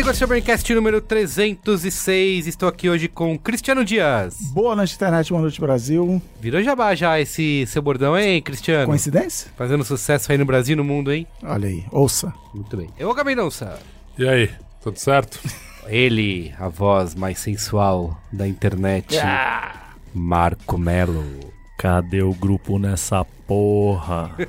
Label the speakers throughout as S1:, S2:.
S1: Merigo, esse é o Braincast número 306. Estou aqui hoje com Cristiano Dias.
S2: Boa noite, internet, boa noite, Brasil.
S1: Virou jabá já esse seu bordão, hein, Cristiano?
S2: Coincidência?
S1: Fazendo sucesso aí no Brasil e no mundo, hein?
S2: Olha aí, ouça.
S1: Muito bem. Eu acabei não.
S3: E aí, tudo certo?
S1: Ele, a voz mais sensual da internet, Marco Melo.
S3: Cadê o grupo nessa porra?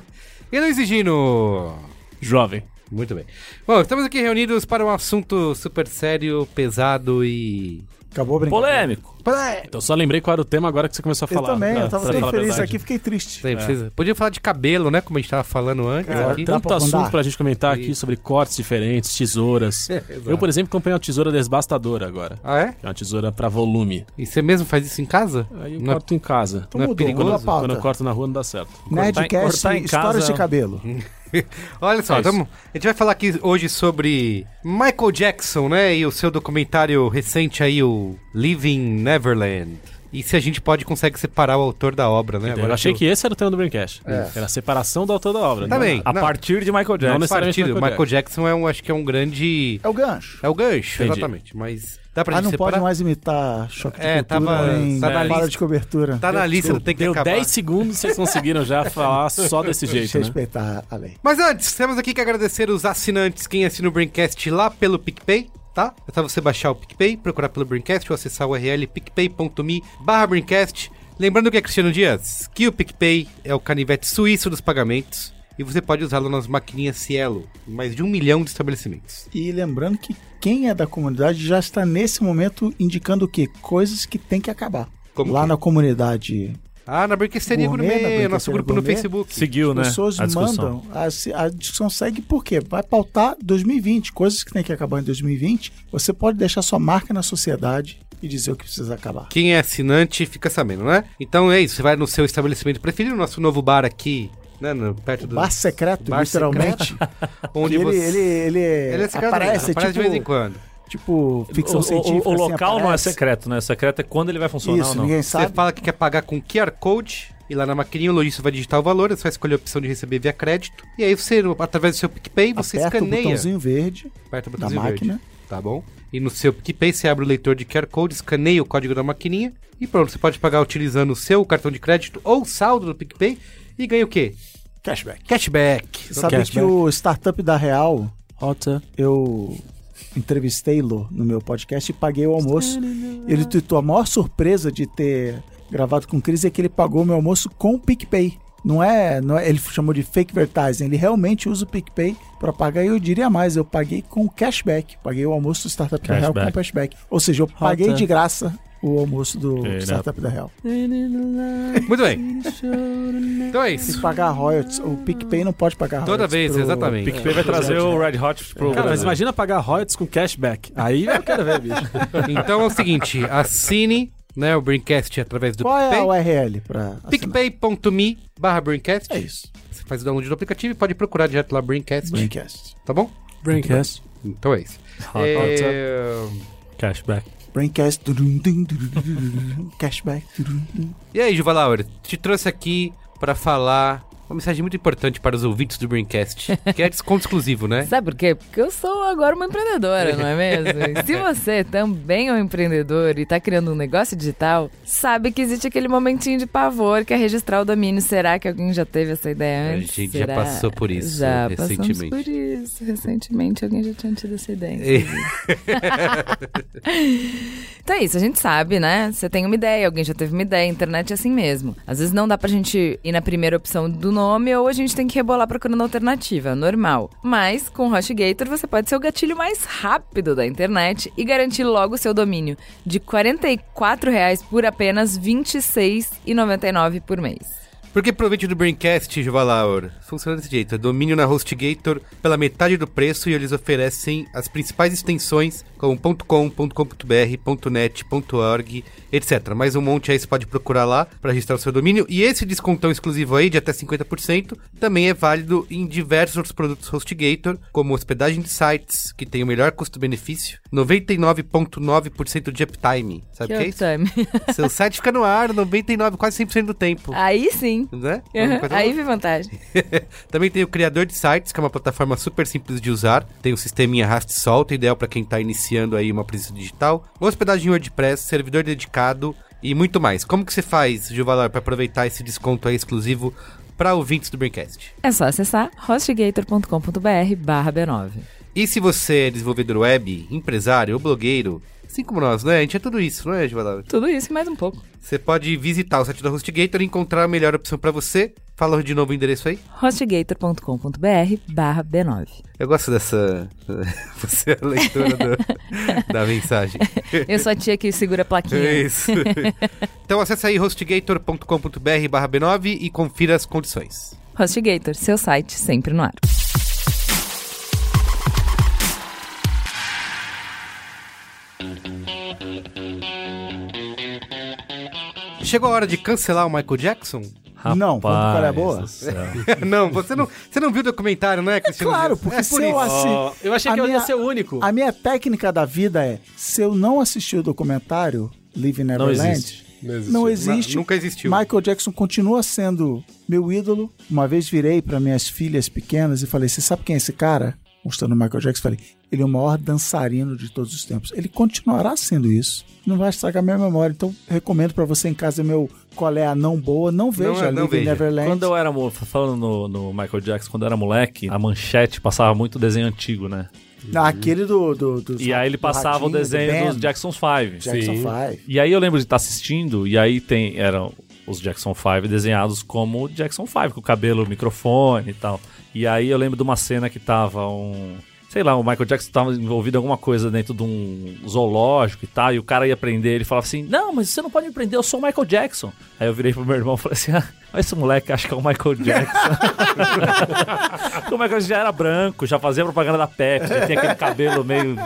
S1: E Luiz Gino.
S3: Jovem.
S1: Muito bem. Bom, estamos aqui reunidos para um assunto super sério, pesado e...
S2: Acabou brincando.
S3: Polêmico. Então só lembrei qual era o tema agora que você começou a
S2: Eu
S3: falar.
S2: também,
S3: pra-
S2: eu tava tão feliz aqui, fiquei triste.
S1: Tem, precisa... Podia falar de cabelo, né? Como a gente tava falando antes.
S2: É,
S1: aqui.
S3: Tanto
S2: pra
S3: assunto pra gente comentar aqui sobre cortes diferentes, tesouras. Eu, por exemplo, comprei uma tesoura desbastadora agora.
S1: Ah, é?
S3: Que é uma tesoura pra volume.
S1: E você mesmo faz isso em casa?
S3: Aí eu
S1: Não é-
S3: corto em casa.
S2: Então
S1: Não é
S2: mudou, a
S1: perigoso?
S3: Quando eu corto na rua não dá certo.
S2: Nerdcast,
S4: cortar em
S2: histórias
S4: casa-
S2: de cabelo.
S1: Olha só,
S3: É
S1: tamo- a gente vai falar aqui hoje sobre Michael Jackson, né? E o seu documentário recente aí, o Living Neverland. E se a gente pode, consegue separar o autor da obra, né?
S3: eu achei que esse era o tema do Braincast.
S2: É.
S3: Era a separação do autor da obra.
S1: Tá
S3: né?
S1: bem.
S4: A
S1: Não.
S4: partir de Michael
S3: Não
S4: Jackson.
S3: necessariamente
S1: partido,
S3: Michael
S1: Michael Jackson é um, acho que é um grande...
S2: É o gancho.
S1: É o gancho,
S3: Entendi.
S1: exatamente. Mas dá pra
S2: Ah, não
S1: separar?
S2: pode mais imitar choque de
S1: É,
S2: cultura
S1: tava-
S2: nem
S1: tá na lista.
S2: de cobertura.
S1: Tá na lista, tem que
S3: deu
S1: acabar.
S3: 10 segundos vocês conseguiram já falar só desse jeito,
S2: Deixa
S3: né?
S2: respeitar a lei.
S1: Mas antes, temos aqui que agradecer os assinantes, quem assina o Braincast lá pelo PicPay, tá? É só você baixar o PicPay, procurar pelo Braincast ou acessar o URL picpay.me barra Braincast. Lembrando que é Cristiano Dias, que o PicPay é o canivete suíço dos pagamentos e você pode usá-lo nas maquininhas Cielo, em mais de um milhão de estabelecimentos.
S2: E lembrando que quem é da comunidade já está nesse momento indicando o quê? Coisas que tem que acabar.
S1: Como
S2: Lá
S1: que?
S2: na comunidade,
S1: Ah, na Branquesteria
S2: Gourmet,
S1: Gourmet, nosso grupo no
S2: Gourmet.
S1: Facebook.
S3: Seguiu, né?
S2: as pessoas
S3: a
S2: mandam, a, a discussão segue por quê? Vai pautar 2020, coisas que tem que acabar em 2020. Você pode deixar sua marca na sociedade e dizer o que precisa acabar.
S1: Quem é assinante fica sabendo, né? Então é isso, você vai no seu estabelecimento preferido, nosso novo bar aqui, né, no- perto do...
S2: Bar secreto,
S1: Bar
S2: literalmente.
S1: onde
S2: ele,
S1: você...
S2: ele, ele,
S1: Ele é secreto,
S2: aparece,
S1: aparece
S2: tipo,
S1: de vez em quando.
S2: tipo ficção
S4: O, o-
S2: científica.
S4: o
S2: assim,
S4: local não é secreto, né? Secreto é quando ele vai funcionar
S2: Isso,
S4: ou não.
S2: ninguém
S1: Você
S2: sabe.
S1: fala que quer pagar com QR Code e lá na maquininha o lojista vai digitar o valor, você vai escolher a opção de receber via crédito. E aí você, através do seu PicPay, você
S2: Aperta o
S1: escaneia.
S2: botãozinho verde
S1: Aperta o
S2: da
S1: botãozinho
S2: máquina.
S1: verde, Tá bom? E no seu PicPay você abre o leitor de QR Code, escaneia o código da maquininha e pronto, você pode pagar utilizando o seu cartão de crédito ou saldo do PicPay e ganha o quê?
S2: Cashback.
S1: Cashback.
S2: Sabe
S3: Cashback.
S2: que o startup da Real,
S3: Rota.
S2: eu entrevistei-lo no meu podcast e paguei o almoço. Ele tweetou a maior surpresa de ter gravado com o Cris é que ele pagou meu almoço com o PicPay. Não é, não é, ele chamou de fake advertising, ele realmente usa o PicPay para pagar e eu diria mais, eu paguei com cashback, paguei o almoço do Startup da Real com
S3: Cashback.
S2: cashback. Ou seja, eu paguei
S3: Rota.
S2: de graça o almoço do
S3: É, né?
S2: Startup da Real.
S1: Muito bem. Então é
S2: Se
S1: isso.
S2: pagar royalties, o PicPay não pode pagar
S1: Toda
S2: royalties
S1: vez,
S2: pro-
S1: exatamente.
S4: PicPay vai trazer o Red Hot pro
S3: Cara, mas imagina pagar royalties com cashback. Aí eu quero ver, bicho.
S1: Então é o seguinte, assine né, o Braincast através do
S2: Qual é a
S1: PicPay.
S2: URL para
S1: PicPay.me barra Braincast.
S2: É isso.
S1: Você faz o download do aplicativo e pode procurar direto lá Braincast.
S2: Braincast.
S1: Tá bom?
S3: Braincast.
S1: Então é isso.
S3: Hot
S1: É,
S3: Cashback.
S2: Braincast. Cashback.
S1: E aí, Juva te trouxe aqui pra falar uma mensagem muito importante para os ouvintes do Braincast, que é desconto exclusivo, né?
S5: Sabe por quê? Porque eu sou agora uma empreendedora, não é mesmo? Se você também é um empreendedor e tá criando um negócio digital, sabe que existe aquele momentinho de pavor que é registrar o domínio. Será que alguém já teve essa ideia
S1: A
S5: antes?
S1: gente já
S5: Será?
S1: passou por isso
S5: já
S1: recentemente.
S5: Por isso. Recentemente alguém já tinha tido essa ideia.
S1: E-
S5: Então é isso, a gente sabe, né? Você tem uma ideia, alguém já teve uma ideia, a internet é assim mesmo. Às vezes não dá pra gente ir na primeira opção do nome ou a gente tem que rebolar procurando alternativa, normal. Mas com HostGator você pode ser o gatilho mais rápido da internet e garantir logo o seu domínio de 44 reais por apenas R$ 26,99 por mês.
S1: Porque proveito do Braincast, Juva Laura, funciona desse jeito. É domínio na HostGator pela metade do preço e eles oferecem as principais extensões como .com, .com.br, .net, .org, etc. Mais um monte aí você pode procurar lá para registrar o seu domínio. E esse descontão exclusivo aí de até 50% também é válido em diversos outros produtos HostGator, como hospedagem de sites, que tem o melhor custo-benefício, 99,9% de uptime. Sabe o que é isso?
S5: time.
S1: Seu site fica no ar 99, quase 100% do tempo.
S5: Aí sim.
S1: Né?
S5: Uhum, Aí vem vantagem.
S1: Também tem o Criador de Sites, que é uma plataforma super simples de usar. Tem um sisteminha arraste e solta, ideal para quem está iniciando aí uma presença digital. Hospedagem em WordPress, servidor dedicado e muito mais. Como que você faz, Juvalor, para aproveitar esse desconto aí exclusivo para ouvintes do Braincast?
S5: É só acessar hostgator.com.br barra B9.
S1: E se você é desenvolvedor web, empresário ou blogueiro, assim como nós, né? A gente é tudo isso, não é, Juvalor?
S5: Tudo isso e mais um pouco.
S1: Você pode visitar o site da HostGator e encontrar a melhor opção para você. Fala de novo o endereço aí.
S5: hostgator.com.br barra B9.
S1: Eu gosto dessa. Você é a leitora do- da mensagem.
S5: Eu sou a tia que segura a plaquinha.
S1: É isso. então acesse aí hostgator.com.br barra B9 e confira as condições.
S5: HostGator, seu site sempre no ar.
S1: Chegou a hora de cancelar o Michael Jackson?
S2: Não, quando o cara é boa.
S1: não, você não, você não viu o documentário, né, Cristiano?
S2: Claro,
S1: Dias?
S2: porque
S1: é
S2: se
S1: por
S2: eu
S1: isso.
S2: assi-
S4: Ó, eu achei
S2: A
S4: que eu ia
S2: minha-
S4: ser o único.
S2: A minha técnica da vida é, se eu não assistir o documentário Live
S3: Não
S2: Neverland,
S3: existe.
S6: Não existe.
S2: não existe.
S1: nunca existiu.
S2: Michael Jackson continua sendo meu ídolo. Uma vez virei para minhas filhas pequenas e falei: Você sabe quem é esse cara? Mostrando o Michael Jackson, falei: Ele é o maior dançarino de todos os tempos. Ele continuará sendo isso. Não vai estragar minha memória. Então, recomendo para você em casa meu Qual é a Não Boa. Não veja
S1: não
S2: Live
S1: veja.
S2: Neverland.
S4: Quando eu era, falando no, no Michael Jackson, quando eu era moleque, a manchete passava muito desenho antigo, né?
S2: Ah, Aquele do. do, do
S4: E aí ele passava o
S2: Radinho, do
S4: desenho dos Jackson 5.
S2: Jackson
S6: Sim.
S2: 5.
S4: E aí eu lembro de estar assistindo, e aí tem eram os Jackson 5 desenhados como Jackson 5, com o cabelo, o microfone e tal. E aí eu lembro de uma cena que tava um. Sei lá, o Michael Jackson tava envolvido em alguma coisa dentro de um zoológico e tal, e o cara ia prender, ele falava assim: Não, mas você não pode me prender, eu sou o Michael Jackson. Aí eu virei pro meu irmão e falei assim: Ah, mas esse moleque acha que é o Michael Jackson. o Michael já era branco, já fazia propaganda da Pepsi, já tinha aquele cabelo meio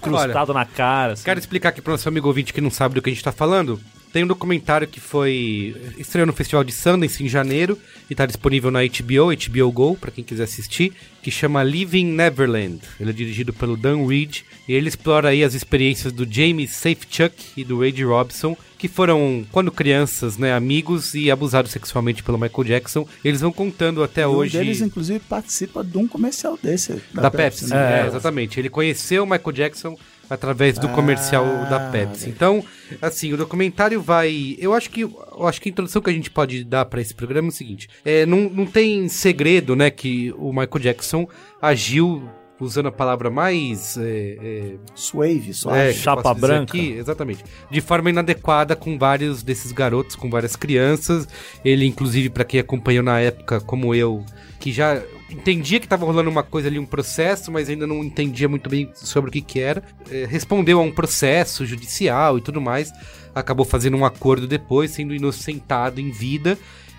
S4: crustado na cara. assim.
S1: Quero explicar aqui para o nosso amigo ouvinte que não sabe do que a gente tá falando. Tem um documentário que foi estreou no Festival de Sundance em janeiro e tá disponível na HBO, HBO Go, para quem quiser assistir, que chama Living Neverland. Ele é dirigido pelo Dan Reed e ele explora aí as experiências do James Safechuck e do Wade Robson, que foram, quando crianças, né, amigos e abusados sexualmente pelo Michael Jackson. Eles vão contando até
S2: E um
S1: hoje
S2: deles, inclusive, participa de um comercial desse.
S1: da, Pepsi.
S2: né?
S1: É, exatamente. Ele conheceu o Michael Jackson através do comercial
S2: Ah,
S1: da Pepsi. Então, assim, o documentário vai. Eu acho que eu acho que a introdução que a gente pode dar pra esse programa é o seguinte: é, não, não tem segredo, né, que o Michael Jackson agiu usando a palavra mais é, é,
S2: Suave, suave.
S1: é,
S4: chapa branca.
S1: aqui, exatamente. De forma inadequada com vários desses garotos, com várias crianças. Ele, inclusive, pra quem acompanhou na época, como eu, que já entendia que tava rolando uma coisa ali, um processo, mas ainda não entendia muito bem sobre o que que era. eh, respondeu a um processo judicial e tudo mais. Acabou fazendo um acordo depois, sendo inocentado em vida.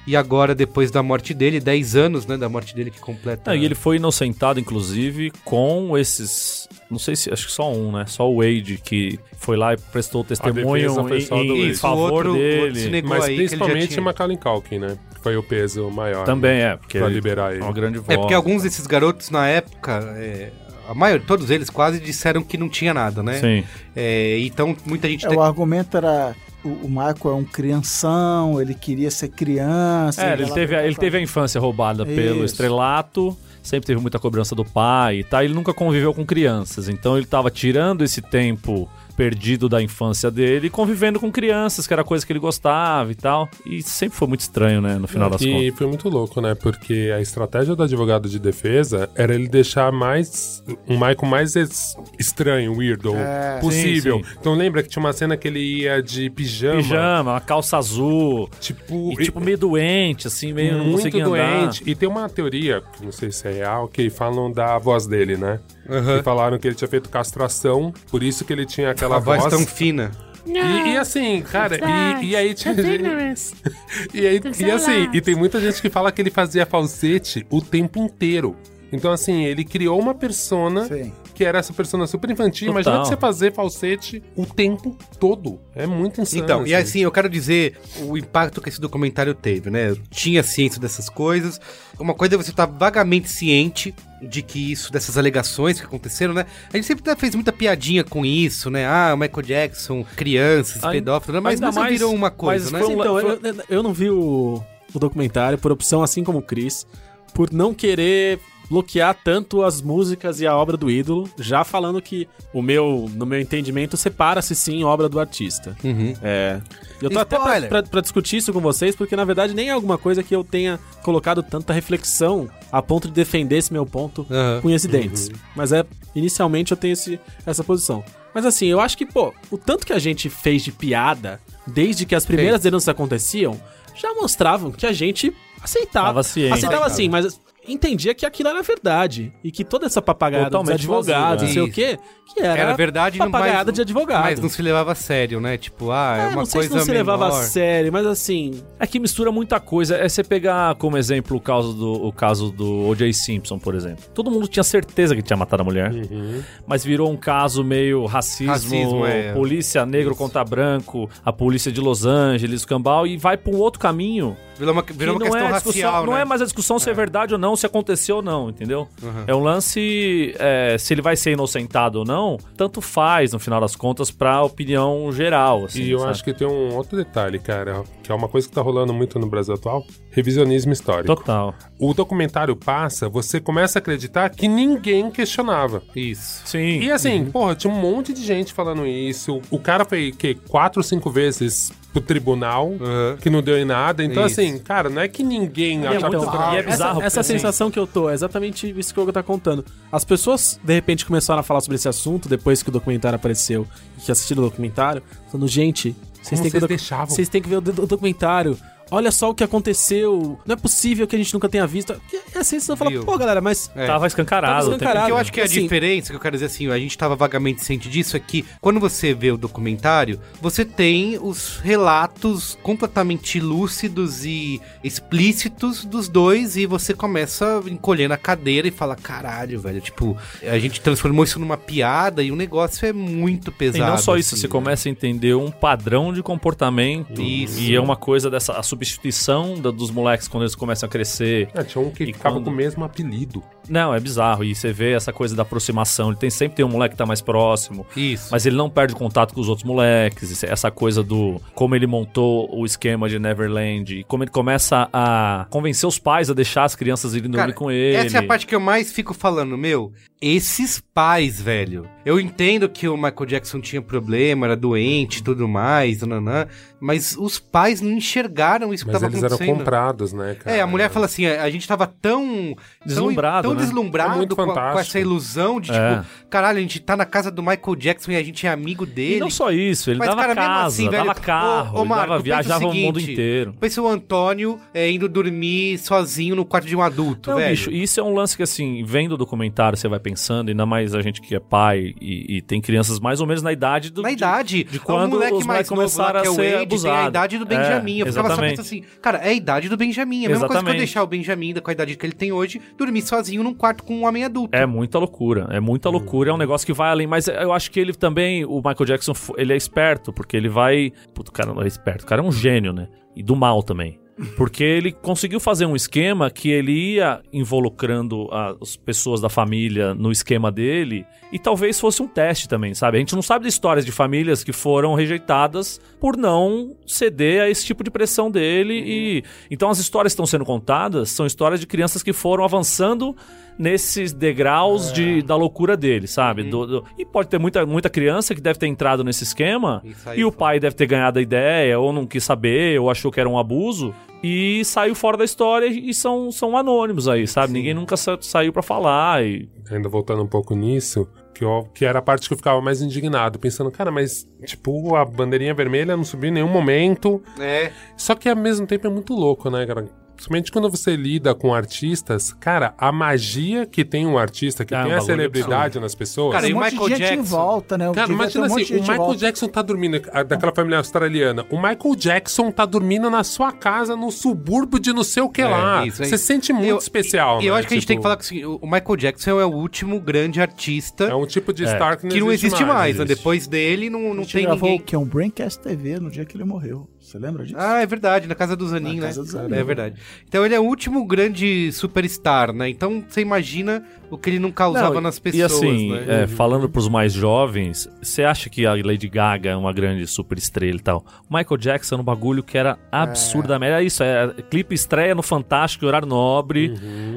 S1: E agora, depois da morte dele, 10 anos, né, da morte dele que completa...
S4: Não, e ele foi inocentado, inclusive, com esses. Não sei se. Acho que só um, né? Só o Wade que foi lá e prestou testemunho em, em.
S1: Isso, o
S4: favor
S1: outro- o
S4: dele.
S1: outro se negou
S6: Mas principalmente Macaulay Culkin, né? Que foi o peso maior.
S4: Também
S6: né?
S4: é, porque
S6: Pra
S4: ele
S6: liberar
S4: é
S6: ele.
S4: uma grande voz.
S1: É porque alguns desses garotos na época, é, a maioria, todos eles quase disseram que não tinha nada, né?
S4: Sim.
S1: É, então muita gente.
S2: É, o argumento era o, o Michael é um crianção, ele queria ser criança.
S4: É, ele
S2: ela-
S4: teve, a- ele teve a infância roubada pelo
S2: Isso.
S4: estrelato, sempre teve muita cobrança do pai e tal. Ele nunca conviveu com crianças, então ele tava tirando esse tempo perdido da infância dele e convivendo com crianças, que era coisa que ele gostava e tal. E sempre foi muito estranho, né, no final das
S6: e
S4: contas.
S6: foi muito louco, né? Porque a estratégia do advogado de defesa era ele deixar mais um Michael mais es- estranho, weirdo, possível.
S4: Sim, sim.
S6: Então lembra que tinha uma cena que ele ia de pijama,
S4: Pijama, uma calça azul,
S6: tipo,
S4: e tipo meio doente, assim, meio não
S6: muito
S4: conseguia andar.
S6: doente. E tem uma teoria, que não sei se é real, que falam da voz dele, né? Que falaram que ele tinha feito castração, por isso que ele tinha aquela
S1: a voz
S6: voz
S1: tão fina.
S6: E, e assim, cara, e, e aí tinha gente. E, aí, e assim, e tem muita gente que fala que ele fazia falsete o tempo inteiro. Então, assim, ele criou uma persona
S2: Sim.
S6: Que era essa persona super infantil.
S4: Total.
S6: Imagina você fazer falsete o tempo todo. É muito insano.
S1: Então, e assim, eu quero dizer o impacto que esse documentário teve, né? Eu tinha ciência dessas coisas. Uma coisa é você estar vagamente ciente de que isso, dessas alegações que aconteceram, né? A gente sempre até fez muita piadinha com isso, né? Ah, o Michael Jackson, crianças,
S4: Ai-
S1: pedófilos, né? mas nunca
S4: mais-
S1: virou uma coisa,
S4: mas
S1: né?
S4: um-
S7: Então, eu, eu não vi o, o documentário por opção, assim como o Chris, por não querer bloquear tanto as músicas e a obra do ídolo, já falando que o meu, no meu entendimento, separa-se sim obra do artista.
S1: Uhum.
S7: É. Eu tô até pra,
S1: Spoiler.
S7: pra- pra discutir isso com vocês, porque na verdade nem é alguma coisa que eu tenha colocado tanta reflexão a ponto de defender esse meu ponto
S1: Aham.
S7: com unhas e dentes. Mas é, inicialmente eu tenho esse, essa posição. Mas assim, eu acho que, pô, o tanto que a gente fez de piada, desde que as primeiras denúncias aconteciam, já mostravam que a gente aceitava.
S4: Tava ciente.
S7: Aceitava assim, mas entendia que aquilo era verdade. E que toda essa papagaiada dos
S4: Totalmente
S7: advogados, não sei o quê, que era,
S1: Era verdade,
S7: papagaiada
S1: mas-
S7: de advogado.
S1: Mas não se levava a sério, né? Tipo, ah, é,
S7: É,
S1: uma
S7: não sei
S1: coisa
S7: se não se levava a
S1: menor.
S7: sério, mas assim,
S4: É que mistura muita coisa. É você pegar como exemplo o caso do, o caso do O.J. Simpson, por exemplo. Todo mundo tinha certeza que tinha matado a mulher, mas virou um caso meio racismo,
S1: Racismo, é.
S4: polícia negro contra branco, a polícia de Los Angeles, cambal, e vai pra um outro caminho.
S1: Virou uma,
S4: Que
S1: virou uma
S4: não
S1: questão
S4: é
S1: racial,
S4: não
S1: né?
S4: é mais a discussão se é verdade ou não, se aconteceu ou não, entendeu? É um lance, é, se ele vai ser inocentado ou não, tanto faz, no final das contas, pra opinião geral, assim,
S6: E eu
S4: sabe?
S6: acho que tem um outro detalhe, cara, que é uma coisa que tá rolando muito no Brasil atual: revisionismo histórico.
S4: Total.
S6: O documentário passa, você começa a acreditar que ninguém questionava.
S1: Isso.
S4: Sim.
S6: E assim, porra, tinha um monte de gente falando isso. O cara foi, que, quatro ou cinco vezes pro tribunal,
S1: Aham.
S6: que não deu em nada. Então,
S1: Isso.
S6: assim, cara, não é que ninguém
S4: é
S6: achava
S4: muito
S6: que
S4: grave. E é bizarro,
S7: essa, essa sensação que eu tô, é exatamente isso que o Hugo tá contando. As pessoas, de repente, começaram a falar sobre esse assunto depois que o documentário apareceu e que assistiram o documentário, falando, gente, vocês têm, que
S6: vocês
S7: docu-
S6: deixavam?
S7: vocês têm que ver o, do- o documentário. Olha só o que aconteceu. Não é possível que a gente nunca tenha visto. E assim você fala,
S1: Viu?
S7: pô, galera, mas.
S1: É.
S4: Tava escancarado.
S7: Tava escancarado.
S1: O que eu acho que é a
S7: Assim-
S1: diferença, que eu quero dizer assim, a gente tava vagamente ciente disso, é que quando você vê o documentário, você tem os relatos completamente lúcidos e explícitos dos dois, e você começa a encolher na cadeira e fala, caralho, velho, tipo, a gente transformou isso numa piada e o negócio é muito
S4: E
S1: pesado.
S4: não só isso,
S1: assim,
S4: você
S1: né?
S4: começa a entender um padrão de comportamento.
S1: Isso.
S4: E é uma coisa dessa a substituição da- dos moleques quando eles começam a crescer.
S6: É, tinha um que
S4: E
S6: ficava
S4: quando-
S6: com o mesmo apelido.
S4: Não, é bizarro. E você vê essa coisa da aproximação. Ele tem sempre tem um moleque que tá mais próximo.
S1: Isso.
S4: Mas ele não perde contato com os outros moleques. Essa coisa do como ele montou o esquema de Neverland. E como ele começa a convencer os pais a deixar as crianças irem dormir
S1: Cara,
S4: com ele.
S1: Essa é a parte que eu mais fico falando, meu. Esses pais, velho. Eu entendo que o Michael Jackson tinha problema, era doente e tudo mais, nananã, mas os pais não enxergaram isso que
S6: Mas
S1: tava
S6: eles eram
S1: acontecendo.
S6: comprados, né, cara?
S1: É, a mulher fala assim, a a gente tava tão...
S4: Deslumbrado,
S1: tão, tão
S4: né?
S6: É
S1: deslumbrado
S6: muito
S1: com, a- com essa ilusão de,
S4: É.
S1: tipo, caralho, a gente tá na casa do Michael Jackson e a gente é amigo dele.
S4: E não só isso, ele
S1: Mas,
S4: dava
S1: cara,
S4: casa,
S1: assim, velho,
S4: dava carro,
S1: ô, ô, Marco,
S4: dava,
S1: pensa o
S4: viajava o mundo
S1: seguinte,
S4: inteiro.
S1: Pensa o Antônio é, indo dormir sozinho no quarto de um adulto,
S4: Não,
S1: velho.
S4: bicho, isso é um lance que, assim, vendo o documentário, você vai pensando, ainda mais a gente que é pai e, e tem crianças mais ou menos na idade do.
S1: Na
S4: de-
S1: idade.
S4: de
S1: o
S4: quando
S1: moleque
S4: os
S1: mais
S4: moleques
S1: novo lá,
S4: começaram
S1: que é
S4: a
S1: o
S4: ser
S1: Wade, tem a idade do
S4: É,
S1: Benjamin. eu ficava só
S4: exatamente.
S1: pensando assim, cara, é a idade do Benjamin. A mesma coisa que eu
S4: Exatamente.
S1: deixar o Benjamin, com a idade que ele tem hoje, dormir sozinho num quarto com um homem adulto.
S4: É muita loucura, é muita loucura, é um negócio que vai além, mas eu acho que ele também, o Michael Jackson, ele é esperto, porque ele vai. Puto, o cara não é esperto, o cara é um gênio, né? E do mal também. Porque ele conseguiu fazer um esquema que ele ia involucrando as pessoas da família no esquema dele e talvez fosse um teste também, sabe? A gente não sabe de histórias de famílias que foram rejeitadas por não ceder a esse tipo de pressão dele e então as histórias que estão sendo contadas são histórias de crianças que foram avançando nesses degraus de, da loucura dele, sabe? Do- do- e pode ter muita, muita criança que deve ter entrado nesse esquema
S1: E
S4: o pai deve ter ganhado a ideia, ou não quis saber, ou achou que era um abuso, e saiu fora da história e são, são anônimos aí, sabe? Ninguém nunca sa- saiu pra falar. E...
S6: Ainda voltando um pouco nisso, que, eu- que era a parte que eu ficava mais indignado, pensando, cara, mas, tipo, a bandeirinha vermelha não subiu em nenhum momento.
S1: É.
S6: Só que ao mesmo tempo é muito louco, né, cara? Principalmente quando você lida com artistas, cara, a magia que tem um artista, que
S4: Ah,
S6: tem
S4: um
S6: a celebridade nas pessoas.
S1: Cara,
S2: Tem
S1: e
S2: um
S1: o Michael
S2: de gente em
S1: Jackson?
S2: volta, né?
S6: Cara,
S2: Devia
S6: imagina
S2: um
S6: assim, o Michael
S2: volta.
S6: Jackson tá dormindo, daquela família australiana. O Michael Jackson tá dormindo na sua casa, no subúrbio de não sei o que lá.
S1: isso.
S6: Você se sente muito
S1: Eu-
S6: especial,
S1: E eu
S6: né?
S1: acho que a gente tem que
S6: Tipo,
S1: falar que assim, o o Michael Jackson é o último grande artista
S6: É um tipo de
S4: É.
S6: star que não
S1: que não existe mais. né?
S6: existe.
S1: Depois dele não, não tem ninguém.
S2: que é um Braincast TV no dia que ele morreu. Você lembra disso?
S1: Ah, é verdade, na casa do Zanin,
S2: Na
S1: né?
S2: casa do Zanin.
S1: É verdade. Então ele é o último grande superstar, né? Então você imagina o que ele não causava
S4: Não,
S1: nas pessoas,
S4: E assim,
S1: né?
S4: é, falando pros mais jovens, você acha que a Lady Gaga é uma grande super estrela e tal? O Michael Jackson era um bagulho que era absurdamente. Era isso, é clipe estreia no Fantástico, horário nobre.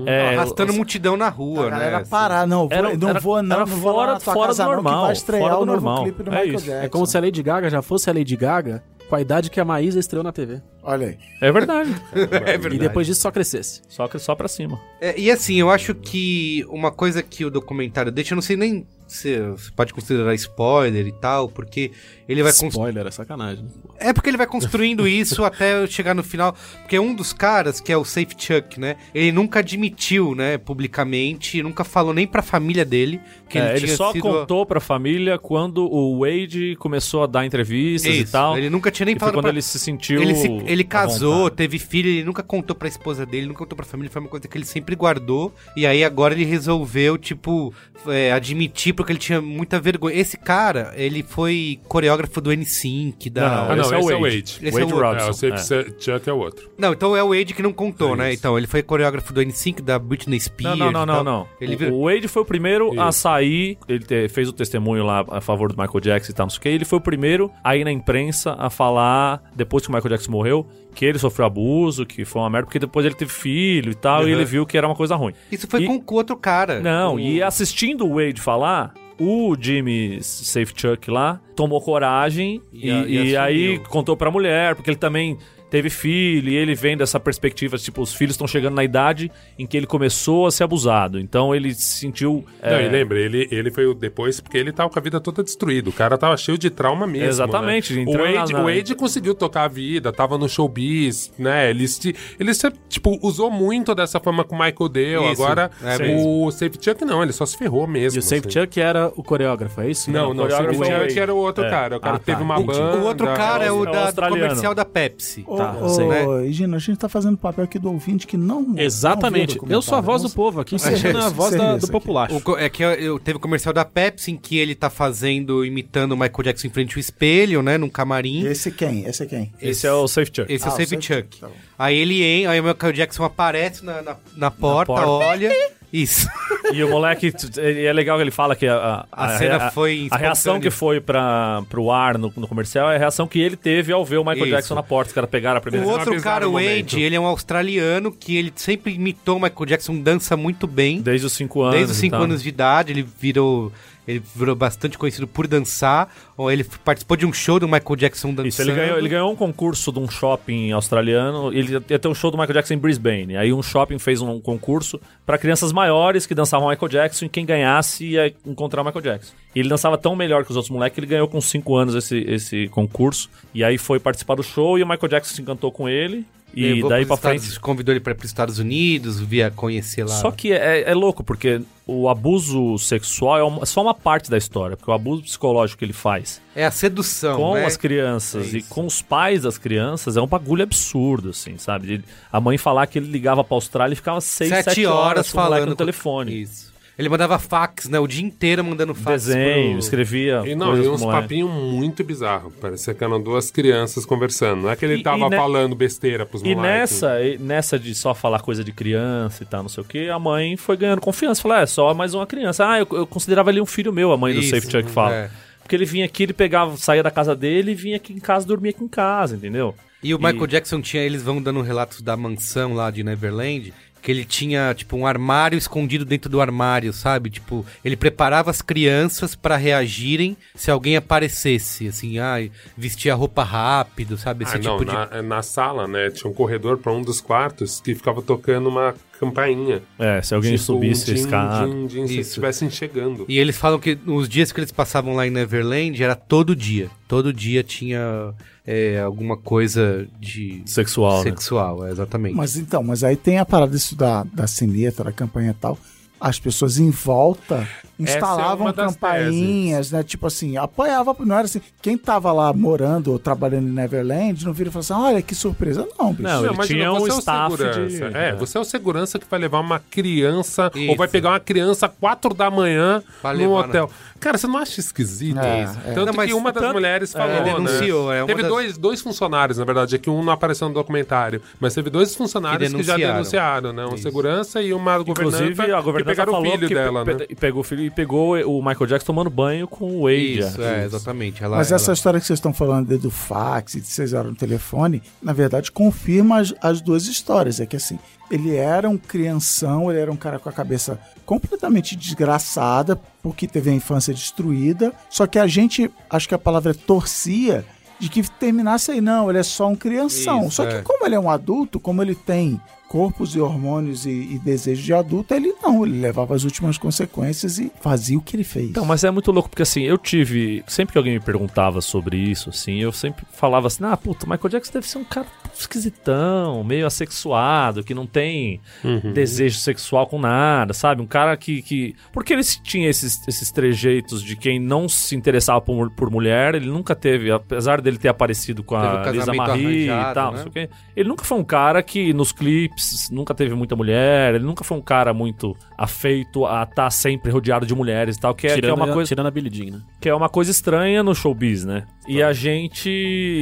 S4: é,
S1: Arrastando
S4: os-
S1: multidão na rua,
S2: a
S1: né? assim.
S2: parar, não, vou,
S4: Era-
S2: não
S4: era-
S2: vou não,
S4: era
S2: não vou lá
S4: fora- fora
S2: casa
S4: do
S2: não,
S4: normal,
S2: estrear
S4: fora
S2: o
S4: do
S2: novo
S4: normal.
S2: clipe do
S4: É isso.
S7: É como se a Lady Gaga já fosse a Lady Gaga com a idade que a Maísa estreou na TV.
S2: Olha aí.
S4: É verdade.
S1: É verdade.
S7: E depois disso só crescesse.
S4: só, só pra cima.
S1: É, e assim, eu acho que uma coisa que o documentário deixa, eu não sei nem se você pode considerar spoiler e tal, porque ele vai construir.
S7: Spoiler, é sacanagem.
S1: É porque ele vai construindo isso até chegar no final. Porque um dos caras, que é o Safe Chuck, né? Ele nunca admitiu, né, publicamente, nunca falou nem pra família dele que
S4: É,
S1: ele
S4: ele
S1: tinha
S4: só
S1: sido.
S4: contou pra família quando o Wade começou a dar entrevistas
S1: Isso,
S4: e tal.
S1: Ele nunca tinha nem falado
S4: quando
S1: pra...
S4: ele se sentiu.
S1: Ele, se- ele casou, teve filho, ele nunca contou pra esposa dele, nunca contou pra família, foi uma coisa que ele sempre guardou. E aí agora ele resolveu, tipo, é, admitir porque ele tinha muita vergonha. Esse cara, ele foi coreógrafo do N5, da.
S4: Não,
S6: Ah, não,
S4: Esse
S6: esse,
S4: é o
S6: é o
S4: Wade.
S6: Wade.
S1: Esse é
S4: Wade
S1: o outro.
S6: É, o
S4: Robson.
S6: Safe Chuck é o outro.
S1: Não, então é o Wade que não contou,
S6: É
S1: né? Então, ele foi coreógrafo do N5, da Britney Spears.
S4: Não, não, não, não, não.
S1: Ele
S4: O- Wade foi o primeiro a
S6: Isso.
S4: sair, ele te- fez o testemunho lá a favor do Michael Jackson e tal, não sei o que. Ele foi o primeiro a ir na imprensa a falar, depois que o Michael Jackson morreu, que ele sofreu abuso, que foi uma merda, porque depois ele teve filho e tal, e
S1: Uhum.
S4: ele viu que era uma coisa ruim.
S1: Isso foi
S4: E-
S1: com, com outro cara.
S4: Não,
S1: O-
S4: e assistindo o Wade falar, o Jimmy Safe Chuck lá tomou coragem
S1: E
S4: e,
S1: e
S4: e aí contou pra mulher, porque ele também teve filho e ele vem dessa perspectiva, tipo, os filhos estão chegando na idade em que ele começou a ser abusado. Então ele se sentiu.
S6: Não,
S4: é,
S6: e lembra, ele, ele foi o depois, porque ele tava com a vida toda destruída. O cara tava cheio de trauma mesmo.
S4: Exatamente,
S6: Né? O, Wade,
S4: na-
S6: o Wade conseguiu tocar a vida, tava no showbiz, né? Ele, se- ele se, tipo, usou muito dessa fama que o Michael deu.
S1: Isso,
S6: Agora,
S1: é
S6: o Safe Chuck não, ele só se ferrou mesmo.
S7: E o Safe
S6: assim.
S7: Chuck era o coreógrafo, é isso?
S6: Não, não, o Safe
S4: coreógrafo é o
S6: Chuck era o outro
S4: É.
S6: cara. O cara
S7: Ah,
S6: que teve
S7: tá,
S6: uma banda.
S1: O outro cara é o,
S4: é o
S1: da,
S4: australiano.
S1: comercial da Pepsi.
S7: Tá,
S2: ô,
S7: sei.
S2: Gino, a gente tá fazendo o papel aqui do ouvinte que não.
S7: Exatamente.
S2: não
S7: Eu sou a voz do povo aqui,
S2: Vamos-
S7: sendo a voz
S2: ser
S7: da- do.
S1: O co- é que eu, eu- teve o comercial da Pepsi em que ele tá fazendo, imitando o Michael Jackson em frente ao espelho, né? Num camarim.
S2: Esse quem? Esse é quem?
S4: Esse é o Safe Chuck.
S1: Esse é
S2: Ah,
S1: o
S2: o
S1: Safe
S2: Safe
S1: Chuck.
S2: Chuck, tá
S1: aí ele entra, aí o Michael Jackson aparece na, na, na porta,
S4: porta.
S1: olha. Isso.
S4: E o moleque, é legal que ele fala que a,
S1: A cena
S4: rea-
S1: foi
S4: A reação que foi pra, pro ar no, no comercial é a reação que ele teve ao ver o Michael
S1: Isso.
S4: Jackson na porta. Os caras pegaram a primeira
S1: O
S4: vez.
S1: outro cara, o
S6: o
S1: Wade, ele é um australiano que ele sempre imitou o Michael Jackson, dança muito bem.
S4: Desde os 5 anos.
S1: Desde os 5
S4: então.
S1: anos de idade, ele virou. Ele virou bastante conhecido por dançar. Ou ele participou de um show do Michael Jackson dançando.
S4: Isso, ele ganhou, ele ganhou um concurso de um shopping australiano. Ele ia ter um show do Michael Jackson em Brisbane. Aí um shopping fez um concurso pra crianças maiores que dançavam Michael Jackson e quem ganhasse ia encontrar o Michael Jackson. E ele dançava tão melhor que os outros moleques que ele ganhou com 5 anos esse, esse concurso. E aí foi participar do show e o Michael Jackson se encantou com ele. E daí
S1: Estados-
S4: frente.
S1: Convidou ele para os Estados Unidos, via conhecer lá.
S4: Só que é, é louco, porque o abuso sexual é uma- só uma parte da história. Porque o abuso psicológico que ele faz
S1: É a sedução.
S4: com
S1: né?
S4: as crianças
S1: É
S4: e com os pais das crianças é um bagulho absurdo, assim, sabe? A mãe falar que ele ligava pra Austrália e ficava seis,
S1: Sete,
S4: sete,
S1: horas
S4: com o moleque
S1: falando
S4: no telefone.
S1: Isso. Ele mandava fax, né? O dia inteiro mandando fax.
S4: Desenho,
S1: pro-
S4: escrevia.
S6: E não, e uns papinhos muito bizarros. Parecia que eram duas crianças conversando. Não é que ele
S4: E-
S6: tava
S4: e ne-
S6: falando besteira pros
S4: E
S6: moleques.
S4: nessa, e nessa de só falar coisa de criança e tal, não sei o que, a mãe foi ganhando confiança. Falou, é só mais uma criança. Ah, eu, eu considerava ele um filho meu, a mãe do
S1: Isso,
S4: Safe Chuck fala.
S1: é.
S4: Porque ele vinha aqui, ele pegava, saía da casa dele e vinha aqui em casa, dormia aqui em casa, entendeu?
S1: E o Michael Jackson tinha, eles vão dando relatos da mansão lá de Neverland, que ele tinha, tipo, um armário escondido dentro do armário, sabe? Tipo, ele preparava as crianças pra reagirem se alguém aparecesse, assim, ai, vestia roupa rápido, sabe? Esse
S6: Ah,
S1: tipo
S6: não,
S1: de...
S6: na, na sala, né? Tinha um corredor pra um dos quartos que ficava tocando uma campainha.
S4: É, se alguém
S6: Tipo,
S4: subisse a
S6: din,
S4: escada.
S6: din, din, se
S1: Isso.
S6: estivessem chegando.
S1: E eles falam que os dias que eles passavam lá em Neverland era todo dia. Todo dia tinha é, alguma coisa de
S4: Sexual, né?
S1: sexual, é, exatamente.
S2: Mas então, mas aí tem a parada isso da, da sineta, da campanha e tal. As pessoas em volta instalavam
S6: uma das
S2: campainhas, né? Tipo assim, apoiava, não era assim. Quem tava lá morando ou trabalhando em Neverland não vira e fala assim: olha que surpresa. Não, bicho.
S4: Não, ele
S6: imagina,
S4: tinha um
S6: você é o
S4: staff
S6: segurança.
S4: de-
S6: É,
S4: é.
S6: você é o segurança que vai levar uma criança
S1: Isso.
S6: ou vai pegar uma criança às quatro da manhã
S1: Pra
S6: no hotel. Cara, você não acha esquisito
S2: É,
S6: isso?
S2: é.
S6: Tanto
S1: Não, mas
S6: que uma das
S1: tanto-
S6: mulheres falou,
S1: É, denunciou,
S6: né?
S1: é uma
S6: teve
S1: das-
S6: dois, dois funcionários, na verdade, é que um não apareceu no documentário, mas teve dois funcionários
S1: Que
S6: que, já
S1: denunciaram.
S6: né? Uma
S1: Isso.
S6: segurança e uma governanta
S4: Inclusive, a
S6: que
S4: governanta
S6: pegaram
S4: falou
S6: o filho
S4: que
S6: dela,
S4: pe-
S6: né?
S4: e pegou o filho e pegou o Michael Jackson tomando banho com o Wade.
S1: Isso, é, exatamente. Ela,
S2: Mas essa
S1: ela-
S2: história que vocês estão falando do fax e de vocês eram no telefone, na verdade, confirma as, as duas histórias. É que assim, ele era um crianção, ele era um cara com a cabeça completamente desgraçada, porque teve a infância destruída. Só que a gente, acho que a palavra é torcia, de que terminasse aí, não, ele é só um crianção.
S1: Isso,
S2: só
S1: é.
S2: que como ele é um adulto, como ele tem corpos e hormônios e, e desejos de adulto, ele não, ele levava as últimas consequências e fazia o que ele fez.
S4: Então, mas é muito louco, porque assim, eu tive. Sempre que alguém me perguntava sobre isso, assim, eu sempre falava assim, ah, puta, o Michael Jackson deve ser um cara esquisitão, meio assexuado, que não tem desejo sexual com nada, sabe? Um cara que. que... Porque ele tinha esses, esses trejeitos de quem não se interessava por, por mulher, ele nunca teve, apesar dele ter aparecido com a Lisa Marie e tal,
S1: né?
S4: não sei o quê. Ele nunca foi um cara que nos clipes nunca teve muita mulher, ele nunca foi um cara muito afeito a estar sempre rodeado de mulheres e tal, que é, que é
S7: tirando,
S4: uma coisa
S7: tirando a Billie Jean, né?
S4: que é uma coisa estranha no showbiz, né? E a gente.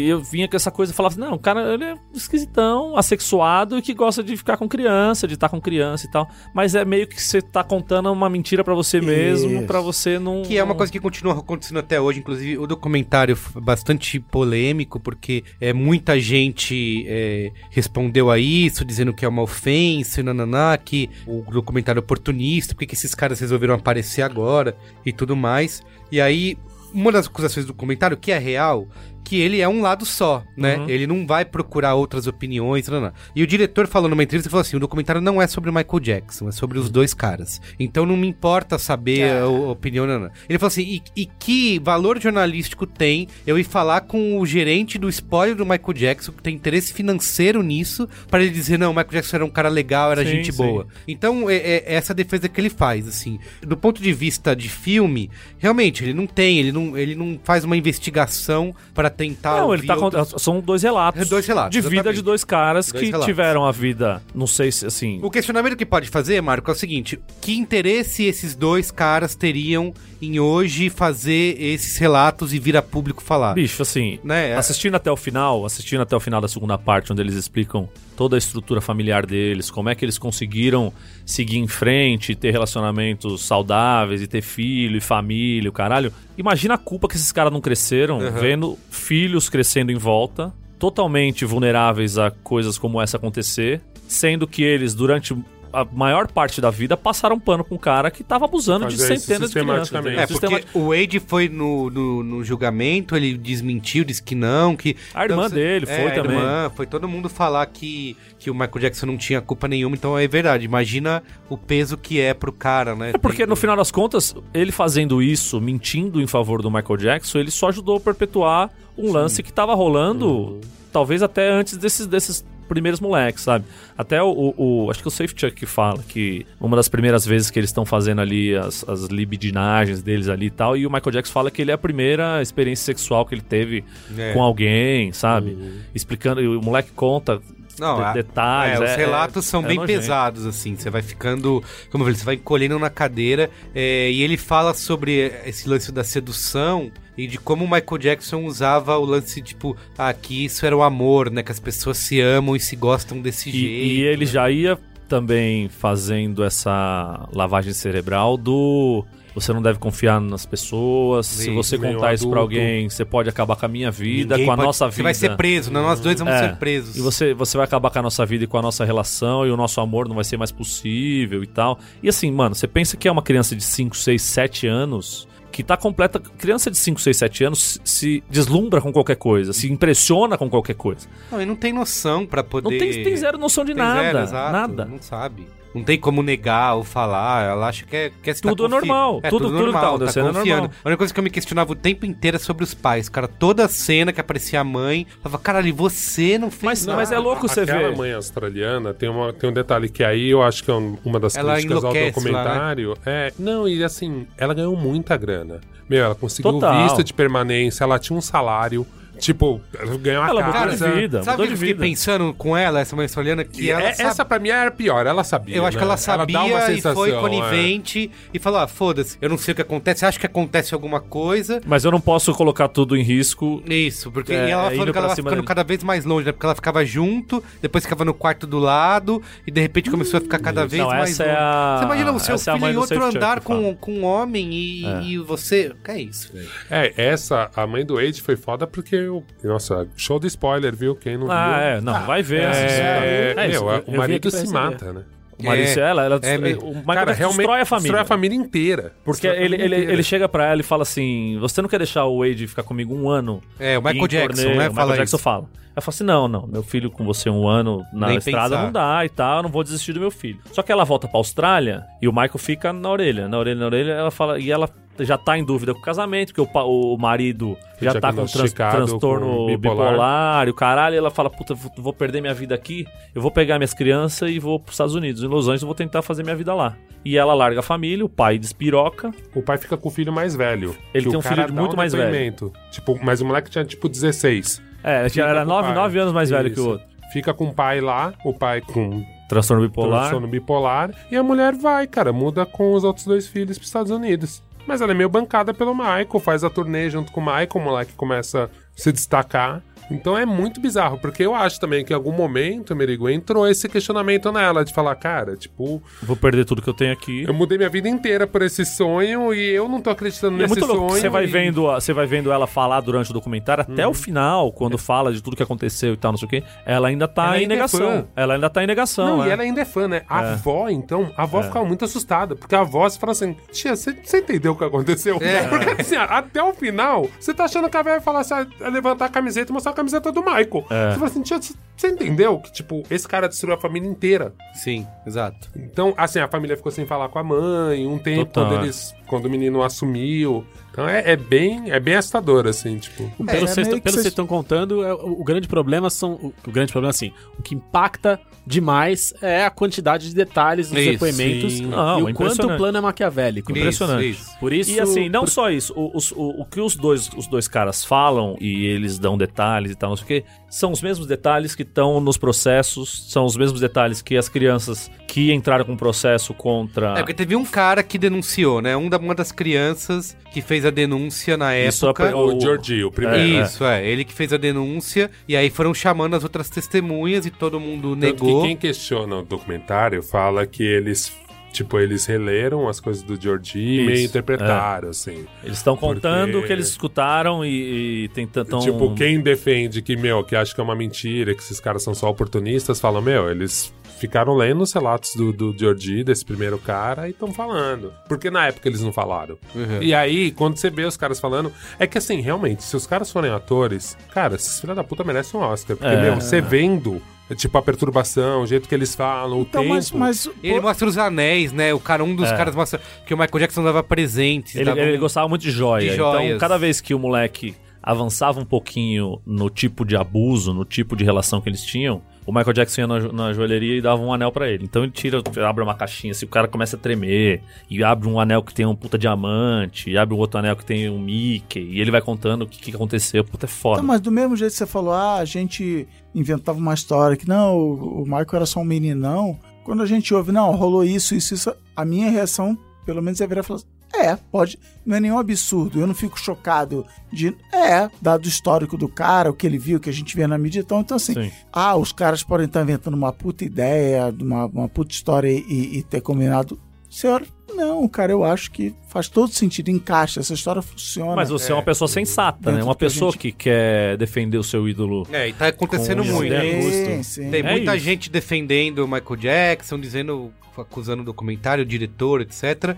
S4: Eu vinha com essa coisa e falava assim: não, o cara ele é esquisitão, assexuado e que gosta de ficar com criança, de estar com criança e tal. Mas é meio que você tá contando uma mentira pra você mesmo, pra você não.
S1: Que é uma coisa que continua acontecendo até hoje, inclusive o documentário foi bastante polêmico, porque é, muita gente é, respondeu a isso, dizendo que é uma ofensa, e nananá, que o documentário é oportunista, porque que esses caras resolveram aparecer agora e tudo mais. E aí, uma das acusações do documentário, que é real, que ele é um lado só, né?
S4: Uhum.
S1: Ele não vai procurar outras opiniões, não, não. E o diretor falou numa entrevista, falou assim, o documentário não é sobre o Michael Jackson, é sobre os dois caras. Então não me importa saber a, a opinião, não, não. Ele falou assim, e, e que valor jornalístico tem eu ir falar com o gerente do spoiler do Michael Jackson, que tem interesse financeiro nisso, para ele dizer, não, o Michael Jackson era um cara legal, era
S4: Sim,
S1: gente
S4: sim.
S1: boa. Então, é, é essa defesa que ele faz, assim. Do ponto de vista de filme, realmente, ele não tem, ele não, ele não faz uma investigação para tentar.
S4: Não, ele tá contando. São dois relatos.
S1: É dois relatos,
S4: De vida
S1: exatamente.
S4: de dois caras
S1: Dois
S4: que
S1: relatos.
S4: tiveram a vida. Não sei se assim.
S1: O questionamento que pode fazer, Marco, é o seguinte: que interesse esses dois caras teriam em hoje fazer esses relatos e vir a público falar?
S4: Bicho, assim,
S1: Né?
S4: assistindo até o final, assistindo até o final da segunda parte, onde eles explicam toda a estrutura familiar deles, como é que eles conseguiram seguir em frente, ter relacionamentos saudáveis, e ter filho e família, o caralho. Imagina a culpa que esses caras não cresceram,
S1: Uhum.
S4: vendo filhos crescendo em volta, totalmente vulneráveis a coisas como essa acontecer, sendo que eles, durante a maior parte da vida, passaram pano com um cara que tava abusando de
S6: Fazer isso
S4: centenas de crianças.
S1: É,
S4: entendeu?
S1: porque
S4: Sistema-
S1: o Wade foi no, no, no julgamento, ele desmentiu, disse que não, que...
S4: A irmã
S1: Então,
S4: dele
S1: é,
S4: foi
S1: a
S4: também.
S1: irmã, foi todo mundo falar que, que o Michael Jackson não tinha culpa nenhuma, então é verdade, imagina o peso que é pro cara, né?
S4: É porque
S1: Tem-
S4: no final das contas, ele fazendo isso, mentindo em favor do Michael Jackson, ele só ajudou a perpetuar um lance que tava rolando, talvez até antes desses, desses primeiros moleques, sabe? Até o, o- Acho que o Safe Chuck que fala que uma das primeiras vezes que eles estão fazendo ali as, as libidinagens deles ali e tal, e o Michael Jackson fala que ele é a primeira experiência sexual que ele teve
S1: É.
S4: com alguém, sabe? Explicando, e o moleque conta
S1: Não,
S4: de-
S1: a-
S4: detalhes.
S1: é, os
S4: é-
S1: relatos
S4: é-
S1: são
S4: é
S1: bem
S4: nojento.
S1: pesados, assim. Você vai ficando. Como eu falei, você vai encolhendo na cadeira. é, e ele fala sobre esse lance da sedução e de como o Michael Jackson usava o lance, tipo, ah, que isso era o amor, né? Que as pessoas se amam e se gostam desse
S4: E,
S1: jeito.
S4: e ele
S1: né?
S4: já ia também fazendo essa lavagem cerebral do você não deve confiar nas pessoas. Se você contar isso pra
S6: adulto.
S4: alguém, você pode acabar com a minha vida,
S1: Ninguém
S4: com a
S1: pode-
S4: nossa vida.
S1: Você vai ser preso, né? Nós dois vamos
S4: É.
S1: ser presos.
S4: E você, você vai acabar com a nossa vida e com a nossa relação, e o nosso amor não vai ser mais possível e tal. E assim, mano, você pensa que é uma criança de 5, 6, 7 anos que tá completa. Criança de 5, 6, 7 anos se- deslumbra com qualquer coisa, se impressiona com qualquer coisa.
S1: Não, e não tem noção pra poder.
S4: Não tem, tem zero noção de
S1: Tem
S4: nada.
S1: zero, exato,
S4: nada.
S1: Não sabe. Não tem como negar ou falar. Ela acha que é. Que é tá
S4: Tudo
S1: confi-
S4: normal,
S1: É,
S4: tudo-
S1: tudo,
S4: tudo tá
S1: normal,
S4: acontecendo é
S1: confiando.
S4: normal.
S1: A única coisa que eu me questionava o tempo inteiro é sobre os pais, cara. Toda cena que aparecia a mãe, eu falava, caralho, você não fez
S4: Mas,
S1: nada.
S4: mas é louco você
S6: Aquela
S4: ver.
S6: mãe australiana tem, uma, tem um detalhe que aí eu acho que é um- uma das
S1: Ela
S6: críticas ao
S1: enlouquece lá, né?
S6: documentário. É, não, e assim, ela ganhou muita grana. Meu, ela conseguiu
S4: Total.
S6: visto de permanência, ela tinha um salário. Tipo, ela ganhou uma
S4: Ela mudou
S6: casa.
S4: de vida,
S1: Sabe o
S4: mudou
S1: que eu fiquei
S4: vida.
S1: pensando com ela, essa mãe australiana? Que
S6: E
S1: ela
S6: é-
S1: sabe-
S6: essa pra mim era pior, ela sabia.
S1: Eu acho que
S6: né?
S1: ela sabia
S6: dá uma
S1: e
S6: sensação,
S1: foi
S6: é.
S1: conivente e falou: ah, foda-se, eu não sei o que acontece, acha que acontece alguma coisa.
S4: Mas eu não posso colocar tudo em risco.
S1: Isso, porque
S4: É,
S1: e ela
S4: indo
S1: falando que ela vai
S4: cima
S1: ficando
S4: dele.
S1: cada vez mais longe, né? Porque ela ficava junto, depois ficava no quarto do lado, e de repente começou a ficar cada vez
S4: Não,
S1: mais
S4: essa
S1: longe.
S4: é a-
S1: Você imagina o seu
S4: essa é a
S1: filho
S4: mãe
S1: em outro andar
S4: que
S1: com, com um homem e,
S4: É.
S1: e você. Que é isso, velho?
S6: É, essa, a mãe do Wade foi foda porque. Eu, nossa, show de spoiler, viu? Quem não
S4: Ah,
S6: viu.
S4: é, não, vai ver.
S6: É, é,
S7: É isso,
S6: meu,
S7: eu-
S6: o marido se mata, né?
S4: O Maurício, ela, ela
S1: é
S4: o. Michael
S6: Cara,
S4: Jackson
S6: realmente
S4: destrói a família.
S6: Destrói a família inteira.
S4: Porque ele,
S6: família
S4: ele,
S6: inteira.
S4: ele chega pra ela e fala assim: Você não quer deixar o Wade ficar comigo um ano?
S1: É, o Michael Jackson,
S4: torneio?"
S1: né?
S4: O
S1: Fala
S4: Michael Jackson
S1: isso.
S4: fala. Ela fala assim: Não, não, meu filho com você um ano na
S1: Nem
S4: estrada
S1: pensar.
S4: não dá e tal, eu não vou desistir do meu filho. Só que ela volta pra Austrália e o Michael fica na orelha, na orelha, na orelha. Ela fala, e ela já tá em dúvida com o casamento, porque o, o marido já tá com trans- transtorno
S6: com
S4: bipolar.
S6: bipolar.
S4: e o caralho. E ela fala: Puta, vou- perder minha vida aqui, eu vou pegar minhas crianças e vou pros Estados Unidos. Em Los Angeles, eu vou tentar fazer minha vida lá. E ela larga a família, o pai despiroca.
S6: O pai fica com o filho mais velho.
S4: Ele
S6: que
S4: tem um filho muito mais velho.
S6: Tipo, mas o moleque tinha tipo 16.
S4: É,
S6: Fica
S4: era
S6: com o
S4: 9
S6: pai.
S4: nove anos mais velho que o
S6: Isso.
S4: outro.
S6: Fica com o pai lá, o pai com
S4: Transtorno bipolar.
S6: transtorno bipolar. E a mulher vai, cara, muda com os outros dois filhos pros Estados Unidos. Mas ela é meio bancada pelo Michael, faz a turnê junto com o Michael, o moleque começa a se destacar. Então é muito bizarro, porque eu acho também que em algum momento, Merigo, entrou esse questionamento nela, de falar, cara, tipo,
S4: Vou perder tudo que eu tenho aqui.
S6: eu mudei minha vida inteira por esse sonho e eu não tô acreditando
S4: E é
S6: nesse
S4: muito louco.
S6: sonho.
S4: Você vai,
S6: e-
S4: vendo, você vai vendo ela falar durante o documentário até
S6: Uhum.
S4: o final, quando fala de tudo que aconteceu e tal, não sei o quê. Ela ainda tá
S6: Ela
S4: em
S6: ainda é
S4: negação.
S6: fã.
S4: ela ainda tá em negação.
S6: Não,
S4: é.
S6: e ela ainda é fã, né? A
S4: É.
S6: avó, então, a avó ficava muito assustada, porque a avó fala assim: Tia, você você entendeu o que aconteceu?
S1: É.
S6: Porque assim, até o final, você tá achando que a velha vai falar assim, ah, levantar a camiseta e mostrar camiseta do Michael.
S4: É.
S6: Você fala assim, tia, você entendeu que, tipo, esse cara destruiu a família inteira?
S1: Sim, exato.
S6: Então, assim, a família ficou sem falar com a mãe, um tempo
S4: Total,
S6: quando eles. Quando o menino assumiu. Então é, é bem. É bem assustador, assim, tipo.
S2: É,
S7: Pelo
S2: é
S7: pelo que
S2: vocês-
S7: estão contando, é, o, o grande problema são. O, o grande problema, assim, o que impacta demais é a quantidade de detalhes dos
S1: Isso,
S7: depoimentos.
S4: Não,
S7: e o
S4: é
S7: quanto o plano é maquiavélico.
S1: Isso,
S4: Impressionante.
S1: isso.
S7: Por isso.
S4: E assim, não
S7: por-
S4: só isso, o, os- o, o que os dois, os dois caras falam e eles dão detalhes e tal, não sei o quê, são os mesmos detalhes que estão nos processos, são os mesmos detalhes que as crianças que entraram com processo contra.
S1: É porque teve um cara que denunciou, né? Um da, uma das crianças que fez a denúncia na
S4: Isso
S1: época.
S4: é
S6: O
S4: O-
S6: Georgie, o primeiro.
S1: Isso, é. Ele que fez a denúncia. E aí foram chamando as outras testemunhas e todo mundo
S6: Tanto
S1: negou.
S6: que quem questiona o documentário fala que eles. Tipo, eles releram as coisas do Georgie e meio
S4: Isso,
S6: interpretaram, assim.
S4: Eles estão contando
S6: Porque-
S4: o que eles escutaram e, e tentando.
S6: Tipo, quem defende que, meu, que acha que é uma mentira, que esses caras são só oportunistas, falam, meu, eles ficaram lendo os relatos do, do Georgie, desse primeiro cara, e estão falando. Porque na época eles não falaram.
S1: Uhum.
S6: E aí, quando você vê os caras falando, é que assim, realmente, se os caras forem atores, cara, esses filha da puta merecem um Oscar. Porque,
S4: É.
S6: meu, você vendo, tipo, a perturbação, o jeito que eles falam, o
S2: Então,
S6: tempo.
S2: mas, mas
S1: Ele mostra os anéis, né? O cara, um dos
S4: É.
S1: caras mostra que o Michael Jackson dava presentes.
S4: Ele,
S1: dava
S4: ele
S1: um-
S4: gostava muito de joia.
S1: De joias.
S4: Então, cada vez que o moleque avançava um pouquinho no tipo de abuso, no tipo de relação que eles tinham, o Michael Jackson ia na, na joalheria e dava um anel pra ele. Então ele tira, abre uma caixinha, assim, o cara começa a tremer, e abre um anel que tem um puta diamante, e abre um outro anel que tem um Mickey, e ele vai contando o que, que aconteceu. Puta, é foda.
S2: Tá, mas do mesmo jeito que você falou, ah, a gente inventava uma história que não, o, o Michael era só um meninão. Quando a gente ouve, não, rolou isso, isso, isso, a minha reação, pelo menos, é virar e falar assim, é, pode, não é nenhum absurdo, eu não fico chocado de, é, dado o histórico do cara, o que ele viu, o que a gente vê na mídia, então, então assim,
S4: Sim.
S2: ah, os caras podem estar inventando uma puta ideia, uma, uma puta história e, e ter combinado. Senhor, não, cara, eu acho que faz todo sentido, encaixa, essa história funciona.
S4: Mas você é, uma pessoa sensata, né? Uma
S2: que
S4: pessoa
S2: gente-
S4: que quer defender o seu ídolo.
S1: É, e tá acontecendo muito.
S2: sim, sim.
S1: Tem
S4: É
S1: muita
S4: isso.
S1: gente defendendo o Michael Jackson, dizendo, acusando o documentário, o diretor, etc.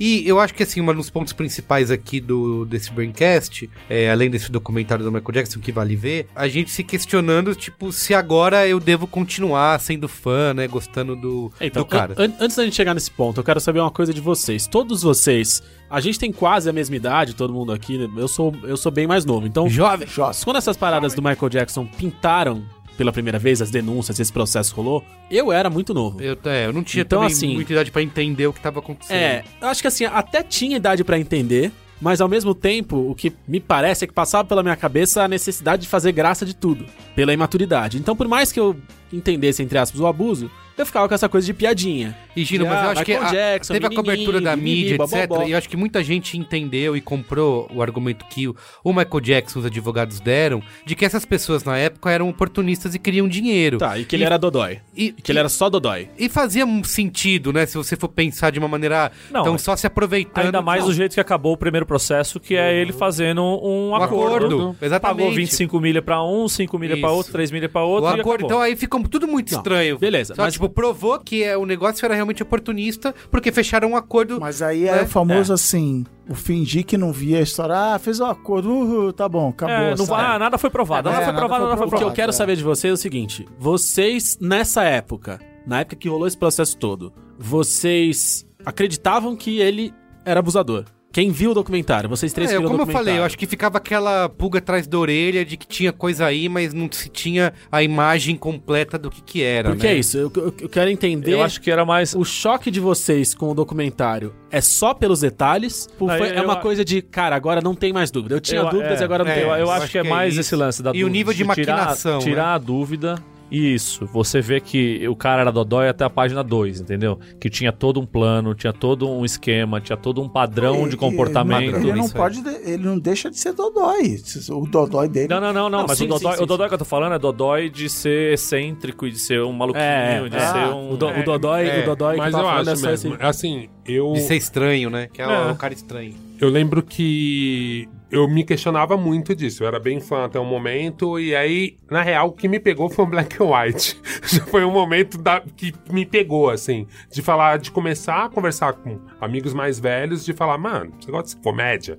S1: E eu acho que assim, um dos pontos principais aqui do desse Braincast, é, além desse documentário do Michael Jackson que vale ver, a gente se questionando, tipo, se agora eu devo continuar sendo fã, né, gostando do,
S7: Então,
S1: do cara.
S7: an- antes da gente chegar nesse ponto, eu quero saber uma coisa de vocês. Todos vocês, a gente tem quase a mesma idade, todo mundo aqui. né? Eu sou, eu sou bem mais novo. Então,
S1: Jovem.
S7: quando essas paradas do Michael Jackson pintaram pela primeira vez, as denúncias, esse processo rolou, eu era muito novo.
S1: Eu, é, eu não tinha
S7: Então, assim,
S1: muita idade pra entender o que tava acontecendo.
S7: É, eu acho que assim, até tinha idade pra entender, mas ao mesmo tempo, o que me parece é que passava pela minha cabeça a necessidade de fazer graça de tudo, pela imaturidade. Então, por mais que eu entendesse, entre aspas, o abuso, eu ficava com essa coisa de piadinha.
S1: E Gino,
S7: De,
S1: mas eu
S7: ah,
S1: acho que
S7: Michael
S1: a-
S7: Jackson,
S1: teve a cobertura da
S7: mimimi,
S1: mídia, etc. E eu acho que muita gente entendeu e comprou o argumento que o, o Michael Jackson, os advogados deram, de que essas pessoas na época eram oportunistas e queriam dinheiro.
S7: Tá, e que ele era dodói.
S1: E,
S7: E que ele era só dodói.
S1: e fazia um sentido, né? Se você for pensar de uma maneira.
S4: Não,
S1: então, só se aproveitando.
S4: Ainda mais
S1: Não,
S4: do jeito que acabou o primeiro processo, que é ele fazendo um,
S1: um
S4: acordo.
S1: acordo. Exatamente.
S4: Pagou 25 milha pra um, 5 milha pra
S1: Isso.
S4: outro, 3 milha pra
S1: O
S4: outro e
S1: acordo,
S4: acabou.
S1: então aí fica tudo muito
S7: Não,
S1: estranho.
S7: beleza,
S1: Só,
S7: mas-
S1: tipo, provou que é, o negócio era realmente oportunista, porque fecharam um acordo.
S2: Mas aí é
S1: né?
S2: o famoso assim, o fingir que não via a história. Ah, fez um acordo, uhul, tá bom, acabou.
S4: É, não ah, nada foi provado,
S2: É,
S4: nada foi
S2: nada
S4: provado,
S2: foi
S4: nada foi
S7: O que eu
S4: provado.
S7: quero
S2: é.
S7: saber de vocês é o seguinte: vocês, nessa época, na época que rolou esse processo todo, vocês acreditavam que ele era abusador? Quem viu o documentário? Vocês três
S1: É,
S7: viram o
S1: como eu
S7: documentário.
S1: falei, eu acho que ficava aquela pulga atrás da orelha de que tinha coisa aí, mas não se tinha a imagem completa do que que era,
S7: Porque
S1: né?
S7: é isso, eu, eu- eu quero entender.
S4: Eu acho que era mais.
S7: O choque de vocês com o documentário é só pelos detalhes?
S4: Não,
S7: foi-
S4: eu-
S7: é uma
S4: eu-
S7: coisa de, cara, agora não tem mais dúvida. Eu tinha
S4: eu-
S7: dúvidas
S4: é,
S7: e agora não
S1: é,
S4: Eu,
S7: mais.
S4: eu
S1: eu
S4: acho
S1: acho
S4: que é
S1: que é
S4: mais
S1: isso.
S4: esse lance da
S1: E o nível de
S4: tirar-
S1: maquinação,
S4: Tirar,
S1: né?
S4: a dúvida. Isso, você vê que o cara era dodói até a página 2, entendeu? Que tinha todo um plano, tinha todo um esquema, tinha todo um padrão
S2: E-
S4: de comportamento.
S2: Ele não pode, de- ele não deixa de ser dodói. O dodói dele.
S4: Não, não, não, não,
S7: Não,
S4: mas
S7: sim,
S4: o, dodói,
S7: sim, sim,
S4: o dodói que eu tô falando é dodói de ser excêntrico e de ser um maluquinho,
S7: É,
S4: de
S7: é.
S4: ser um...
S7: o, do, o Dodói,
S1: é,
S7: o Dodói
S6: Mas
S7: que tá
S6: eu
S7: falando
S6: acho
S7: é
S6: mesmo.
S7: esse-
S6: Assim, eu,
S1: De ser estranho, né? Que é,
S4: É.
S1: o cara estranho.
S6: Eu lembro que eu me questionava muito disso. Eu era bem fã até um momento, e aí, na real, o que me pegou foi um Black and White. Já foi um momento da- que me pegou, assim, de falar, de começar a conversar com amigos mais velhos, de falar, mano, você gosta de comédia?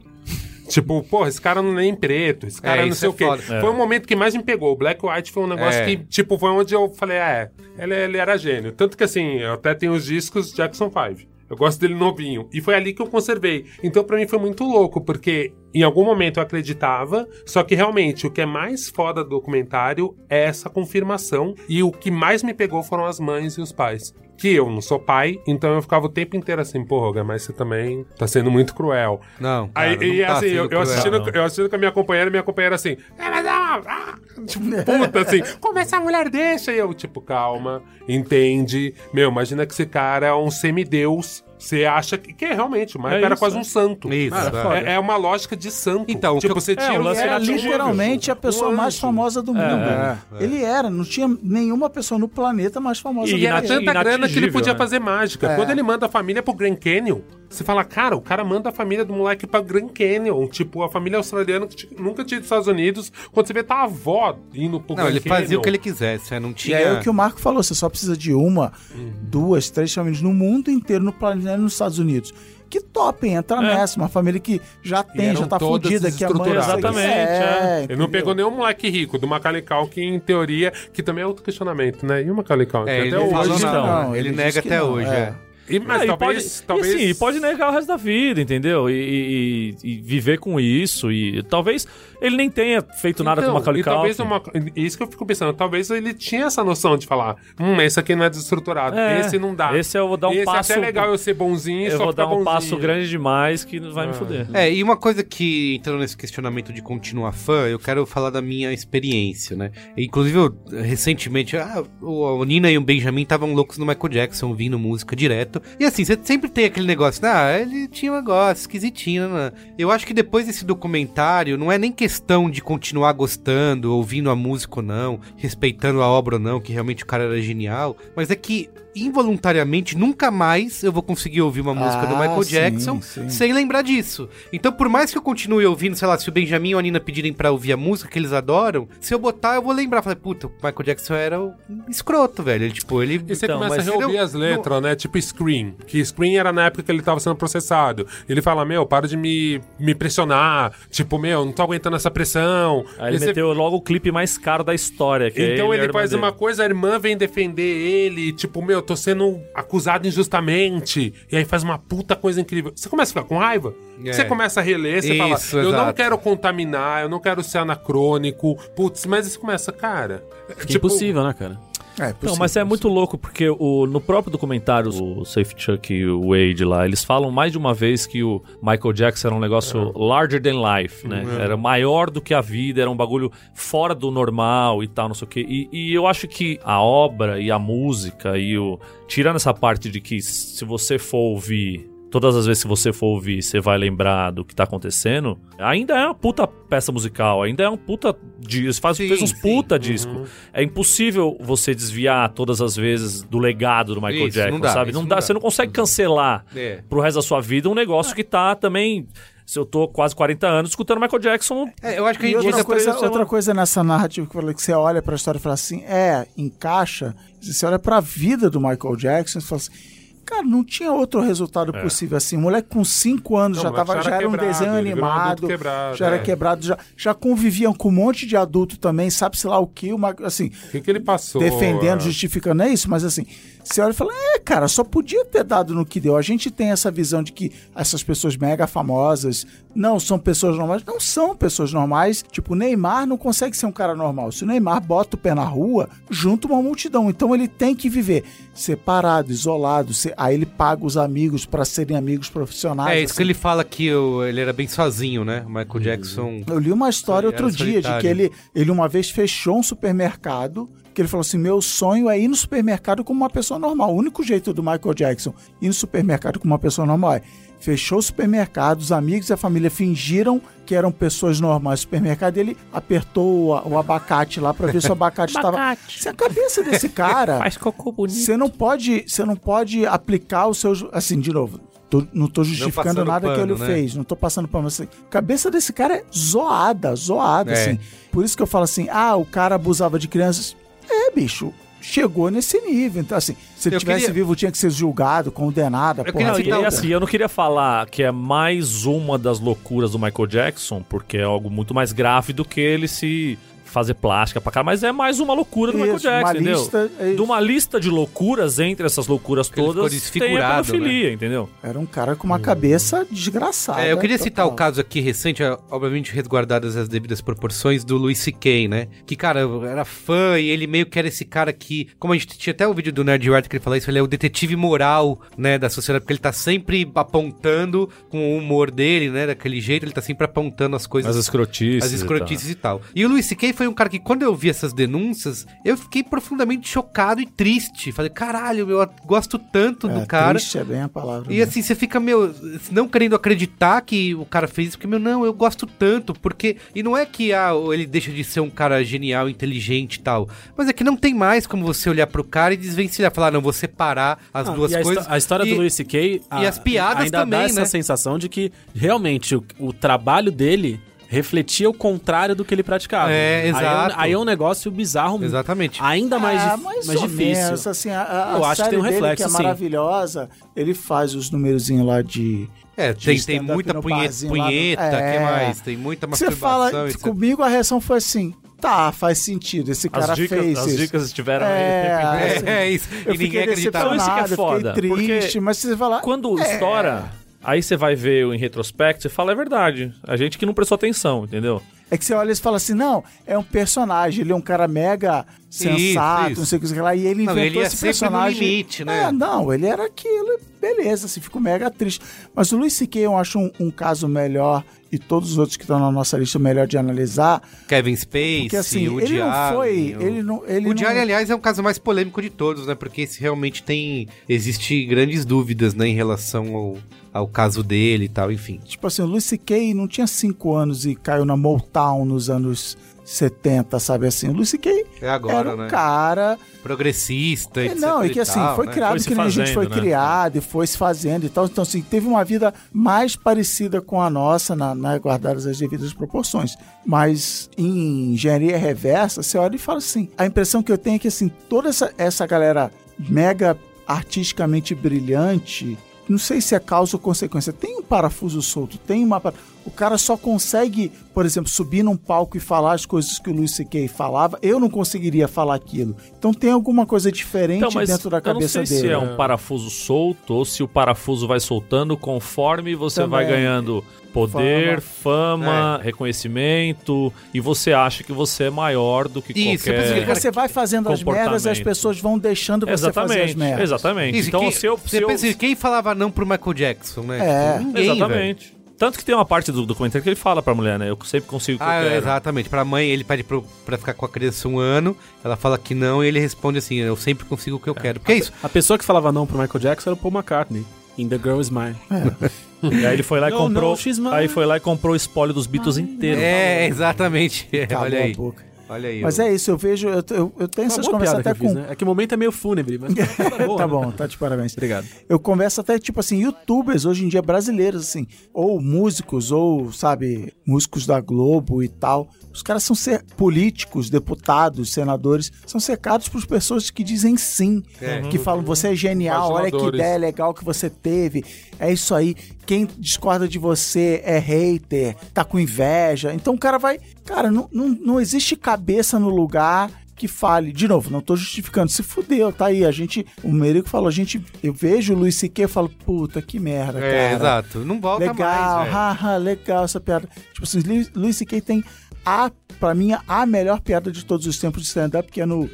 S6: Tipo, porra, esse cara não é nem preto, esse cara
S1: É,
S6: não sei
S1: é
S6: o quê.
S1: foda.
S6: Foi o momento que mais me pegou. O Black White foi um negócio
S1: É.
S6: que, tipo, foi onde eu falei, é, ele, ele era gênio. Tanto que, assim, eu até tenho os discos Jackson 5. Eu gosto dele novinho. E foi ali que eu conservei. Então, pra mim, foi muito louco, porque em algum momento eu acreditava, só que realmente o que é mais foda do documentário é essa confirmação. E o que mais me pegou foram as mães e os pais. Que eu não sou pai, então eu ficava o tempo inteiro assim, porra, mas você também tá sendo muito cruel.
S1: Não,
S6: Aí,
S1: cara, não
S6: e
S1: tá
S6: assim, eu, eu assistindo, eu assistindo com a minha companheira, minha companheira assim, "É, mas ah", tipo, puta, assim, como essa mulher deixa? E eu, tipo, calma, entende. Meu, imagina que esse cara é um semideus. Você acha que, que é realmente, mas
S4: É
S6: o cara é
S4: isso,
S6: quase
S4: é.
S6: um santo.
S1: Isso,
S6: Ah,
S1: é.
S6: é, é uma lógica de santo.
S1: Então, o
S6: tipo, você
S4: é,
S6: tira
S4: o
S6: um
S4: lance
S2: Era literalmente a pessoa
S6: Um
S2: mais famosa do mundo.
S7: É,
S2: Ele era, não tinha nenhuma pessoa no planeta mais famosa
S4: E
S2: do
S6: E era tanta grana que ele podia
S4: né?
S6: fazer mágica.
S2: É.
S6: Quando ele manda a família pro Grand Canyon, você fala, cara, o cara manda a família do moleque pra Grand Canyon. Tipo, a família australiana que nunca tinha ido dos Estados Unidos. Quando você vê, tá a avó indo pro
S1: Não,
S6: Grand
S1: ele fazia
S6: Canyon.
S1: o que ele quisesse, é, não
S2: E
S1: tinha...
S2: aí é o que o Marco falou, você só precisa de uma, duas, três famílias no mundo inteiro, no planeta, nos Estados Unidos. Que topem, entra nessa, uma família que já tem, já tá fodida, que a mãe...
S4: Exatamente,
S2: é.
S6: Ele não pegou nenhum moleque rico do Macaulay Culkin, em teoria, que também é outro questionamento, né? E o Macaulay Culkin?
S1: É, ele
S6: até hoje...
S1: nada,
S2: não,
S1: não, ele,
S2: ele
S1: nega
S2: que
S1: até
S2: não,
S1: hoje,
S2: é.
S1: é.
S6: E, mas
S4: É, e
S6: talvez...
S4: pode,
S6: talvez...
S4: e, assim, pode negar o resto da vida, entendeu? E- e- e viver com isso. E talvez ele nem tenha feito nada com o Macaulay
S6: e talvez uma, isso que eu fico pensando, talvez ele tinha essa noção de falar, hum, esse aqui não é desestruturado,
S4: É,
S6: esse não dá.
S4: esse eu vou dar um
S6: esse
S4: passo-
S6: é até legal eu ser bonzinho,
S4: Eu
S6: só
S4: vou dar um
S6: bonzinho.
S4: passo grande demais que vai me fuder.
S1: É, e uma coisa que, entrando nesse questionamento de continuar fã, eu quero falar da minha experiência, né? Inclusive, eu, recentemente, ah, o, o Nina e o Benjamin estavam loucos no Michael Jackson, ouvindo música direto. E assim, você sempre tem aquele negócio, ah, ele tinha um negócio esquisitinho, né? Eu acho que depois desse documentário, não é nem questão de continuar gostando, ouvindo a música ou não, respeitando a obra ou não, que realmente o cara era genial, mas é que involuntariamente, nunca mais eu vou conseguir ouvir uma música do
S2: Ah,
S1: Michael
S2: sim,
S1: Jackson
S2: sim.
S1: sem lembrar disso. Então, por mais que eu continue ouvindo, sei lá, se o Benjamin ou a Nina pedirem pra ouvir a música que eles adoram, se eu botar, eu vou lembrar. Falei, puta, o Michael Jackson era o escroto, velho. Ele, tipo, ele.
S6: E você
S4: Então,
S6: começa a reouvir as letras, né? Tipo Scream. Que Scream era na época que ele tava sendo processado. Ele fala, meu, para de me, me pressionar. Tipo, meu, não tô aguentando essa pressão.
S4: Aí ele
S6: E você-
S4: meteu logo o clipe mais caro da história. Que é
S6: Então
S4: ele,
S6: ele faz uma coisa, a irmã vem defender ele, tipo, meu, tô sendo acusado injustamente. E aí faz uma puta coisa incrível. Você começa a ficar com raiva.
S1: É.
S6: Você começa a reler, você
S1: Isso,
S6: fala, eu não
S1: exato.
S6: quero contaminar, eu não quero ser anacrônico. Putz, mas você começa, cara.
S7: Que impossível, né, cara?
S2: É,
S4: Não,
S2: possível,
S4: mas é muito louco, porque o, no próprio documentário, o Safe Chuck e o Wade lá, eles falam mais de uma vez que o Michael Jackson era um negócio larger than life, né? Era maior do que a vida, era um bagulho fora do normal e tal, não sei o quê. E, e eu acho que a obra e a música e o. Tirando essa parte de que se você for ouvir. Todas as vezes que você for ouvir, você vai lembrar do que tá acontecendo. Ainda é uma puta peça musical, ainda é um puta disco. Faz,
S1: Sim,
S4: fez uns
S1: sim.
S4: puta disco. É impossível você desviar todas as vezes do legado do Michael
S1: Isso,
S4: Jackson,
S1: não dá,
S4: sabe? Não
S1: não
S4: dá,
S1: dá.
S4: você não consegue cancelar
S1: É.
S4: pro resto da sua vida um negócio que tá também. Se eu tô quase 40 anos escutando Michael Jackson.
S1: É, eu acho que a gente
S2: outra
S1: ainda
S2: coisa, outra
S4: não-
S2: coisa nessa narrativa que eu falei, que você olha pra história e fala assim, é, encaixa. Você olha pra vida do Michael Jackson e fala assim, cara, não tinha outro resultado possível assim. O moleque com 5 anos
S6: Não,
S2: já, tava,
S6: já
S2: já
S6: era
S2: era um
S6: quebrado,
S2: desenho
S6: virou um
S2: animado,
S6: quebrado,
S2: já era
S6: é.
S2: quebrado, já, já conviviam com um monte de adulto também, sabe-se lá o que, uma, assim,
S6: O que, que ele passou?
S2: defendendo,
S6: é?
S2: justificando, é isso, mas assim, você olha e fala, é, cara, só podia ter dado no que deu. A gente tem essa visão de que essas pessoas mega famosas não são pessoas normais, não são pessoas normais. Tipo, o Neymar não consegue ser um cara normal. Se o Neymar bota o pé na rua, junta uma multidão. Então ele tem que viver separado, isolado. se- Aí ele paga os amigos para serem amigos profissionais.
S1: É isso que
S2: assim.
S1: ele fala que o- ele era bem sozinho, né? O Michael Jackson.
S2: Eu li uma história outro dia de
S1: solitário.
S2: que ele, ele uma vez fechou um supermercado. Que ele falou assim: meu sonho é ir no supermercado como uma pessoa normal. O único jeito do Michael Jackson ir no supermercado como uma pessoa normal é. Fechou o supermercado, os amigos e a família fingiram que eram pessoas normais. O supermercado ele apertou o, o abacate lá pra ver se o abacate estava. Se a cabeça desse cara.
S4: Faz cocô bonito.
S2: Você não pode, você não pode aplicar os seus, assim, de novo. tô- não tô justificando nada que
S1: pano,
S2: ele
S1: né?
S2: fez, não tô passando pano, assim, a cabeça desse cara é zoada, zoada,
S1: É.
S2: assim. Por isso que eu falo assim, ah, o cara abusava de crianças. É, bicho, chegou nesse nível. Então, assim, se ele
S1: Eu
S2: tivesse
S1: queria-
S2: vivo, tinha que ser julgado, condenado,
S1: Eu
S2: porra
S1: queria
S4: e assim, eu não queria falar que é mais uma das loucuras do Michael Jackson, porque é algo muito mais grave do que ele se fazer plástica pra cara, mas é mais uma loucura do Michael
S2: Isso, uma
S4: Jackson, entendeu?
S2: lista, é
S4: de uma lista de loucuras, entre essas loucuras todas, tem a
S1: desfigurado,
S4: pedofilia, entendeu?
S2: Era um cara com uma cabeça desgraçada.
S1: É, eu queria
S2: total.
S1: citar o caso aqui recente, é, obviamente resguardadas as devidas proporções, do Louis C.K., né? Que, cara, eu era fã e ele meio que era esse cara que, como a gente tinha até o vídeo do Nerd Art que ele fala isso, ele é o detetive moral, né, da sociedade, porque ele tá sempre apontando com o humor dele, né, daquele jeito, ele tá sempre apontando as coisas
S4: As escrotices.
S1: as
S4: e
S1: escrotices e tal. E o Luis C.K. foi um cara que, quando eu vi essas denúncias, eu fiquei profundamente chocado e triste. Falei, caralho, eu gosto tanto
S2: É,
S1: do cara.
S2: Triste é bem a palavra.
S1: E
S2: né?
S1: assim, você fica, meu, não querendo acreditar que o cara fez isso, porque, meu, não, eu gosto tanto, porque. E não é que ah, ele deixa de ser um cara genial, inteligente e tal, mas é que não tem mais como você olhar pro cara e desvencilhar, falar, não, vou separar as
S7: Não,
S1: duas
S7: e a,
S1: coisas.
S7: a história
S1: E-
S7: do Louis C.K. a-
S1: as piadas
S7: ainda
S1: também,
S7: dá essa
S1: né?
S7: sensação de que realmente o, o trabalho dele refletia o contrário do que ele praticava.
S1: É,
S7: Aí é um-
S1: exato.
S7: Aí é um, negócio bizarro,
S1: Exatamente.
S7: ainda mais,
S2: Ah, mais
S7: mais difícil.
S2: menos, assim, a, a,
S7: Eu
S2: a
S7: acho que tem um
S2: dele,
S7: reflexo,
S2: que é
S7: sim.
S2: maravilhosa, ele faz os numerozinhos lá de...
S1: É, tem, tem muita punheta, punheta
S2: É.
S1: que mais? Tem muita
S2: Você
S1: masturbação.
S2: fala,
S1: etc.
S2: comigo a reação foi assim, tá, faz sentido, esse cara
S4: As dicas,
S2: fez
S4: as
S2: isso.
S4: dicas estiveram
S2: É,
S4: aí.
S2: assim,
S1: É, é isso.
S2: Eu
S1: e ninguém acreditava.
S4: Então, isso que é foda,
S2: fiquei
S4: porque
S2: triste, mas você fala...
S4: Quando estoura, aí você vai ver em retrospecto, você fala, é verdade. A gente que não prestou atenção, entendeu?
S2: É que você olha e fala assim, não, é um personagem, ele é um cara mega sensato,
S1: isso.
S2: não sei o que lá, e ele
S1: Não,
S2: inventou
S1: ele
S2: esse
S1: sempre no
S2: personagem.
S1: limite, né?
S2: É, não, ele era aquilo, beleza, assim, fico mega triste. Mas o Luis C.K. eu acho um, um caso melhor, e todos os outros que estão na nossa lista melhor de analisar,
S1: Kevin Spacey,
S2: porque assim,
S1: o
S2: ele não
S1: Allen,
S2: foi,
S1: o-
S2: ele não... Ele
S1: o
S2: não,
S1: Diário, aliás, é um caso mais polêmico de todos, né? Porque esse realmente tem. Existe grandes dúvidas, né? Em relação ao, ao caso dele e tal, enfim.
S2: Tipo assim, o Luis C.K. não tinha cinco anos e caiu na Motown nos anos 70, sabe assim? O Louis C.K.
S1: É agora,
S2: era um
S1: né?
S2: cara
S1: Progressista,
S2: É,
S1: etc.
S2: não, e que assim,
S1: tal,
S2: foi
S1: né?
S2: criado
S4: Foi se
S2: que nem a gente
S4: fazendo,
S2: foi
S4: né?
S2: criado e foi se fazendo e tal. Então, assim, teve uma vida mais parecida com a nossa, na, na- guardadas as devidas proporções. Mas em engenharia reversa, você olha e fala assim: a impressão que eu tenho é que assim, toda essa, essa galera mega artisticamente brilhante. Não sei se é causa ou consequência. Tem um parafuso solto, tem uma. O cara só consegue, por exemplo, subir num palco e falar as coisas que o Luis C.K. falava. Eu não conseguiria falar aquilo. Então tem alguma coisa diferente dentro da cabeça
S4: eu não sei
S2: dele.
S4: se é um parafuso solto ou se o parafuso vai soltando conforme você
S2: Também.
S4: vai ganhando poder, fama,
S1: É.
S4: reconhecimento e você acha que você é maior do que
S1: Isso,
S4: qualquer...
S2: Porque você vai fazendo as merdas e as pessoas vão deixando você fazer as
S4: Exatamente,
S2: merdas.
S4: exatamente.
S1: Isso,
S4: então,
S1: quem,
S4: se eu,
S1: você
S4: se eu-
S1: pensa, quem falava não pro Michael Jackson, né?
S2: É.
S1: Tipo, ninguém, velho.
S4: Tanto que tem uma parte do documentário que ele fala pra mulher, né? Eu sempre consigo o que
S1: Ah,
S4: eu quero.
S1: exatamente. Pra mãe, ele pede pro, pra ficar com a criança um ano, ela fala que não, e ele responde assim, eu sempre consigo o que eu quero. Porque é isso.
S7: A pessoa que falava não pro Michael Jackson era o Paul McCartney. In The Girl Is Mine.
S4: E aí ele foi lá e comprou.
S7: she's mine.
S4: aí foi lá e comprou o espólio dos Beatles inteiro.
S1: É, exatamente. É, olha
S2: a
S1: aí. Olha aí.
S2: Mas
S1: ó.
S2: é isso, eu vejo, eu, eu, eu tenho
S7: Uma
S2: essas conversas até
S7: eu
S2: com.
S7: fiz, né? É que o momento é meio fúnebre, mas tá boa,
S2: tá
S7: né?
S2: bom, tá de parabéns.
S7: Obrigado.
S2: Eu converso até, tipo assim, youtubers hoje em dia brasileiros, assim, ou músicos, ou, sabe, músicos da Globo e tal. Os caras são ser políticos, deputados, senadores, são cercados por pessoas que dizem sim,
S1: É.
S2: que falam, você é genial, olha que ideia legal que você teve, é isso aí. Quem discorda de você é hater, tá com inveja. Então o cara vai. Cara, não, não, não existe cabeça no lugar que fale. De novo, não tô justificando. Se fudeu, tá aí. A gente. O Merico falou, a gente. Eu vejo o Luiz C.K. e falo, puta, que merda, cara.
S1: É, exato. Não volta
S2: Legal,
S1: mais, velho.
S2: haha, legal essa piada. Tipo assim, Lu- Luiz C.K. tem a, pra mim, a melhor piada de todos os tempos de stand-up, que é no.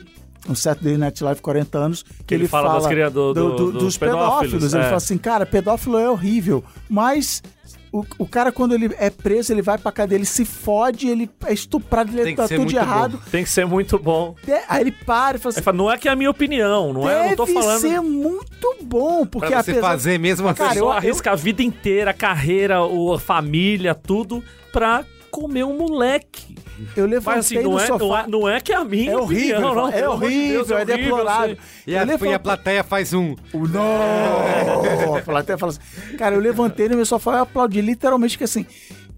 S2: No Saturday Night Live 40 anos, que
S4: ele
S2: ele,
S4: fala das cria- do- do- dos
S2: dos pedófilos.
S4: pedófilos,
S2: Ele
S4: é.
S2: fala assim, cara, pedófilo é horrível, mas o, o cara, quando ele é preso, ele vai pra cadeia, ele se fode, ele é estuprado, ele
S1: Tem que
S2: tá tudo de
S1: muito bom.
S2: errado.
S4: Tem que ser muito bom.
S2: De- Aí ele para e fala assim,
S4: fala, não é que é a minha opinião, não é? Eu não tô
S2: deve
S4: falando.
S2: ser muito bom, porque
S1: Pra você
S2: apesar...
S1: fazer mesmo assim.
S2: Cara,
S4: Cara,
S2: eu-
S4: eu arrisca a vida inteira, a carreira, o- a família, tudo, pra comer um moleque.
S2: Eu levantei
S4: Mas assim,
S2: no
S4: não é,
S2: sofá...
S4: não, é, não é que é a minha
S2: É horrível,
S4: opinião, não.
S2: é
S4: amor de
S2: horrível,
S4: Deus,
S2: é
S4: horrível,
S2: deplorável.
S4: eu sei.
S1: E a,
S2: Eu levanto-
S1: e a plateia faz um.
S2: O não! A plateia fala assim, cara, eu levantei no meu sofá e aplaudi literalmente que assim,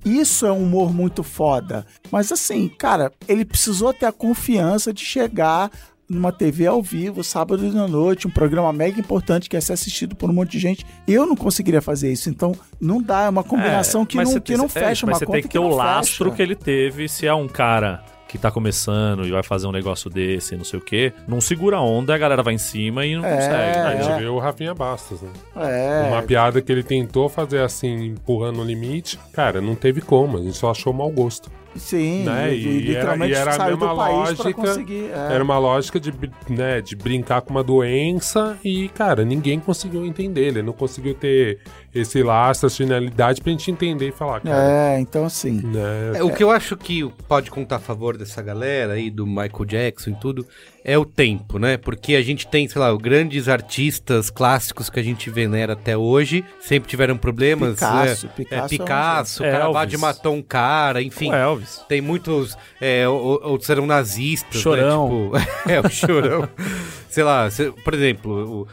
S2: isso é um humor muito foda. Mas assim, cara, ele precisou ter a confiança de chegar numa TV ao vivo, sábado de noite, um programa mega importante que ia ser assistido por um monte de gente. Eu não conseguiria fazer isso. Então, não dá, é uma combinação que,
S4: mas
S2: não,
S4: você
S2: que não
S4: é,
S2: fecha uma
S4: Mas você
S2: conta
S4: tem que
S2: que
S4: ter o lastro
S2: fecha.
S4: que ele teve. Se é um cara que tá começando e vai fazer um negócio desse, não sei o quê, não segura a onda, a galera vai em cima e não
S2: É,
S4: consegue.
S6: A
S4: né?
S6: gente vê o Rafinha Bastos, né?
S2: É,
S6: Uma piada que ele tentou fazer assim, empurrando o limite. Cara, não teve como, a gente só achou mau gosto.
S2: sim,
S6: né?
S2: e, e literalmente
S6: era, e era a
S2: saiu
S6: mesma
S2: do país
S6: lógica.
S2: pra conseguir. é.
S6: Era uma lógica de, né, de brincar com uma doença e, cara, ninguém conseguiu entender. Ele não conseguiu ter esse lastro, essa finalidade pra gente entender e falar, cara.
S2: É, então assim.
S6: Né,
S1: É, o que eu acho que pode contar a favor dessa galera aí, do Michael Jackson e tudo, é o tempo, né? Porque a gente tem, sei lá, grandes artistas clássicos que a gente venera até hoje, sempre tiveram problemas.
S2: Picasso,
S1: né?
S2: Picasso é
S1: é, Picasso,
S4: exemplo.
S1: Caravaggio
S4: Elvis.
S1: matou um cara, enfim.
S4: O Elvis.
S1: Tem muitos. É, outros eram nazistas.
S7: Chorão.
S1: Né? Tipo, é, o chorão. Sei lá, por exemplo,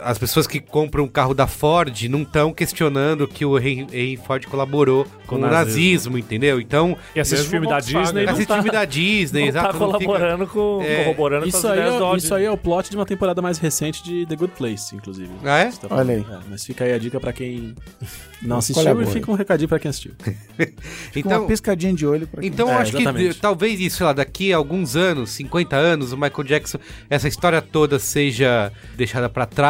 S1: as pessoas que compram um carro da Ford não estão questionando que o Henry, Ford colaborou com, o nazismo.
S4: nazismo.
S1: entendeu? Então,
S4: E assiste filme da. Disney não
S1: assiste
S4: tá,
S1: filme da Disney,
S4: não
S1: exato.
S4: tá
S1: não fica-
S4: colaborando com,
S1: É,
S4: corroborando com
S7: Isso
S4: as
S7: aí,
S4: ideias do
S7: é,
S4: Audi.
S7: isso aí é o plot de uma temporada mais recente de The Good Place, inclusive.
S1: Ah, é?
S7: Tá
S2: Olha aí.
S7: É, mas fica aí a dica pra quem não assistiu
S2: é
S7: e fica um recadinho pra quem assistiu.
S2: Fica uma piscadinha de olho pra quem...
S1: Então,
S7: É,
S1: eu acho
S7: exatamente.
S1: que talvez isso, sei lá, daqui a alguns anos, 50 anos, o Michael Jackson, essa história toda seja deixada pra trás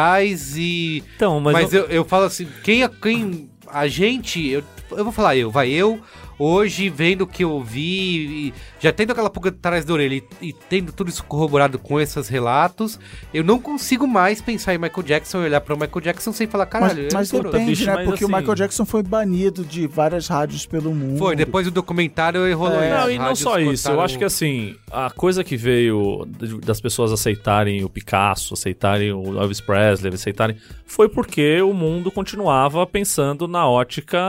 S1: e.
S4: Então, mas,
S1: Mas,
S4: eu-
S1: eu, eu falo assim, quem, quem a gente, eu, eu vou falar eu, vai eu, hoje vendo o que eu vi, e já tendo aquela pulga atrás da orelha e, e tendo tudo isso corroborado com esses relatos, eu não consigo mais pensar em Michael Jackson e olhar para o Michael Jackson sem falar,
S2: Mas,
S1: caralho, ele
S2: mas
S1: estourou."
S2: depende,
S4: bicho,
S2: né?
S4: mas
S2: Porque o
S4: assim-
S2: Michael Jackson foi banido de várias rádios pelo mundo.
S1: Foi, depois do documentário rolou
S2: É,
S1: isso.
S4: Não, e não só isso. Eu acho que assim, a coisa que veio das pessoas aceitarem o Picasso, aceitarem o Elvis Presley, aceitarem, foi porque o mundo continuava pensando na ótica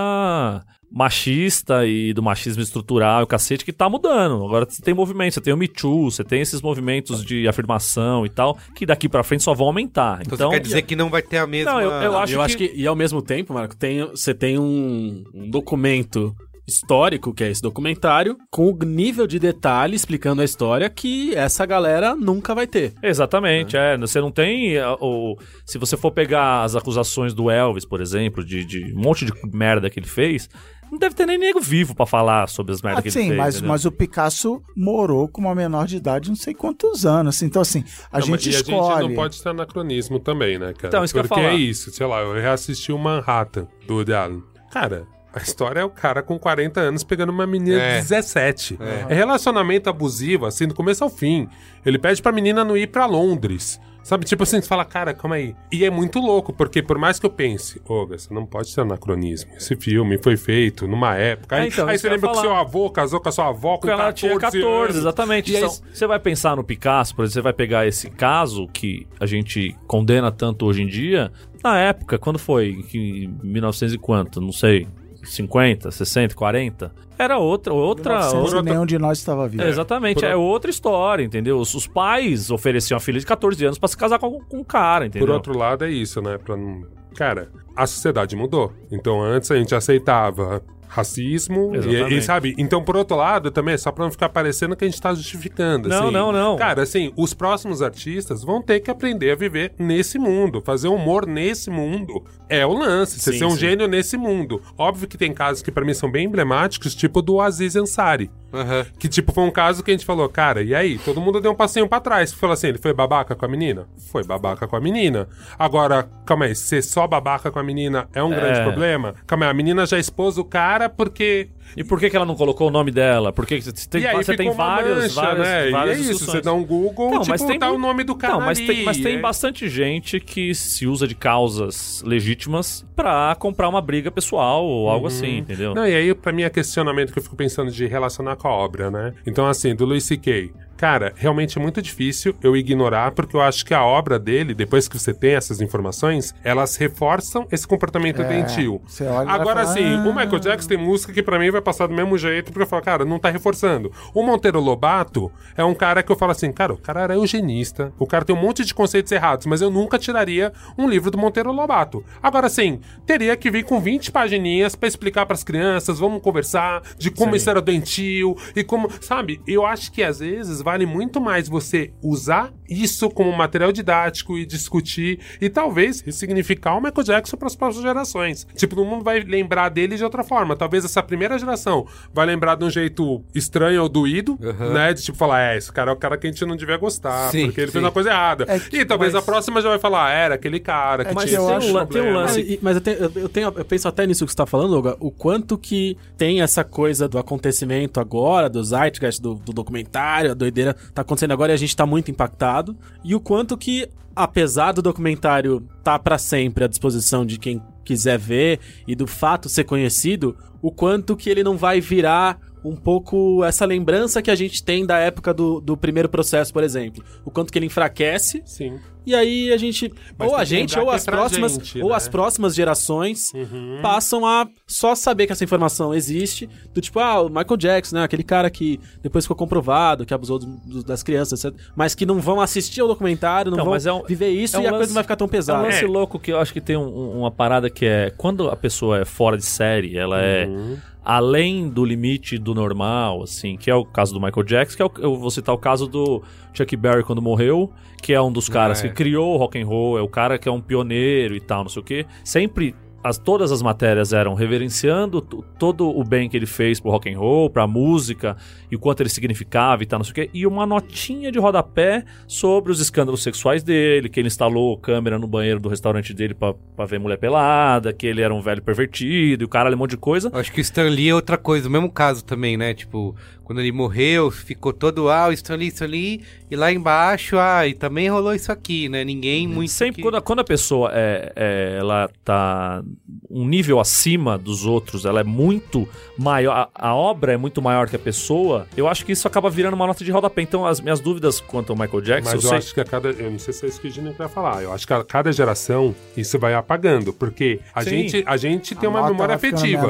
S4: machista e do machismo estrutural e o cacete que tá mudando. Agora você tem movimento, você tem o Me Too, você tem esses movimentos de afirmação e tal, que daqui pra frente só vão aumentar.
S1: Então,
S4: Então,
S1: você quer dizer que não vai ter a mesma...
S4: Não, eu- eu acho
S7: eu
S4: que-
S7: acho que, e ao mesmo tempo, Marco, tem, você tem um, um documento histórico, que é esse documentário, com o nível de detalhe explicando a história que essa galera nunca vai ter.
S4: Exatamente, é. Você não tem. ah, O, se você for pegar as acusações do Elvis, por exemplo, de, de um monte de merda que ele fez, não deve ter nem nego vivo pra falar sobre as merdas
S2: Ah,
S4: que
S2: sim,
S4: ele fez.
S2: mas,
S4: entendeu?
S2: mas o Picasso morou com uma menor de idade não sei quantos anos. assim. Então, assim, a
S6: Não,
S2: gente
S6: mas- e
S2: escolhe.
S6: a gente não pode ter anacronismo também, né, cara?
S4: Então, isso que eu
S6: Porque é
S4: falar.
S6: isso, sei lá, eu reassisti o Manhattan do Woody Allen. Cara, a história é o cara com 40 anos pegando uma menina
S1: É.
S6: de 17. É. relacionamento abusivo, assim, do começo ao fim. Ele pede pra menina não ir pra Londres. Sabe, tipo assim, você fala, cara, calma aí. E é muito louco, porque por mais que eu pense, Olga, você não pode ser anacronismo. Esse filme foi feito numa época. Aí,
S4: É, então,
S6: aí você lembra que seu avô casou com a sua avó com
S4: ela
S6: 14
S4: tinha 14,
S6: anos.
S4: exatamente.
S6: E aí,
S4: Então, você vai pensar no Picasso, por exemplo, você vai pegar esse caso que a gente condena tanto hoje em dia. Na época, quando foi? Em 1900 e quanto? Não sei. 50, 60, 40? Era outra, outra,
S2: 1900
S4: outra
S2: nenhum de nós estava vivo.
S4: É, Exatamente,
S6: Por-
S4: é outra história, entendeu? Os, os pais ofereciam a filha de 14 anos pra se casar com, com um cara, entendeu?
S6: Por outro lado, é isso, né? Pra não... Cara, a sociedade mudou. Então, antes a gente aceitava racismo e, e, sabe? Então, por outro lado, também, só pra não ficar parecendo que a gente tá justificando,
S4: Não,
S6: assim.
S4: não, não.
S6: Cara, assim, os próximos artistas vão ter que aprender a viver nesse mundo. Fazer humor nesse mundo é o lance. Você
S7: Sim,
S6: ser um
S7: sim.
S6: gênio nesse mundo. Óbvio que tem casos que pra mim são bem emblemáticos, tipo do Aziz Ansari.
S1: Aham.
S6: Que, tipo, foi um caso que a gente falou, cara, e aí? Todo mundo deu um passinho pra trás. Falou assim, ele foi babaca com a menina? Foi babaca com a menina. Agora, calma aí, ser só babaca com a menina é um grande problema? Calma aí, a menina já expôs o cara porque...
S4: E por que, que ela não colocou o nome dela? Porque você tem, você tem vários,
S6: mancha,
S4: várias,
S6: né?
S4: várias
S6: e é isso, você dá um Google,
S4: Não,
S6: tipo,
S4: mas tem
S6: tá o nome do cara
S4: Não, mas tem, mas tem
S6: é.
S4: bastante gente que se usa de causas legítimas pra comprar uma briga pessoal ou algo assim, entendeu?
S6: Uhum. Não, e aí, pra mim, é questionamento que eu fico pensando de relacionar com a obra, né? Então, assim, do Louis C.K., cara, realmente é muito difícil eu ignorar, porque eu acho que a obra dele, depois que você tem essas informações, elas reforçam esse comportamento doentio.
S2: você olha e vai
S6: Agora,
S2: falar,
S6: assim,
S2: "Ah."
S6: o Michael Jackson tem música que pra mim vai passar do mesmo jeito, porque eu falo, cara, não tá reforçando. O Monteiro Lobato é um cara que eu falo assim, cara, o cara era eugenista, o cara tem um monte de conceitos errados, mas eu nunca tiraria um livro do Monteiro Lobato. Agora, assim, teria que vir com 20 pagininhas pra explicar pras crianças, vamos conversar de como isso era doentio e como, sabe? Eu acho que às vezes vale muito mais você usar isso como material didático e discutir e talvez ressignificar o Michael Jackson para as próximas gerações. Tipo, todo mundo vai lembrar dele de outra forma. Talvez essa primeira geração vai lembrar de um jeito estranho ou doído, né? De tipo falar, é, esse cara é o cara que a gente não devia gostar,
S1: Sim,
S6: porque ele
S1: sim.
S6: fez uma coisa errada.
S2: É que-
S6: e talvez
S2: mas-
S6: a próxima já vai falar, ah, era aquele cara que
S2: É que
S6: tinha
S2: eu
S6: esse
S2: acho-
S4: tem um tem um lance-
S7: Mas, mas eu, tenho, eu, tenho- eu penso até nisso que você tá falando, Olga, o quanto que tem essa coisa do acontecimento agora, do Zeitgeist, do, do documentário, a doideira tá acontecendo agora e a gente tá muito impactado, e o quanto que, apesar do documentário tá pra sempre à disposição de quem quiser ver e do fato ser conhecido, o quanto que ele não vai virar um pouco essa lembrança que a gente tem da época do, do primeiro processo, por exemplo. O quanto que ele enfraquece
S6: Sim.
S7: e aí a gente,
S6: Mas
S7: ou a gente, ou
S6: é
S7: as próximas,
S6: gente,
S7: ou
S6: né?
S7: as próximas gerações
S6: Uhum.
S7: passam a só saber que essa informação existe, do tipo, ah, o Michael Jackson, né, aquele cara que depois ficou comprovado que abusou do- do- das crianças, etc. Mas que não vão assistir ao documentário, não
S4: Então,
S7: vão
S4: é um-
S7: viver isso
S4: é um
S7: e a coisa
S4: lance-
S7: não vai ficar tão
S4: É um
S7: pesada.
S4: lance louco que eu acho que tem um- um- uma parada que é quando a pessoa é fora de série, ela é
S6: Uhum.
S4: Além do limite do normal, assim, que é o caso do Michael Jackson, que é o, eu vou citar o caso do Chuck Berry quando morreu, que é um dos caras
S6: É.
S4: que criou o rock and roll, é o cara que é um pioneiro e tal, não sei o quê. Sempre as, todas as matérias eram reverenciando todo o bem que ele fez pro rock and roll, pra música e o quanto ele significava e tal, não sei o quê, e uma notinha de rodapé sobre os escândalos sexuais dele, que ele instalou câmera no banheiro do restaurante dele pra, pra ver mulher pelada, que ele era um velho pervertido e o cara um monte de coisa.
S1: Eu Acho que o Stan Lee é outra coisa, o mesmo caso também, né? Tipo, quando ele morreu, ficou todo, ah, o Stan Lee, Stan Lee, e lá embaixo, ah, e também rolou isso aqui, né? Ninguém muito...
S4: Sempre
S1: que-
S4: quando, a- quando a pessoa é, é, ela tá um nível acima dos outros, ela é muito maior, a, a obra é muito maior que a pessoa, eu acho que isso acaba virando uma nota de rodapé. Então, as minhas dúvidas quanto ao Michael Jackson,
S6: Mas eu,
S4: sei-
S6: acho que a cada. Eu não sei se é isso que o Gino vai falar. Eu acho que a cada geração isso vai apagando. Porque a,
S4: Sim.
S6: gente, a gente tem
S2: A
S6: uma memória afetiva.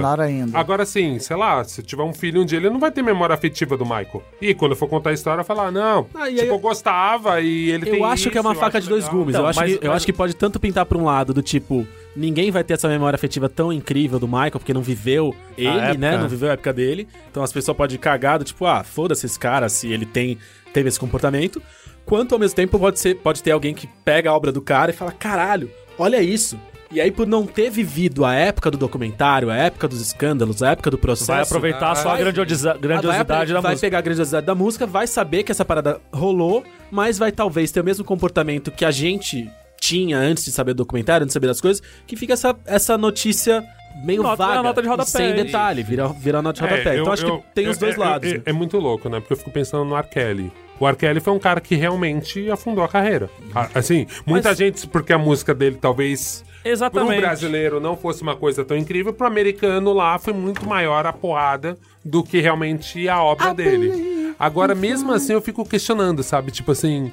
S6: Agora sim, sei lá, se tiver um filho um dia, ele não vai ter memória afetiva do Michael. E quando eu for contar a história, falar, não,
S7: Ah,
S6: tipo,
S7: aí
S6: eu
S7: eu-
S6: gostava e ele tem
S7: Eu acho que é uma
S6: isso, eu
S7: faca de dois
S6: legal.
S7: gumes.
S4: Então,
S7: eu acho,
S4: mas-
S7: que, eu
S4: mas-
S7: acho que pode tanto pintar pra um lado do tipo, ninguém vai ter essa memória afetiva tão incrível do Michael, porque não viveu ele, né? Não viveu a época dele. Então as pessoas podem cagar do tipo, ah, foda-se esse cara se ele tem, teve esse comportamento. Quanto ao mesmo tempo pode, ser, pode ter alguém que pega a obra do cara e fala, caralho, olha isso. E aí, por não ter vivido a época do documentário, a época dos escândalos, a época do processo.
S4: vai aproveitar só a
S7: vai-
S4: grandiosidade
S7: Ah, vai,
S4: da
S7: vai
S4: música.
S7: pegar a grandiosidade da música, vai saber que essa parada rolou, mas vai talvez ter o mesmo comportamento que a gente tinha antes de saber do documentário, antes de saber das coisas, que fica essa, essa notícia meio
S4: Nota-
S7: vaga,
S4: nota de rodapé,
S7: sem
S4: e-
S7: detalhe, vira, vira nota de
S6: É,
S7: rodapé.
S6: eu-
S7: então acho
S6: eu-
S7: que tem os
S6: eu-
S7: dois
S6: é-
S7: lados.
S6: É, é muito louco, né? Porque eu fico pensando no R. Kelly. O R. Kelly foi um cara que realmente afundou a carreira. A- Assim, muita
S4: Mas-
S6: gente, porque a música dele talvez pro
S4: Exatamente.
S6: brasileiro não fosse uma coisa tão incrível, pro americano lá foi muito maior a porrada do que realmente a obra dele. Agora, mesmo assim, eu fico questionando, sabe? Tipo assim.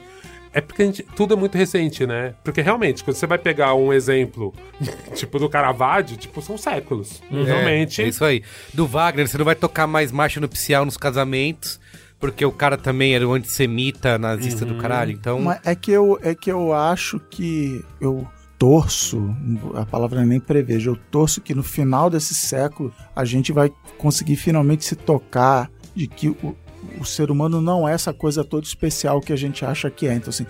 S6: É porque a gente- tudo é muito recente, né? Porque realmente, quando você vai pegar um exemplo, tipo do Caravaggio, tipo, são séculos. Realmente.
S1: É, é isso aí. Do Wagner, você não vai tocar mais marcha nupcial nos casamentos, porque o cara também era um antissemita nazista do caralho. Então,
S2: Mas é que eu, é que eu acho que eu torço, a palavra nem prevejo, eu torço que no final desse século a gente vai conseguir finalmente se tocar de que o, o ser humano não é essa coisa toda especial que a gente acha que é. Então, assim,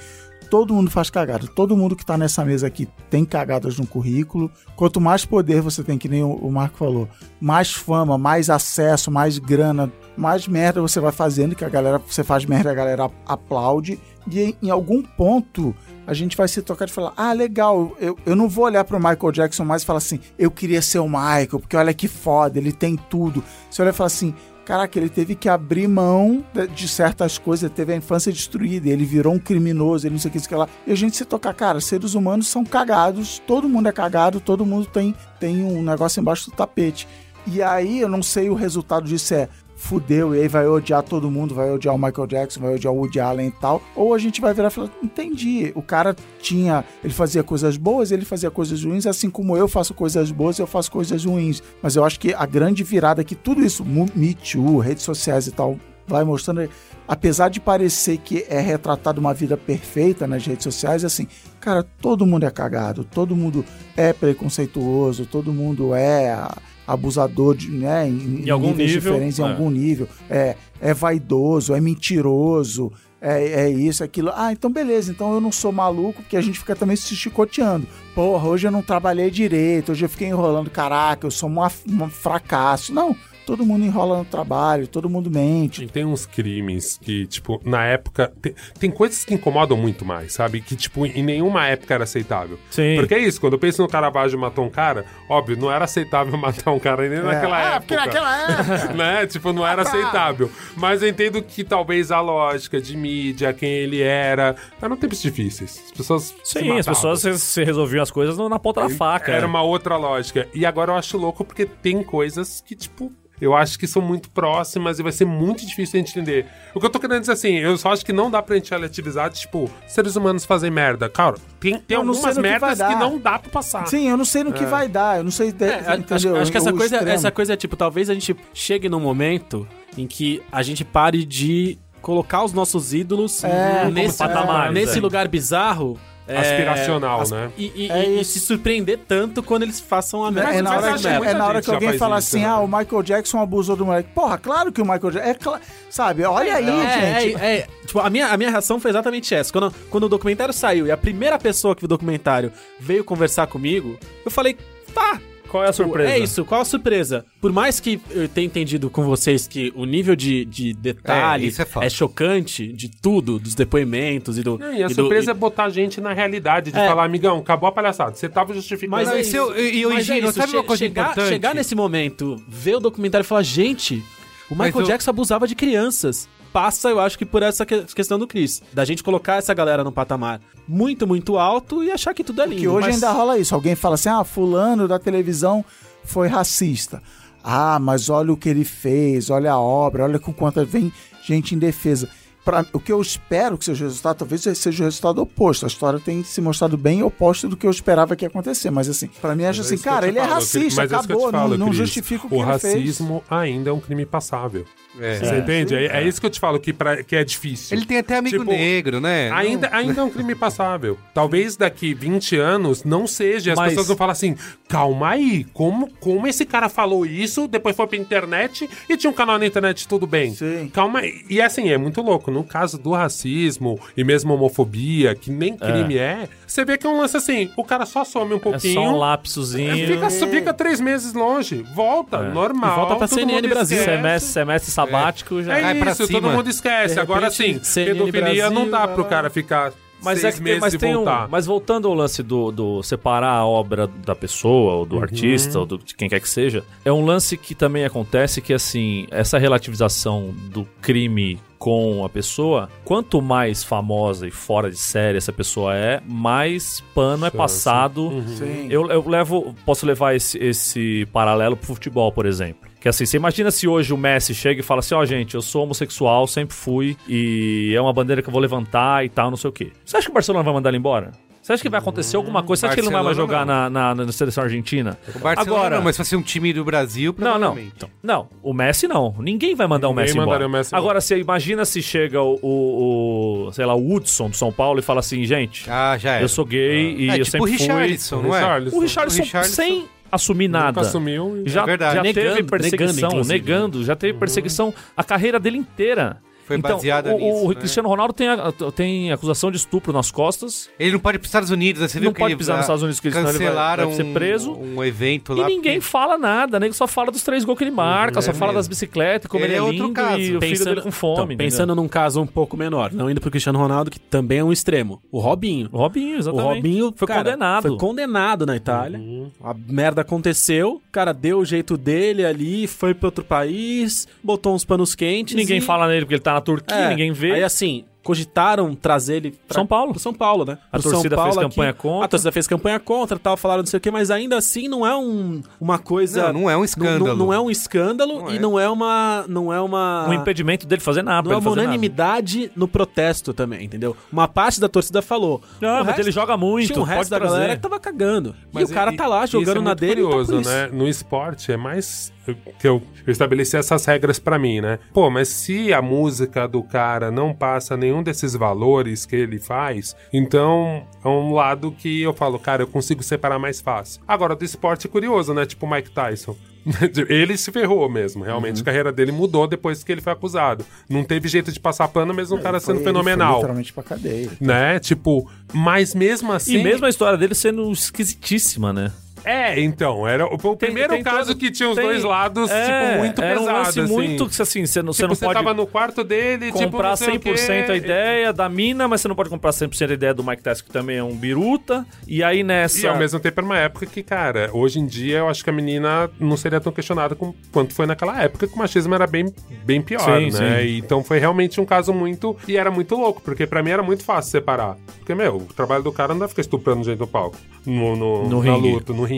S2: todo mundo faz cagada. Todo mundo que tá nessa mesa aqui tem cagadas no currículo. Quanto mais poder você tem, que nem o, o Marco falou, mais fama, mais acesso, mais grana, mais merda você vai fazendo, que a galera, você faz merda, a galera aplaude. E em, algum ponto a gente vai se tocar de falar: ah, legal, eu, eu não vou olhar pro Michael Jackson mais e falar assim, eu queria ser o Michael, porque olha que foda, ele tem tudo. Você olha e fala assim. Caraca, ele teve que abrir mão de- certas coisas, teve a infância destruída, ele virou um criminoso, ele não sei o que, isso que lá. E a gente se tocar, cara, seres humanos são cagados, todo mundo é cagado, todo mundo tem, tem um negócio embaixo do tapete. E aí eu não sei o resultado disso é fudeu, e aí vai odiar todo mundo, vai odiar o Michael Jackson, vai odiar o Woody Allen e tal. Ou a gente vai virar e falar, entendi, o cara tinha, ele fazia coisas boas, ele fazia coisas ruins, assim como eu faço coisas boas, eu faço coisas ruins. Mas eu acho que a grande virada que tudo isso, Me Too, redes sociais e tal, vai mostrando, apesar de parecer que é retratado uma vida perfeita nas redes sociais, assim, cara, todo mundo é cagado, todo mundo é preconceituoso, todo mundo é abusador de, né, em,
S4: Em algum
S2: níveis
S4: nível,
S2: diferentes, em
S4: é.
S2: algum nível, é, é vaidoso, é mentiroso, é, é isso, aquilo. Ah, então beleza, então eu não sou maluco, porque a gente fica também se chicoteando. Porra, hoje eu não trabalhei direito, hoje eu fiquei enrolando, caraca, eu sou uma- um fracasso. Não, todo mundo enrola no trabalho, todo mundo mente.
S6: E tem uns crimes que, tipo, na época. Tem, tem coisas que incomodam muito mais, sabe? Que, tipo, em nenhuma época era aceitável.
S4: Sim.
S6: Porque é isso, quando eu penso no Caravaggio matou um cara, óbvio, não era aceitável matar um cara nem naquela
S2: ah,
S6: época.
S2: porque naquela época.
S6: né? Tipo, não era aceitável. Mas eu entendo que talvez a lógica de mídia, quem ele era. Eram tempos difíceis. As pessoas. se
S4: Sim, as pessoas se, resolviam as coisas na ponta da faca.
S6: Era uma outra lógica. E agora eu acho louco porque tem coisas que, tipo, eu acho que são muito próximas e vai ser muito difícil a gente entender. O que eu tô querendo dizer assim, eu só acho que não dá pra gente relativizar, tipo, seres humanos fazem merda. Cara, tem, tem
S2: Eu
S6: algumas
S2: que
S6: merdas que,
S2: dar.
S6: não dá pra passar.
S2: Sim, eu não sei no que vai dar, eu não sei. de-
S7: É, acho, acho que essa
S2: O
S7: coisa,
S2: extremo.
S7: essa coisa é tipo, talvez a gente chegue num momento em que a gente pare de colocar os nossos ídolos
S2: É,
S7: nesse,
S4: como patamares,
S7: nesse
S4: é.
S7: lugar bizarro. É,
S6: Aspiracional,
S7: as-
S6: né?
S7: E, e-
S2: É
S7: e- e se surpreender tanto quando eles façam a merda.
S2: É na
S6: mas
S2: hora,
S6: acho
S2: que, é na hora
S6: gente
S2: que alguém fala
S6: isso,
S2: assim:
S6: né?
S2: ah, o Michael Jackson abusou do moleque. Porra, claro que o Michael Jackson. É cla- sabe, olha aí,
S7: É,
S2: gente.
S7: é, é. Tipo, a minha, a minha reação foi exatamente essa. Quando, quando o documentário saiu e a primeira pessoa que viu o documentário veio conversar comigo, eu falei, tá.
S4: Qual é a surpresa?
S7: É isso, qual a surpresa? Por mais que eu tenha entendido com vocês que o nível de, de detalhe
S1: É, é
S7: é chocante de tudo, dos depoimentos e do.
S6: Não, e a
S7: e do-
S6: surpresa
S7: e-
S6: é botar a gente na realidade, de
S7: É.
S6: falar, amigão, acabou a palhaçada. Você tava justificando.
S7: Mas
S1: Não,
S7: é isso.
S1: eu- e- e o
S7: Mas é
S1: Gino, sabe uma coisa
S7: chegar,
S1: importante?
S7: chegar nesse momento, ver o documentário e falar, gente, o Michael
S1: eu-
S7: Jackson abusava de crianças. Passa, eu acho que por essa que- questão do Chris. Da gente colocar essa galera num patamar muito, muito alto e achar que tudo é lindo.
S2: Que hoje
S7: mas-
S2: ainda rola isso. Alguém fala assim: ah, fulano da televisão foi racista. Ah, mas olha o que ele fez, olha a obra, olha com quanta vem gente em defesa. Pra, o que eu espero que seja o resultado, talvez seja o resultado oposto. A história tem se mostrado bem oposto do que eu esperava que ia acontecer. Mas assim, pra mim,
S6: é
S2: assim, cara, ele é
S6: falo,
S2: racista,
S6: é te
S2: acabou,
S6: falo,
S2: não, não justifica o que
S6: O
S2: ele fez.
S6: racismo ainda é um crime passável.
S1: É.
S6: Você entende? É, é isso que eu te falo que, pra, que é difícil.
S1: Ele tem até amigo
S6: Tipo,
S1: negro, né?
S6: Ainda, ainda é um crime passável. Talvez daqui 20 anos não seja. As
S4: Mas-
S6: pessoas vão falar assim: calma aí, como, como esse cara falou isso, depois foi pra internet e tinha um canal na internet, tudo bem.
S2: Sim.
S6: Calma aí. E assim, é muito louco. No caso do racismo e mesmo homofobia, que nem crime é, você vê que é um lance assim: o cara só some um
S4: É
S6: pouquinho.
S4: só um
S6: é,
S4: lapsozinho.
S6: Fica, fica três meses longe, volta, normal.
S7: E volta pra CNN Brasil.
S4: Semestre, semestre sabático já.
S6: É
S1: pra
S6: isso, todo mundo esquece. Agora sim, pedofilia não dá
S7: Brasil,
S6: pro
S7: vai
S6: cara ficar
S4: Mas é que tem, mas tem um, mas voltando ao lance do, do separar a obra da pessoa, ou do
S6: Uhum.
S4: artista, ou do, de quem quer que seja, é um lance que também acontece que assim, essa relativização do crime com a pessoa, quanto mais famosa e fora de série essa pessoa é, mais pano é
S6: Chance.
S4: passado.
S6: Uhum.
S2: Sim.
S4: Eu, eu levo, posso levar esse, esse paralelo pro futebol, por exemplo. Que assim, você imagina se hoje o Messi chega e fala assim, ó, gente, eu sou homossexual, sempre fui, e é uma bandeira que eu vou levantar e tal, não sei o quê. Você acha que o Barcelona vai mandar ele embora? Você acha que vai acontecer alguma coisa? Você acha que ele não vai mais jogar
S1: Barcelona
S4: na, na, na seleção argentina?
S1: O Barcelona
S4: Agora,
S1: não, mas se fosse um time do Brasil,
S4: não, não. Então, não, o Messi não. Ninguém vai mandar o
S6: Ninguém
S4: Messi
S6: mandaria
S4: embora.
S6: o Messi embora.
S4: Agora, você imagina se chega o, o, o, sei lá, o Hudson do São Paulo e fala assim, gente,
S1: Ah, já é.
S4: eu sou gay e
S1: É,
S4: eu
S1: tipo o
S4: sempre fui.
S1: Richarlison, não é?
S6: Richarlison.
S4: O Richarlison,
S1: O Richarlison
S4: sem assumir nada.
S6: Nunca assumiu. e-
S4: Já,
S1: É verdade.
S4: já
S7: Negando-
S4: teve perseguição,
S7: negando,
S4: negando, já teve perseguição a carreira dele inteira.
S1: Foi
S4: então,
S1: baseada
S4: o,
S1: nisso,
S4: o
S1: né?
S4: Cristiano Ronaldo tem, a- tem acusação de estupro nas costas
S1: Ele não pode ir pros Estados Unidos, né? Você viu
S4: Não
S1: que
S4: pode
S1: ele,
S4: pisar nos Estados Unidos, que senão ele vai-
S1: cancelaram
S4: vai ser preso.
S1: Um, um evento
S4: e
S1: lá.
S4: ninguém
S1: porque-
S4: fala nada, né? Ele só fala dos três gols que ele marca, só
S1: é
S4: fala
S1: mesmo.
S4: das bicicletas, como
S1: Ele
S4: ele,
S1: é
S4: é
S1: outro
S4: lindo
S1: caso.
S4: e o filho dele com fome.
S7: então,
S4: entendeu?
S7: pensando num caso um pouco menor, não indo pro Cristiano Ronaldo, que também é um extremo. O Robinho.
S4: O Robinho,
S7: O
S4: exatamente.
S7: Robinho
S4: foi
S7: cara,
S4: condenado.
S7: Foi condenado na Itália. A merda aconteceu. O cara deu o jeito dele ali, foi pra outro país, botou uns panos quentes.
S4: Ninguém
S7: e-
S4: fala nele porque ele tá na Turquia,
S7: É,
S4: ninguém vê.
S7: Aí assim, cogitaram trazer ele pra
S4: São Paulo.
S7: pro São Paulo, né?
S4: A
S7: Pro
S4: torcida
S7: São
S4: fez campanha
S7: aqui.
S4: contra.
S7: A torcida fez campanha contra, tal, falaram não sei o quê, mas ainda assim não é um, uma coisa.
S1: Não, não é um escândalo.
S7: não- não é um escândalo
S1: Não
S7: e
S1: é.
S7: não é uma. Não é uma.
S4: um impedimento dele fazer nada.
S7: Não é uma
S4: fazer nada.
S7: unanimidade no protesto também, entendeu? Uma parte da torcida falou.
S4: Não,
S7: O
S4: mas
S7: resto-
S4: ele joga muito,
S7: Tinha um
S4: pode
S7: resto da
S4: trazer.
S7: galera que tava cagando.
S6: Mas
S7: e o cara tá lá
S6: isso
S7: jogando
S6: é
S7: na
S6: muito
S7: dele. e tá
S6: curioso,
S7: isso.
S6: né? No esporte é mais que eu, eu estabeleci essas regras pra mim, né? Pô, mas se a música do cara não passa nenhum desses valores que ele faz, então é um lado que eu falo, cara, eu consigo separar mais fácil. Agora, do esporte é curioso, né? Tipo o Mike Tyson. Ele se ferrou mesmo, realmente.
S7: Uhum.
S6: A carreira dele mudou depois que ele foi acusado. Não teve jeito de passar pano, mesmo o cara
S2: Foi-
S6: sendo
S2: ele foi
S6: fenomenal.
S2: literalmente pra cadeia.
S6: Né? Tipo, mas mesmo assim.
S4: E mesmo a história dele sendo esquisitíssima, né?
S6: É, então, era o, foi o
S4: Tem-
S6: primeiro
S4: tem
S6: caso
S4: todo-
S6: que tinha os
S4: tem-
S6: dois lados,
S4: É,
S6: tipo, muito
S4: era um
S6: pesado,
S4: lance
S6: assim.
S4: muito que assim, você não, você
S6: Tipo,
S4: não
S6: você
S4: pode
S6: tava no quarto dele, tipo,
S4: comprar
S6: não sei o quê.
S4: 100% a ideia da mina, mas você não pode comprar 100% a ideia do Mike Tyson, que também é um biruta. E aí nessa...
S6: E ao mesmo tempo era uma época que, cara, hoje em dia eu acho que a menina não seria tão questionada com, quanto foi naquela época, que o machismo era bem, bem pior,
S4: Sim,
S6: né?
S4: sim.
S6: Então foi realmente um caso muito. E era muito louco, porque pra mim era muito fácil separar. Porque, meu, o trabalho do cara não deve ficar estuprando gente no palco, no, no,
S4: No
S6: na
S4: ringue.
S6: luta, no ringue.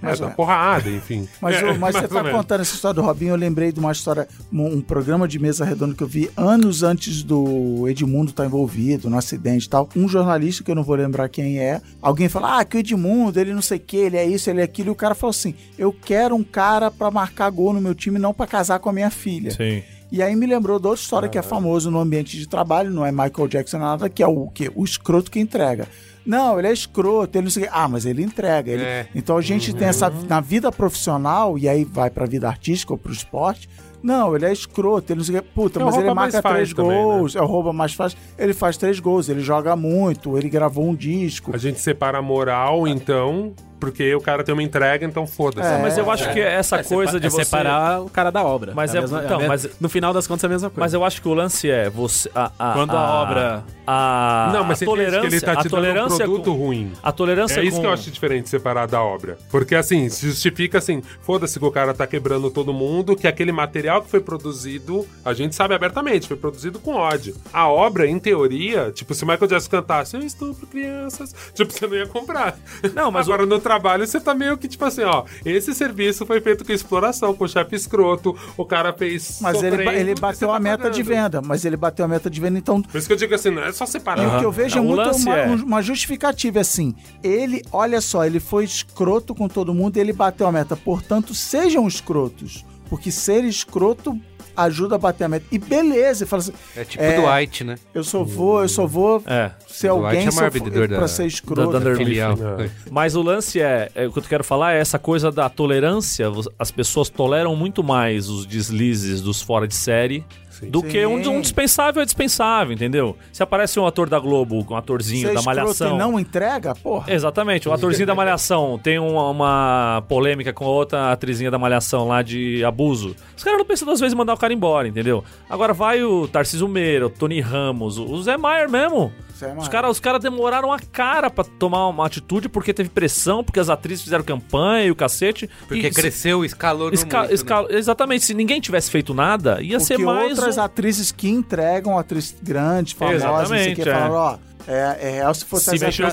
S2: Mas
S6: é, da porrada, enfim.
S2: Mas,
S6: É,
S2: mas você tá
S6: menos.
S2: contando essa história do Robinho, eu lembrei de uma história, um, programa de mesa redonda que eu vi anos antes do Edmundo estar envolvido no acidente e tal. Um jornalista, que eu não vou lembrar quem é, alguém fala, ah, que o Edmundo, ele não sei o que, ele é isso, ele é aquilo, e o cara falou assim, eu quero um cara pra marcar gol no meu time, não pra casar com a minha filha.
S4: Sim.
S2: E aí me lembrou de outra história que é famoso no ambiente de trabalho, não é Michael Jackson nada, que é o quê? O escroto que entrega. Não, ele é escroto, ele não sei o quê. Ah, mas ele entrega. ele-
S1: É.
S2: Então a gente tem essa. Na vida profissional, e aí vai pra vida artística ou pro esporte. Não, ele é escroto, ele não sei o quê. Puta,
S6: É
S2: mas ele marca três
S6: também, né?
S2: gols. É o rouba mais fácil. Ele faz três gols, ele joga muito, ele gravou um disco.
S6: A gente separa a moral, então, porque o cara tem uma entrega, então foda-se.
S2: É,
S4: Mas eu acho que essa coisa de
S7: é
S4: você...
S7: separar o cara da obra.
S4: Mas
S7: a
S4: é-
S7: mesma-
S4: então,
S7: a me-
S4: mas-
S7: no final das contas é a mesma coisa.
S4: Mas eu acho que o lance é você... A, a-
S7: Quando a obra-
S4: A,
S6: Não, mas
S4: a tolerância...
S6: que ele tá
S4: a
S6: te dando um
S4: tolerância
S6: produto
S4: com-
S6: ruim.
S4: A tolerância
S6: É isso
S4: com...
S6: que eu acho diferente separar da obra. Porque assim, se justifica assim, foda-se que o cara tá quebrando todo mundo, que aquele material que foi produzido, a gente sabe abertamente, foi produzido com ódio. A obra, em teoria, tipo, se o Michael Jackson cantasse, eu estupro crianças, tipo, você não ia comprar.
S4: Não, mas
S6: Agora, no trabalho, você tá meio que, tipo assim, ó, esse serviço foi feito com exploração, com chefe escroto, o cara fez
S2: Mas ele, ele bateu
S6: tá
S2: a meta de venda. Mas ele bateu a meta de venda, então
S6: Por isso que eu digo assim, não é só separar.
S2: E o que eu vejo é
S4: Não, o
S2: muito
S4: lance
S2: uma,
S4: é-
S2: um- uma justificativa assim. Ele, olha só, ele foi escroto com todo mundo e ele bateu a meta. Portanto, sejam escrotos. Porque ser escroto ajuda a bater a meta. E beleza, ele fala assim:
S1: É tipo
S2: É.
S1: Dwight, né?
S2: eu só vou, eu só vou
S4: É.
S2: ser alguém
S1: é
S2: se eu
S1: da-
S2: pra ser escroto.
S4: da Dunder
S1: Filial.
S6: É.
S4: Mas o lance é, é, o que eu quero falar é essa coisa da tolerância. As pessoas toleram muito mais os deslizes dos fora de série do que um, um dispensável é dispensável, entendeu? Se aparece um ator da Globo, um atorzinho
S2: Ser
S4: da
S2: escroto
S4: Malhação.
S2: não entrega, porra.
S4: Exatamente, o atorzinho da Malhação tem uma, uma polêmica com outra atrizinha da Malhação lá de abuso. Os caras não pensam duas vezes em mandar o cara embora, entendeu? Agora vai o Tarcísio Meira, o Tony Ramos, o o Zé Maier mesmo.
S2: Maier.
S4: Os caras os cara demoraram a cara pra tomar uma atitude porque teve pressão, porque as atrizes fizeram campanha e o cacete.
S1: Porque
S4: e, se-
S1: cresceu, escalou no
S4: esca-
S1: muito, né?
S4: esca- Exatamente, se ninguém tivesse feito nada, ia ser
S2: Porque
S4: mais.
S2: outras
S4: um-
S2: atrizes que entregam, atriz grande, famosa, não sei o
S4: Exatamente,
S2: que,
S4: é.
S2: falaram, ó, é, é real se fosse
S7: Se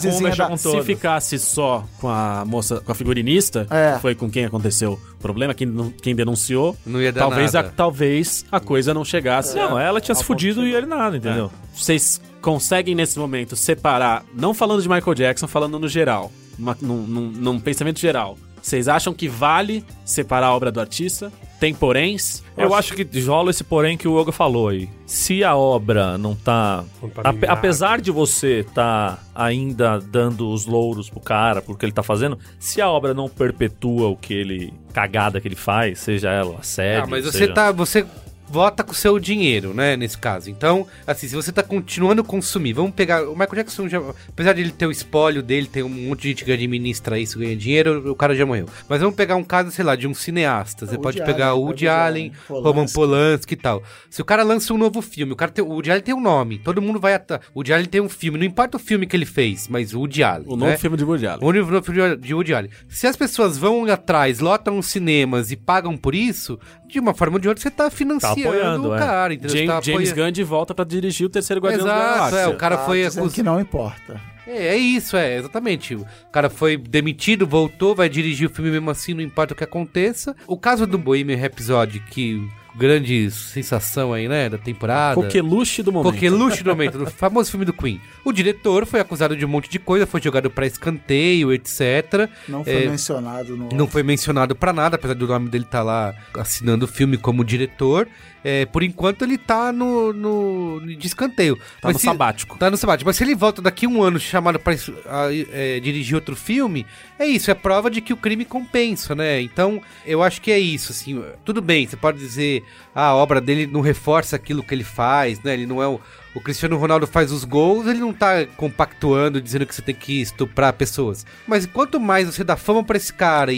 S4: uma, mexeu
S2: da...
S4: com
S7: Se ficasse só com a moça, com a figurinista,
S2: É.
S7: que foi com quem aconteceu o problema, quem, quem denunciou,
S1: Não ia dar
S7: talvez,
S1: nada.
S7: A, talvez a coisa não chegasse.
S4: Não, ela tinha
S2: Ao
S4: se fudido e ele nada, entendeu?
S7: Vocês conseguem nesse momento separar, não falando de Michael Jackson, falando no geral, numa- num, num- num pensamento geral. Vocês acham que vale separar a obra do artista? Tem poréns?
S4: Eu acho que rola esse porém que o Yoga falou aí. Se a obra não tá. Ape- apesar de você tá ainda dando os louros pro cara, por que ele tá fazendo, se a obra não perpetua o que ele. cagada que ele faz, seja ela séria.
S1: Ah, mas você
S4: seja...
S1: tá. Você vota com o seu dinheiro, né? Nesse caso. Então, assim, se você tá continuando a consumir, vamos pegar. O Michael Jackson já. Apesar de ele ter o espólio dele, tem um monte de gente que administra isso, ganha dinheiro, o cara já morreu. Mas vamos pegar um caso, sei lá, de um cineasta. Você
S2: Woody
S1: pode pegar o
S2: pega
S1: Woody Allen,
S2: Allen,
S1: Roman
S2: Polanski.
S1: Polanski e tal. Se o cara lança um novo filme, o cara tem, o Woody Allen tem um nome, todo mundo vai atrás. O Woody Allen tem um filme, não importa o filme que ele fez, mas o Woody Allen.
S7: O novo
S1: né?
S7: filme de Woody Allen.
S1: O novo filme de Woody Allen. Se as pessoas vão atrás, lotam os cinemas e pagam por isso, de uma forma ou de outra você tá financiando
S4: apoiando,
S1: o
S4: é.
S1: cara, entendeu? Você
S7: James,
S1: tá
S7: James Gunn de volta pra dirigir o terceiro Guardião da
S1: Exato,
S7: Galáxia.
S1: é, o cara
S2: Tá
S1: foi
S2: dizendo
S1: acus-
S2: que não importa.
S1: É, é isso, é, exatamente. O cara foi demitido, voltou, vai dirigir o filme mesmo assim, não importa o que aconteça. O caso do Bohemian Rhapsody, que grande sensação aí, né, da temporada.
S7: Coqueluche do momento.
S1: Coqueluche do momento, do famoso filme do Queen. O diretor foi acusado de um monte de coisa, foi jogado pra escanteio, etc.
S2: Não foi
S1: É,
S2: mencionado no...
S1: Não foi mencionado pra nada, apesar do nome dele estar lá assinando o filme como diretor. É, por enquanto ele tá no, no de escanteio.
S7: Tá no
S1: se-
S7: sabático.
S1: Tá no sabático. Mas se ele volta daqui a um ano chamado pra a- é, dirigir outro filme, é isso, é prova de que o crime compensa, né? Então, eu acho que é isso, assim. Tudo bem, você pode dizer, a obra dele não reforça aquilo que ele faz, né? Ele não é o. O Cristiano Ronaldo faz os gols, ele não tá compactuando, dizendo que você tem que estuprar pessoas. Mas quanto mais você dá fama pra esse cara e,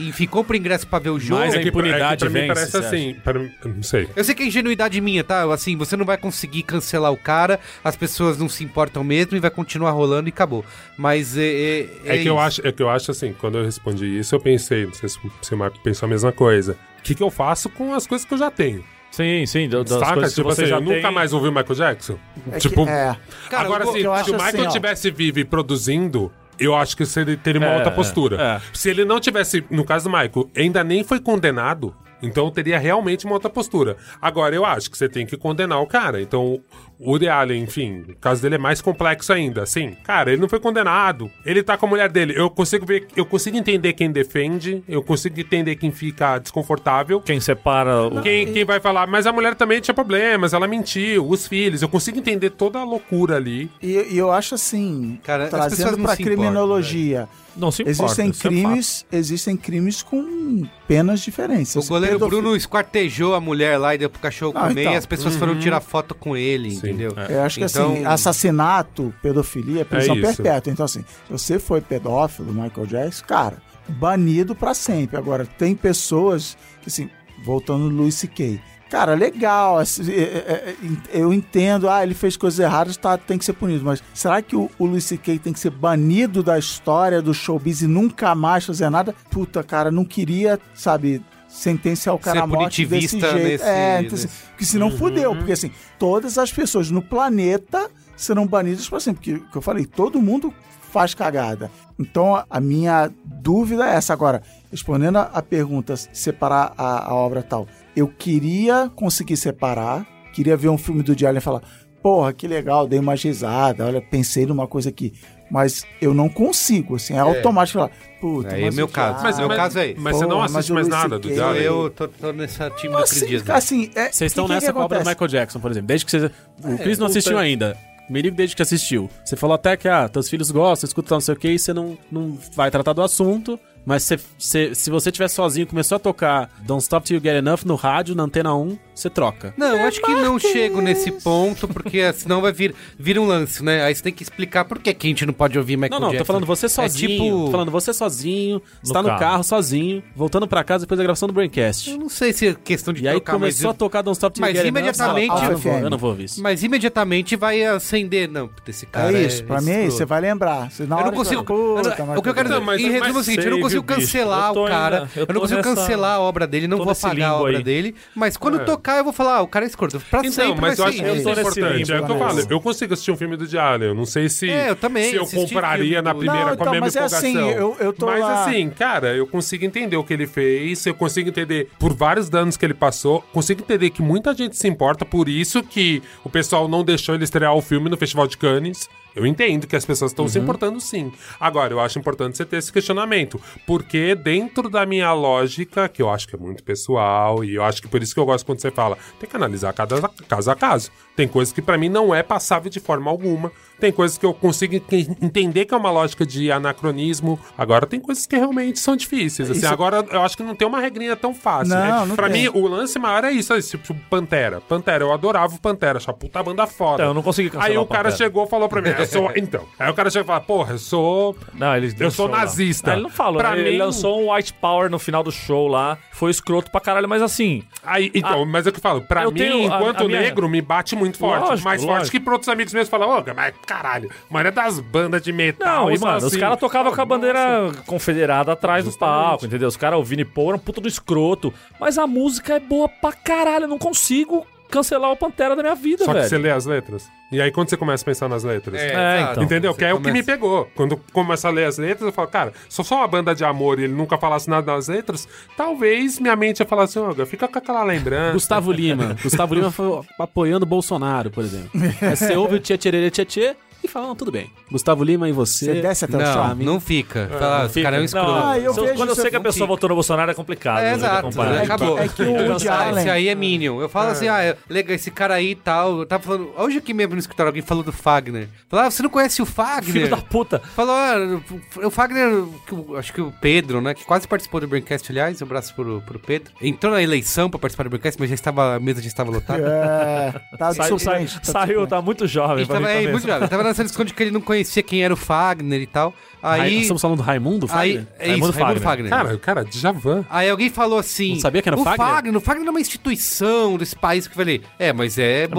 S1: e enfim, compra ingresso pra ver o jogo.
S7: Mais a
S6: É que pra-
S7: impunidade
S6: é que pra
S7: vence,
S6: mim parece assim, eu não sei.
S1: Eu sei que é ingenuidade minha, tá? Assim, você não vai conseguir cancelar o cara, as pessoas não se importam mesmo e vai continuar rolando e acabou. Mas é. É,
S6: É, que eu acho, é que eu acho assim, quando eu respondi isso, eu pensei, não sei se, se o Marco pensou a mesma coisa. O que, que eu faço com as coisas que eu já tenho?
S4: Sim, sim, das
S6: Saca?
S4: coisas
S6: Tipo
S4: que você
S6: assim,
S4: já
S6: eu nunca
S4: tem.
S6: mais ouvi o Michael Jackson.
S2: É
S6: tipo,
S2: que, é,
S1: Cara,
S6: agora
S1: eu-
S6: sim,
S2: eu
S6: se o
S2: assim,
S6: Michael
S2: ó.
S6: tivesse vivo e produzindo, eu acho que ele teria uma
S4: É,
S6: outra postura.
S4: é.
S6: Se ele não tivesse, no caso do Michael, ainda nem foi condenado, então teria realmente uma outra postura. Agora, eu acho que você tem que condenar o cara. Então, Woody Allen, enfim, o caso dele é mais complexo ainda. Assim, cara, ele não foi condenado. Ele tá com a mulher dele. Eu consigo ver, eu consigo entender quem defende, eu consigo entender quem fica desconfortável.
S4: Quem separa o.
S6: Quem, quem vai falar, mas a mulher também tinha problemas, ela mentiu, os filhos. Eu consigo entender toda a loucura ali.
S2: e, e eu acho assim,
S1: Cara,
S2: trazendo pra
S1: se importam,
S2: criminologia,
S4: Não se importa.
S2: existem
S4: é
S2: crimes, existem crimes com penas diferentes.
S1: O goleiro
S2: pedofi-
S1: Bruno esquartejou a mulher lá e deu pro cachorro
S2: Ah,
S1: comer
S2: então.
S1: e as pessoas foram tirar foto com ele, entendeu?
S2: Eu acho que
S1: Então-
S2: assim, assassinato, pedofilia, prisão
S6: É
S2: perpétua. Então, assim, se você foi pedófilo, Michael Jackson, cara, banido pra sempre. Agora, tem pessoas que, assim, voltando no Louis C.K., Cara, legal. assim, é, é, é, Eu entendo, ah, ele fez coisas erradas, tá, tem que ser punido. Mas será que o, o Louis C.K. tem que ser banido da história do showbiz e nunca mais fazer nada? Puta, cara, não queria, sabe, sentenciar o cara
S1: Ser
S2: à morte desse jeito.
S1: nesse-
S2: é, então,
S1: nesse-
S2: assim, porque senão fudeu. Porque assim, todas as pessoas no planeta serão banidas para sempre. Porque, que eu falei, todo mundo faz cagada. Então, a- minha dúvida é essa. Agora, respondendo a, pergunta, separar a, a obra tal. Eu queria conseguir separar, queria ver um filme do Alien e falar, porra, que legal, dei uma risada, olha, pensei numa coisa aqui. Mas eu não consigo, assim, é, automático falar, puta,
S1: Aí é
S2: mas
S1: meu caso.
S6: Mas,
S1: meu
S6: mas-
S1: caso é.
S6: Mas você não assiste mais nada do. Diário?
S1: Eu tô, tô nessa time do
S2: Assim,
S1: Cris Dias. né?
S2: assim, é,
S7: Vocês estão
S2: que que
S7: nessa com a obra do? Michael Jackson, por exemplo. Desde que você. O
S1: É,
S7: Chris não assistiu ainda. Merigo desde que assistiu. Você falou até que, ah, teus filhos gostam, escutam não sei o que, e você não, não vai tratar do assunto. Mas você, você- se você estiver sozinho começou a tocar Don't Stop Till You Get Enough no rádio, na antena 1, você troca.
S1: Não, eu acho que não chego nesse ponto, porque eh, senão vai vir, vir um lance, né? Aí você tem que explicar por que, que a gente não pode ouvir Michael
S7: Não, não,
S1: Jackson.
S7: tô falando você sozinho.
S1: É tipo...
S7: Tô falando você sozinho, está no
S4: carro.
S7: carro. sozinho, voltando pra casa depois da gravação do Braincast.
S1: Eu não sei se é questão de
S7: E aí
S1: trocar, mas
S7: começou
S1: eu-
S7: a tocar Don't Stop Till You
S1: mas
S7: Get Enough.
S1: imediatamente-
S7: você fala, ah, eu, não vou, eu não vou ouvir isso.
S1: Mas imediatamente vai acender. Não, puta, esse cara
S2: É isso, pra mim é isso, você vai lembrar. Você,
S1: Eu não
S2: que
S1: consigo.
S2: fala, "Puta,
S1: o que eu quero
S6: Não,
S1: dizer,
S6: mas-
S1: em resumo, é o
S6: mas
S1: seguinte, eu não
S4: sei,
S1: consigo cancelar o cara.
S4: eu
S1: Eu, não consigo
S4: nessa-
S1: cancelar a obra dele, não vou apagar a obra
S4: aí.
S1: dele. Mas quando
S6: É.
S1: tocar, eu vou falar, ah, o cara é escroto. Pra
S6: Então,
S1: sempre
S6: mas eu acho que
S1: isso.
S6: é importante. É o que eu falo. Eu consigo assistir um filme do Diário. Eu não sei se,
S1: É, eu também
S6: se eu compraria na primeira
S2: Não,
S6: com a
S2: então,
S6: mesma
S2: mas é assim,
S6: empolgação.
S2: eu- eu tô
S6: mas
S2: lá-
S6: assim, cara, eu consigo entender o que ele fez, eu consigo entender por vários danos que ele passou, consigo entender que muita gente se importa, por isso que o pessoal não deixou ele estrear o filme no Festival de Cannes. Eu entendo que as pessoas estão
S2: Uhum.
S6: se importando sim. Agora, eu acho importante você ter esse questionamento. Porque dentro da minha lógica, que eu acho que é muito pessoal, e eu acho que por isso que eu gosto quando você fala, tem que analisar cada caso a caso. Tem coisas que pra mim não é passável de forma alguma. Tem coisas que eu consigo en- entender que é uma lógica de anacronismo. Agora tem coisas que realmente são difíceis. Assim,
S2: Isso-
S6: agora eu acho que não tem uma regrinha tão fácil.
S2: Não,
S6: né?
S2: não
S6: pra
S2: tem.
S6: mim, o lance maior é isso, é esse tipo Pantera. Pantera, eu adorava o Pantera, achava puta banda foda.
S4: Então, eu não consegui cancelar
S6: Aí o
S4: o
S6: cara chegou e falou pra mim, eu sou. Então. Aí o cara chegou e falou, porra, eu sou.
S4: Não, ele
S6: Eu sou nazista.
S4: Não, ele não falou.
S6: Pra
S4: ele
S6: mim-
S4: lançou um White Power no final do show lá. Foi escroto pra caralho, mas assim.
S6: Aí, então, mas é o que eu falo, pra
S4: eu
S6: mim,
S4: tenho a-
S6: enquanto
S4: a minha-
S6: negro, me bate muito forte.
S4: Lógico,
S6: mais forte
S4: lógico.
S6: que pra outros amigos meus falam, ô, mas caralho, mano, é das bandas de metal.
S4: Não, e
S6: só
S4: mano, os
S6: assim.
S4: caras tocavam com a
S6: Nossa.
S4: bandeira confederada atrás do
S6: Justamente.
S4: palco, entendeu? Os caras, o Vini Paul era um puta do escroto. Mas a música é boa pra caralho. Eu não consigo cancelar o Pantera da minha vida,
S6: Só que
S4: velho.
S6: você lê as letras. E aí, quando você começa a pensar nas letras.
S4: É, então.
S6: Entendeu?
S1: Você
S6: Que é o que me
S1: começa-
S6: pegou. Quando eu começo a ler as letras, eu falo, cara, se eu sou uma banda de amor e ele nunca falasse nada nas letras, talvez minha mente ia falar assim, ô, fica com aquela lembrança.
S7: Gustavo Lima. Gustavo Lima foi apoiando o Bolsonaro, por exemplo. Aí você ouve o tchê tchê tchê tchê e fala, não, tudo bem. Gustavo Lima e você.
S2: Você desce até o
S1: Não,
S2: chão.
S1: não fica. Fala, esse
S4: Fica.
S1: cara é um escroto.
S4: Não,
S2: Ah, eu vejo
S4: quando eu sei que a pessoa
S1: fica.
S4: votou no Bolsonaro é complicado.
S1: É,
S4: né,
S1: exato. É, acabou.
S2: é que o Woody Allen-
S1: Esse aí é Minion. Eu falo assim, ah, é, legal, esse cara aí e tal. Eu tava falando. Hoje aqui mesmo no escritório alguém falou do Fagner. Falou, ah, você não conhece o Fagner?
S4: Filho da puta.
S1: Falou, ah, o- Fagner, que acho que o Pedro, né, que quase participou do Braincast, aliás, um abraço pro, pro Pedro. Entrou na eleição pra participar do Braincast, mas já estava, a mesa já estava lotada.
S2: É, tá
S4: Saiu,
S2: tá
S4: saiu, tá muito jovem.
S1: Tava, é, muito jovem. Tava nessa discussão de que ele não conhecia quem era o Fagner e tal.
S7: Aí,
S1: Aí.
S7: estamos falando do Raimundo
S1: aí
S7: Fagner?
S1: é isso, Raimundo Fagner.
S6: Cara, cara, Djavan.
S1: Aí alguém falou assim.
S7: Não sabia que era o
S1: o
S7: Fagner?
S1: Fagner? O Fagner é uma instituição desse país que eu falei. É, mas é,
S4: bolsominion,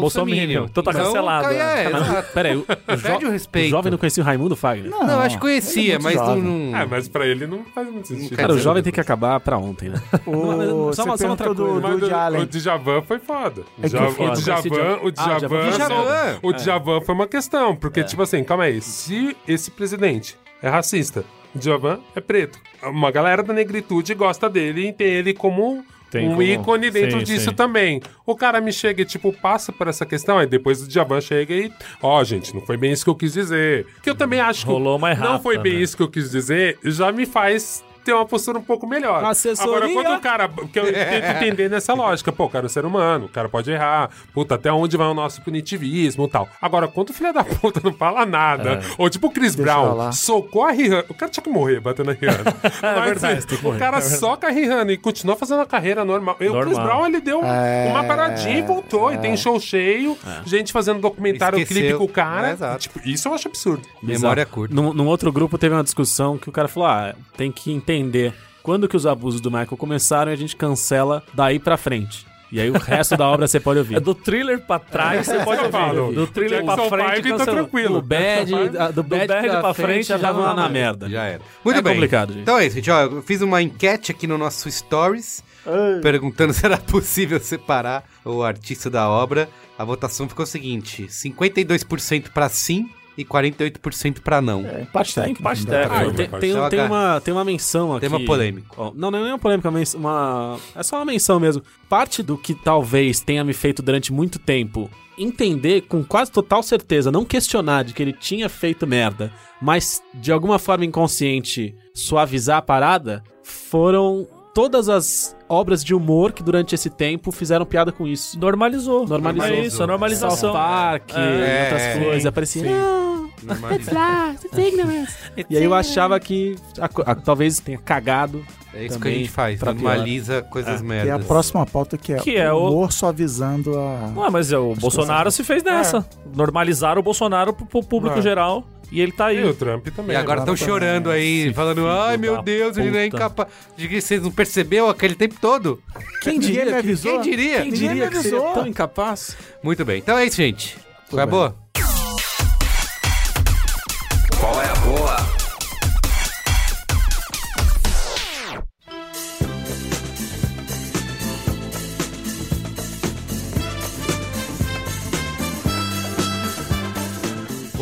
S1: bolsominion.
S4: então tá cancelado,
S1: É,
S4: né?
S1: exato.
S7: Pera aí, o, o,
S1: Perde o
S7: jo-
S1: respeito.
S7: o jovem não conhecia o Raimundo Fagner?
S2: Não,
S1: Não, acho que conhecia,
S2: é
S1: mas não.
S2: jovem.
S1: não-
S6: É, mas pra ele não faz muito sentido.
S7: Cara, o jovem tem que acabar pra ontem, né?
S2: O,
S7: Só uma- só uma outra
S2: do,
S7: coisa.
S2: do
S6: Mas
S2: Woody
S6: o,
S2: Allen.
S6: o Djavan foi foda. O
S2: É
S6: o. Djavan, o
S7: Ah, Djavan.
S1: Djavan.
S6: o Djavan foi uma questão, porque tipo assim, calma aí, se esse presidente é racista, o Djavan é preto, uma galera da negritude gosta dele e tem ele como
S4: Tem
S6: um
S4: como-
S6: ícone dentro
S4: sim,
S6: disso
S4: sim.
S6: também. O cara me chega e, tipo, passa por essa questão, aí depois o Djavan chega e, ó, gente, não foi bem isso que eu quis dizer. Que eu também acho que
S4: Rolou uma
S6: não
S4: errata,
S6: foi bem
S4: né?
S6: isso que eu quis dizer, já me faz ter uma postura um pouco melhor.
S7: Assessoria.
S6: Agora, quando o cara. Que eu tento entender nessa lógica, pô, o cara é um ser humano, o cara pode errar, puta, até onde vai o nosso punitivismo e tal. Agora, quando o filho da puta não fala nada,
S4: É.
S6: ou tipo o Chris
S2: Deixa
S6: Brown socou a Rihanna, o cara tinha que morrer batendo a Rihanna. Mas,
S4: verdade,
S6: assim, o cara soca a Rihanna e continua fazendo a carreira normal. E o Chris. Brown, ele deu
S2: É,
S6: uma paradinha e voltou, e tem show cheio, gente fazendo documentário,
S1: Esqueceu.
S6: clipe com o cara.
S1: É,
S6: tipo, isso eu acho absurdo.
S1: Memória curta.
S7: Num, num outro grupo teve uma discussão que o cara falou: ah, tem que entender quando que os abusos do Michael começaram e a gente cancela daí pra frente. E aí o resto da obra você pode ouvir.
S4: É do thriller pra trás, você pode ouvir. Do thriller pra
S6: Jackson
S4: frente,
S6: Five tá
S4: cancela.
S6: tranquilo.
S7: Do bad, a- do bad,
S4: bad
S7: pra,
S4: pra
S7: frente,
S4: frente
S7: já tava
S4: não
S7: na
S4: dá
S7: merda.
S1: Já era. Muito
S7: É
S1: bem.
S7: complicado, gente.
S1: Então é isso, gente. Ó, eu fiz uma enquete aqui no nosso Stories, perguntando se era possível separar o artista da obra. A votação ficou o seguinte: 52% pra sim e 48% pra não.
S2: É, empate técnico.
S4: Empate
S2: pra
S4: técnico.
S2: ver.
S7: tem, tem,
S1: Então,
S7: tem
S1: cara,
S7: uma, tem uma menção aqui.
S1: tema polêmico.
S7: Ó, Não, não é uma polêmica, mas uma. É só uma menção mesmo. Parte do que talvez tenha me feito durante muito tempo entender com quase total certeza, não questionar de que ele tinha feito merda, mas de alguma forma inconsciente suavizar a parada, foram todas as obras de humor que durante esse tempo fizeram piada com isso.
S4: Normalizou.
S7: Normalizou.
S4: É isso, a normalização.
S7: South Park,
S1: É,
S7: outras
S1: é,
S7: coisas,
S1: sim,
S7: aparecia.
S1: sim.
S7: "Não,
S1: Normaliza.
S7: E aí eu achava que a a- talvez tenha cagado.
S1: É isso que a
S7: Também
S1: gente faz, normaliza coisas
S2: E
S1: merdas.
S2: a próxima pauta que é,
S4: Que é o-
S2: humor suavizando a...
S4: Ué, mas é, o Bolsonaro se fez nessa. Normalizaram o Bolsonaro pro, pro público
S6: É.
S4: geral. E ele tá
S6: E
S4: aí.
S6: o Trump também.
S1: E agora estão chorando aí,
S4: Esse
S1: falando, ai meu Deus, ele não é
S4: puta."
S1: incapaz. De que vocês não percebeu aquele tempo todo?
S7: Quem diria
S2: me
S7: que,
S2: avisou.
S1: Quem diria?
S7: quem diria
S2: me
S7: que seria tão incapaz?
S1: Muito bem, então é isso, gente. Acabou?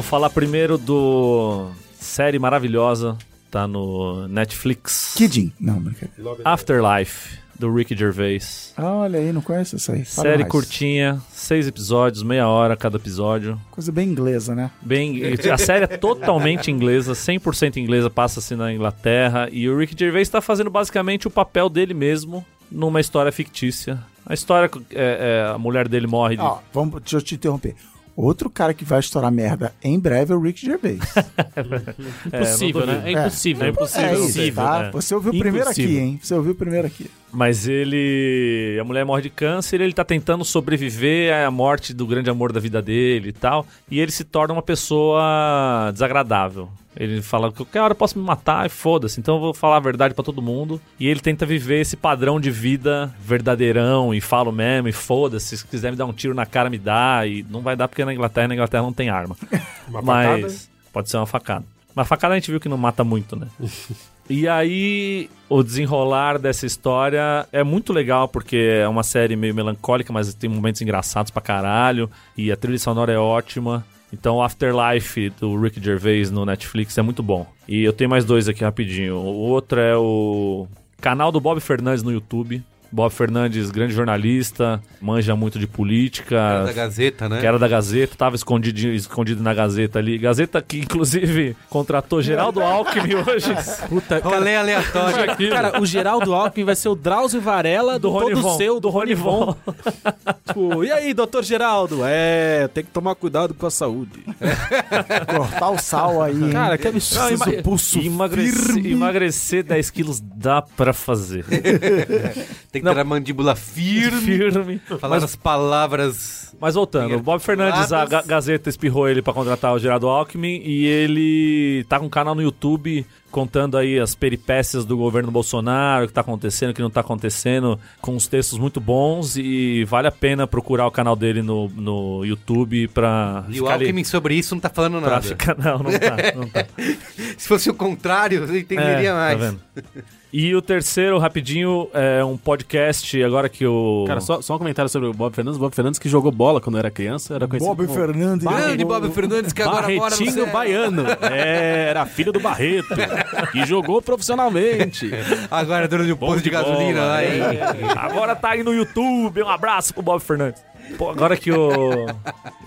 S4: Falar primeiro do série maravilhosa, tá no Netflix.
S2: Kidding. Não, brincadeira.
S4: Afterlife, do Ricky Gervais.
S2: Ah, olha aí, não conheço isso aí. Fala
S4: série
S2: mais.
S4: curtinha, seis episódios, meia hora cada episódio.
S2: Coisa bem inglesa, né?
S4: Bem, a série é totalmente inglesa, 100% inglesa, passa-se na Inglaterra. E o Ricky Gervais está fazendo basicamente o papel dele mesmo numa história fictícia. A história, é, é, a mulher dele morre de...
S2: Ó, vamos, deixa eu te interromper. Outro cara que vai estourar merda em breve é o Rick Gervais.
S7: Impossível,
S4: não
S7: né? É impossível.
S4: É impossível.
S2: é isso,
S4: impossível,
S2: tá?
S4: é.
S2: Você ouviu primeiro aqui,
S7: Impossível.
S2: hein? Você ouviu primeiro aqui.
S4: Mas ele. A mulher morre de câncer, ele tá tentando sobreviver à morte do grande amor da vida dele e tal. E ele se torna uma pessoa desagradável. Ele fala que qualquer hora eu posso me matar e foda-se, então eu vou falar a verdade pra todo mundo. E ele tenta viver esse padrão de vida verdadeirão e falo mesmo e foda-se. Se quiser me dar um tiro na cara, me dá. E não vai dar porque na Inglaterra, na Inglaterra não tem arma.
S6: Uma
S4: Mas
S6: facada?
S4: pode ser uma facada. Mas facada a gente viu que não mata muito, né? e aí, o desenrolar dessa história é muito legal, porque é uma série meio melancólica, mas tem momentos engraçados pra caralho. E a trilha sonora é ótima. Então, Afterlife do Rick Gervais no Netflix é muito bom. E eu tenho mais dois aqui rapidinho. O outro é o canal do Bob Fernandes no YouTube. Bob Fernandes, grande jornalista, manja muito de política.
S1: Era da Gazeta, né?
S4: Que era da Gazeta, tava escondido, escondido na Gazeta ali. Gazeta que, inclusive, contratou Geraldo Alckmin hoje.
S7: Puta, cara,
S1: Rolê aleatório.
S7: cara, o Geraldo Alckmin vai ser o Drauzio Varela do,
S4: Do
S7: todo
S4: Von.
S7: seu, do Rony Von. tipo, e aí, doutor Geraldo? É, tem que tomar cuidado com a saúde.
S2: Cortar o sal aí, hein?
S7: Cara, que absurdo.
S4: Não, ima-
S2: pulso
S4: emagrecer,
S2: firme.
S4: emagrecer 10 quilos dá pra fazer.
S1: Tem que ter a mandíbula firme,
S4: Firme.
S1: falar as palavras.
S4: Mas voltando, o Bob Fernandes, a Ga- Gazeta espirrou ele pra contratar o Geraldo Alckmin e ele tá com um canal no YouTube contando aí as peripécias do governo Bolsonaro, o que tá acontecendo, o que não tá acontecendo, com uns textos muito bons e vale a pena procurar o canal dele no, no YouTube pra
S1: E o
S4: ficar ali-
S1: Alckmin sobre isso não tá falando nada.
S4: ficar... Não, não tá, não tá.
S1: Se fosse o contrário, eu entenderia
S4: É,
S1: mais.
S4: Tá vendo? E o terceiro, rapidinho, é um podcast, agora que o...
S7: Cara, só, só um comentário sobre o Bob Fernandes. O Bob Fernandes que jogou bola quando era criança. Era conhecido
S2: Bob
S7: como
S2: Fernandes.
S1: Grande Bob Fernandes que agora mora no
S7: Barretinho. Baiano. É, era filho do Barreto. que jogou profissionalmente.
S1: Agora é dono de um posto de gasolina
S7: bola,
S1: lá, hein?
S4: Agora tá aí no YouTube. Um abraço pro Bob Fernandes. Pô, agora que o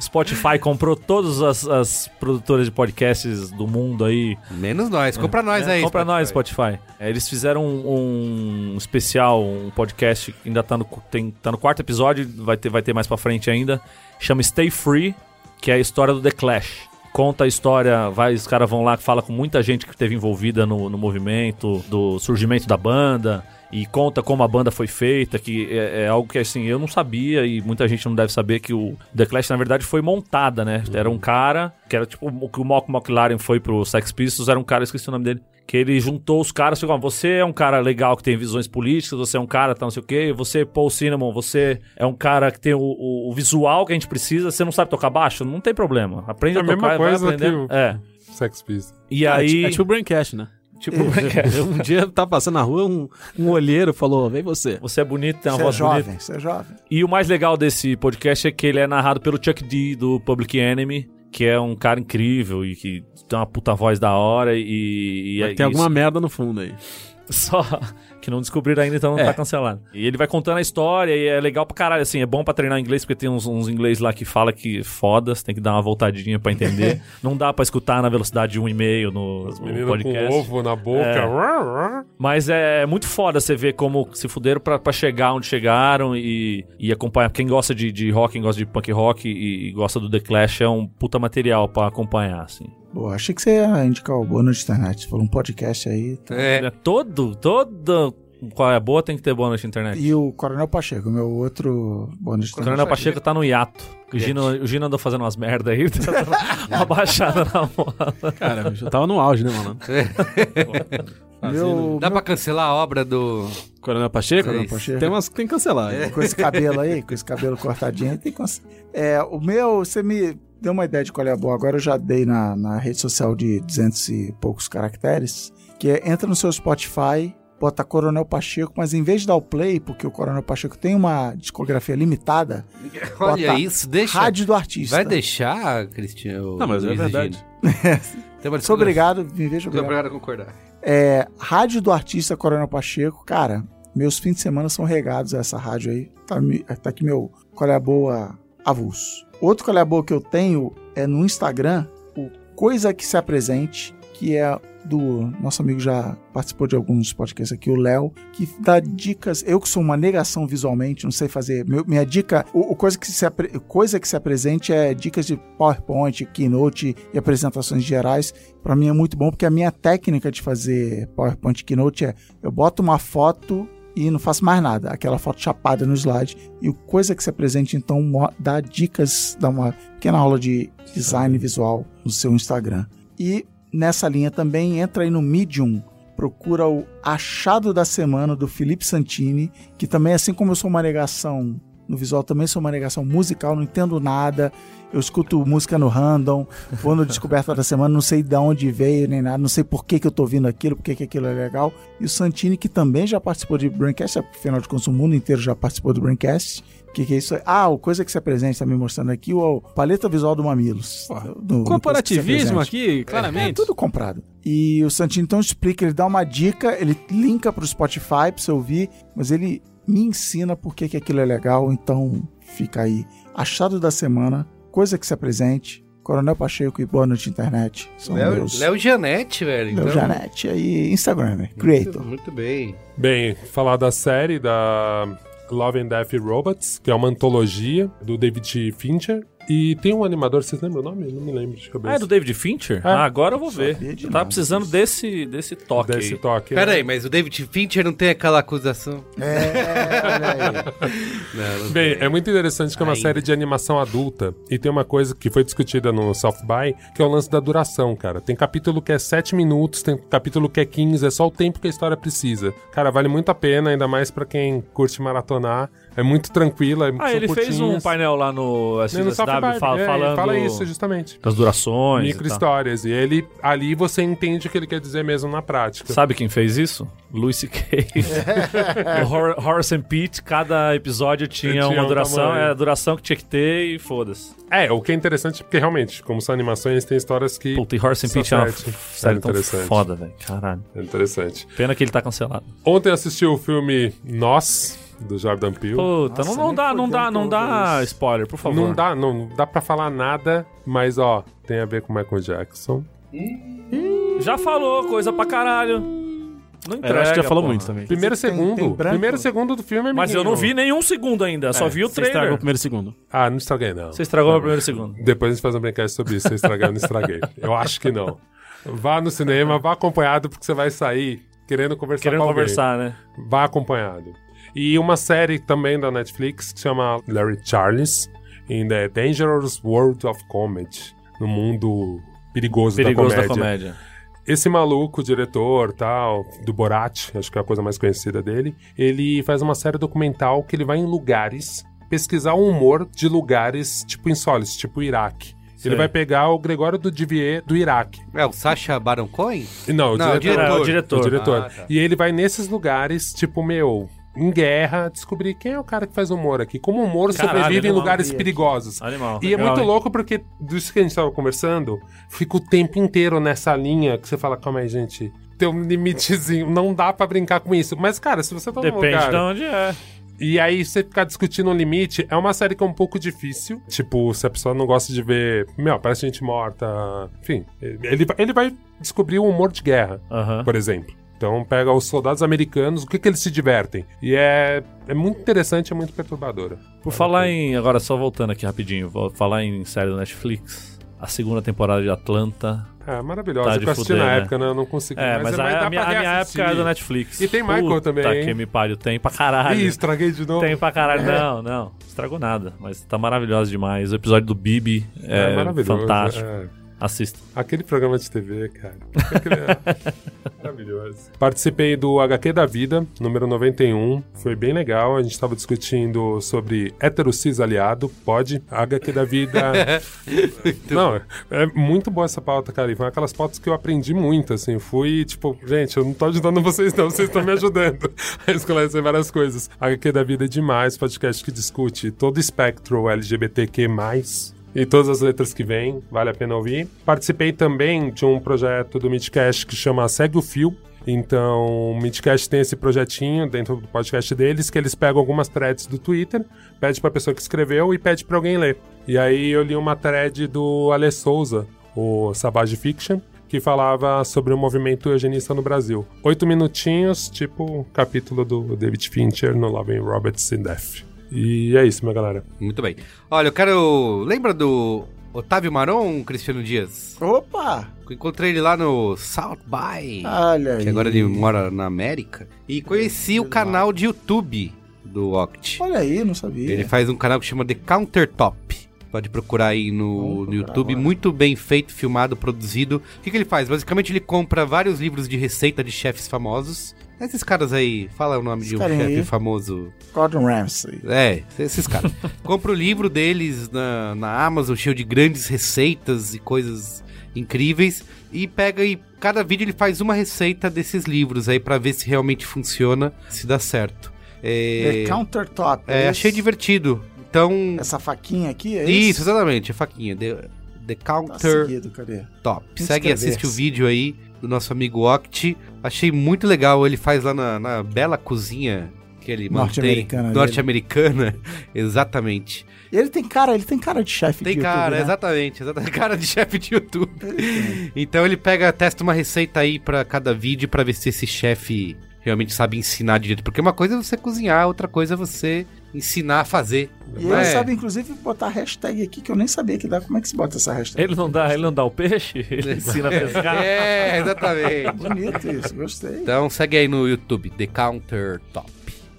S4: Spotify comprou todas as, as produtoras de podcasts do mundo aí.
S1: Menos nós. Compra nós aí.
S4: Compra nós,
S1: Spotify.
S4: Spotify. É, eles fizeram um, um especial, um podcast ainda tá no, tem, tá no quarto episódio, vai ter, vai ter mais pra frente ainda. Chama Stay Free, que é a história do The Clash. Conta a história, vai, os caras vão lá, fala com muita gente que esteve envolvida no, no movimento, do surgimento da banda, e conta como a banda foi feita, que é, é algo que assim, eu não sabia e muita gente não deve saber que o The Clash na verdade foi montada, né? Era um cara, que era tipo o que o Malcolm McLaren foi pro Sex Pistols, era um cara, eu esqueci o nome dele, Que ele juntou os caras, falou, "Ó, você é um cara legal que tem visões políticas, você é um cara tá não sei o quê, você, Paul Cinnamon, você é um cara que tem o, o- o visual que a gente precisa, você não sabe tocar baixo? Não tem problema. Aprende
S6: É
S4: a
S6: a
S4: tocar
S6: mesma
S4: e vai
S6: coisa
S4: aprendendo.
S6: que o-
S4: É.
S6: Sex Pistols.
S4: E
S7: É,
S4: aí...
S7: É tipo o Braincast, né?
S4: Tipo,
S7: um dia tá passando na rua, um, um olheiro falou: vem você.
S4: você é bonito, tem uma
S2: Você é
S4: voz bonita.
S2: jovem, você é jovem.
S4: E o mais legal desse podcast é que ele é narrado pelo Chuck D do Public Enemy, que é um cara incrível e que tem uma puta voz da hora e, e
S7: Mas
S4: é
S7: tem alguma merda no fundo aí.
S4: só que não descobriram ainda, então não
S7: É.
S4: tá cancelado. E ele vai contando a história e é legal pra caralho, assim, é bom pra treinar inglês porque tem uns, uns inglês lá que fala que foda, você tem que dar uma voltadinha pra entender. não dá pra escutar na velocidade de 1,5 no,
S6: As
S4: no podcast.
S6: com ovo na boca.
S4: É. Mas é muito foda você ver como se fuderam pra, pra chegar onde chegaram e, e acompanhar. Quem gosta de, de rock, quem gosta de punk rock e, e gosta do The Clash é um puta material pra acompanhar, assim.
S2: Boa, achei que você ia indicar o Boa Noite Internet. Você falou um podcast aí. tá?
S1: É,
S4: É todo, todo. Qual é boa tem que ter boa noite na internet.
S2: E o Coronel Pacheco, meu outro Boa Noite
S4: O Coronel
S2: Internet.
S4: Pacheco tá no hiato. O Gino, o Gino andou fazendo umas merda aí, tá dando uma baixada na moda.
S7: Cara, eu tava no auge, né, mano?
S2: Meu,
S1: dá
S2: meu-
S1: pra cancelar a obra do.
S7: Coronel Pacheco?
S2: Coronel Pacheco.
S7: Tem umas que tem que cancelar. né?
S2: com esse cabelo aí, com esse cabelo cortadinho, tem que... cons- É, o meu, você me deu uma ideia de qual é a boa. Agora eu já dei na, na rede social de 200 e poucos caracteres, que é, entra no seu Spotify, bota Coronel Pacheco, mas em vez de dar o play, porque o Coronel Pacheco tem uma discografia limitada,
S1: Olha
S2: Bota
S1: isso, deixa.
S2: rádio do artista.
S1: Vai deixar, Cristiano?
S7: Não, mas é verdade.
S1: Tem uma
S2: Sou obrigado, me vejo
S1: Muito
S2: obrigado.
S1: obrigado a concordar.
S2: É, rádio do artista Coronel Pacheco, cara, meus fins de semana são regados a essa rádio aí. Tá, tá aqui meu Qual é a Boa avulso. Outro Qual é a Boa que eu tenho é no Instagram, o Coisa Que Se Apresente, que é do nosso amigo já participou de alguns podcasts aqui, o Léo, que dá dicas. Eu que sou uma negação visualmente, não sei fazer. meu- minha dica, o, o coisa, que se, coisa que se apresente é dicas de PowerPoint, Keynote e apresentações gerais. Para mim é muito bom, porque a minha técnica de fazer PowerPoint e Keynote é eu boto uma foto e não faço mais nada, aquela foto chapada no slide. E o coisa que se apresente, então, dá dicas, dá uma pequena aula de design visual no seu Instagram. E nessa linha também, entra aí no Medium, procura o Achado da Semana do Felipe Santini, que também, assim como eu sou uma negação no visual, também sou uma negação musical, não entendo nada. Eu escuto música no random, vou no Descoberta da Semana, não sei de onde veio nem nada, não sei por que, que eu tô ouvindo aquilo, por que, que aquilo é legal. E o Santini, que também já participou de Braincast, afinal de contas, o mundo inteiro já participou do Braincast. O que, que é isso? aí? Ah, o Coisa que se apresenta, tá me mostrando aqui, o paleta visual do Mamilos. Do- do
S7: Corporativismo aqui,
S2: É
S7: claramente.
S2: tudo comprado. E o Santino então explica, ele dá uma dica, ele linka pro Spotify pra você ouvir, mas ele me ensina por que, que aquilo é legal, então fica aí. Achado da semana, coisa que se apresente, Coronel Pacheco e Boa Noite Internet. São
S1: Léo,
S2: meus.
S1: Léo Janete, velho.
S2: Léo
S1: então-
S2: Janete aí, Instagram, Creator.
S1: Muito bem.
S6: Bem, falar da série da Love and Death Robots, que é uma antologia do David Fincher. E tem um animador, vocês lembram o nome? Não me lembro de cabeça.
S4: Ah, é do David Fincher? Ah, agora eu vou ver. Eu tava precisando desse, desse toque
S6: Desse
S4: aí.
S6: toque.
S1: Pera
S6: né?
S1: aí, mas o David Fincher não tem aquela acusação.
S2: É, olha aí.
S1: Não, não
S6: Bem,
S1: tem.
S6: é muito interessante que é uma
S1: Ainda.
S6: série de animação adulta e tem uma coisa que foi discutida no South By, que é o lance da duração, cara. Tem capítulo que é 7 minutos, tem capítulo que é 15, é só o tempo que a história precisa. Cara, vale muito a pena, ainda mais pra quem curte maratonar. É muito tranquila, é
S4: Ah,
S6: são
S4: ele fez um
S6: curtinhas.
S4: painel lá no SW fala,
S6: é, ele
S4: falando
S6: fala isso, justamente.
S4: das durações.
S6: Micro
S4: e
S6: histórias. E ele, ali você entende o que ele quer dizer mesmo na prática.
S4: Sabe quem fez isso? Louis C.K. Horace and Pete, cada episódio tinha,
S6: Tinha
S4: uma
S6: um
S4: duração, é a duração que tinha que ter e foda-se.
S6: É, o que é interessante porque realmente, como são animações, tem histórias que.
S4: Puta, e Horace and Pete é uma
S6: sete.
S4: série
S6: É
S4: tão
S6: interessante.
S4: foda, velho. Caralho.
S6: É interessante.
S4: Pena que ele tá cancelado.
S6: Ontem assisti o filme Nós, do Jordan Peele.
S4: Puta,
S2: Nossa,
S4: não, não dá, não dá, não dá spoiler, por favor.
S6: Não dá, não, não dá pra falar nada, mas ó, tem a ver com Michael Jackson.
S4: Já falou coisa pra caralho. Não
S7: É,
S4: entrega,
S7: eu acho que já falou
S4: porra.
S7: muito também.
S6: Primeiro
S2: Tem-
S6: segundo.
S2: tem branco?
S6: primeiro segundo do filme é
S4: Mas eu não vi nenhum segundo ainda, só vi o
S7: Você estragou
S4: trailer.
S7: o primeiro segundo.
S6: Ah, não estraguei não.
S4: Você estragou o primeiro segundo.
S6: Depois a gente faz um brincadeira sobre isso. Se eu estraguei ou não estraguei. Eu acho que não. Vá no cinema, vá acompanhado, porque você vai sair querendo conversar
S4: Querendo
S6: com alguém.
S4: conversar, né?
S6: Vá acompanhado. E uma série também da Netflix que se chama Larry Charles in the Dangerous World of Comedy. No mundo perigoso,
S4: Perigoso
S6: da
S4: da
S6: comédia.
S4: comédia.
S6: esse maluco, o diretor tal, do Borat, acho que é a coisa mais conhecida dele, ele faz uma série documental que ele vai em lugares pesquisar o humor de lugares tipo insólitos, tipo o Iraque. Ele vai pegar o Gregório do Divier do Iraque.
S1: É o Sacha Baron Cohen?
S6: Não, o
S1: Não,
S6: diretor.
S4: É, o diretor.
S6: O diretor.
S1: Ah, tá.
S6: E ele vai nesses lugares, tipo, meu, em guerra, descobrir quem é o cara que faz humor aqui. Como o humor
S4: Caralho,
S6: sobrevive em lugares perigosos.
S4: Animal.
S6: E é
S4: Legal,
S6: muito
S4: hein?
S6: louco porque, disso que a gente tava conversando, fica o tempo inteiro nessa linha que você fala, calma aí, gente. Tem um limitezinho, não dá pra brincar com isso. Mas, cara, se você tá
S4: Depende
S6: lugar...
S4: de onde é.
S6: E aí você ficar discutindo um limite é uma série que é um pouco difícil. Tipo, se a pessoa não gosta de ver, meu, parece gente morta. Enfim, ele, ele vai descobrir o humor de guerra,
S4: Aham.
S6: por exemplo. Então pega os soldados americanos, o que, que eles se divertem. E é, é muito interessante, é muito perturbadora.
S4: Por falar em. Agora, só voltando aqui rapidinho, vou falar em série do Netflix. A segunda temporada de Atlanta.
S6: É maravilhosa.
S4: Tá
S6: eu assisti
S4: fuder,
S6: na
S4: né?
S6: época, né? Eu não consegui.
S4: É, mas,
S6: dá
S4: a, a minha, a minha época é do Netflix.
S6: E tem Michael
S4: Puta
S6: também, hein?
S4: que me pariu. Tem pra caralho.
S6: Ih, estraguei de novo.
S4: Tem pra caralho. Não, não. Estragou nada. Mas tá maravilhosa demais. O episódio do Bibi é,
S6: maravilhoso.
S4: fantástico.
S6: é.
S4: Assista.
S6: Aquele programa de TV, cara. É Maravilhoso. Participei do HQ da Vida, número 91. Foi bem legal. A gente estava discutindo sobre heterocis aliado. Pode. HQ da Vida. não, é muito boa essa pauta, cara. E foi aquelas pautas que eu aprendi muito, assim. Fui, tipo, gente, eu não tô ajudando vocês, não. Vocês estão me ajudando a esclarecer várias coisas. HQ da Vida é demais. Podcast que discute todo o espectro LGBTQ+. E todas as letras que vêm, vale a pena ouvir. Participei também de um projeto do Midcast que chama Segue o Fio. Então, o Midcast tem esse projetinho dentro do podcast deles, que eles pegam algumas threads do Twitter, pede pra pessoa que escreveu e pede pra alguém ler. E aí eu li uma thread do Ale Souza, o Savage Fiction, que falava sobre o movimento eugenista no Brasil. Oito minutinhos, tipo capítulo do David Fincher no Love and Roberts in Death. E é isso, minha galera.
S1: Muito bem. Olha, eu quero. Lembra do Otávio Maron, Cristiano Dias?
S2: Opa!
S1: Encontrei ele lá no South By.
S2: Olha aí.
S1: que agora ele mora na América. E conheci o canal de YouTube do Oct.
S2: Olha aí, não sabia.
S1: Ele faz um canal que chama The Countertop. Pode procurar aí no, no YouTube.
S2: agora.
S1: Muito bem feito, filmado, produzido. O que, que ele faz? Basicamente, ele compra vários livros de receita de chefes famosos. Esses caras aí, fala o nome
S2: Esse
S1: de um chefe
S2: aí.
S1: famoso.
S2: Gordon Ramsay.
S1: É, esses caras. Compra o livro deles na, na Amazon, cheio de grandes receitas e coisas incríveis. E pega e cada vídeo ele faz uma receita desses livros aí pra ver se realmente funciona, se dá certo. É,
S2: The Countertop.
S1: é,
S2: esse?
S1: achei divertido. Então.
S2: Essa faquinha aqui é
S1: Isso,
S2: isso?
S1: exatamente, a faquinha. The, the
S2: Tá
S1: Counter
S2: seguido, cadê?
S1: Top. Segue e assiste o vídeo aí do nosso amigo Oct. Achei muito legal. Ele faz lá na, na bela cozinha que ele mantém.
S2: Norte-americana.
S1: Norte-americana. Exatamente.
S2: E ele tem cara, ele tem cara de chefe
S1: Tem
S2: de
S1: cara,
S2: YouTube, né?
S1: exatamente, exatamente. Cara de chefe de YouTube. então ele pega, testa uma receita aí pra cada vídeo pra ver se esse chefe realmente sabe ensinar direito. Porque uma coisa é você cozinhar, outra coisa é você ensinar a fazer.
S2: E
S1: Não
S2: ele
S1: é?
S2: sabe, inclusive, botar hashtag aqui que eu nem sabia que dá. Como é que se bota essa hashtag?
S4: Ele não dá, ele não dá o peixe, ele ensina a pescar.
S1: É, exatamente.
S2: Bonito isso, gostei.
S1: Então segue aí no YouTube, The Counter Top.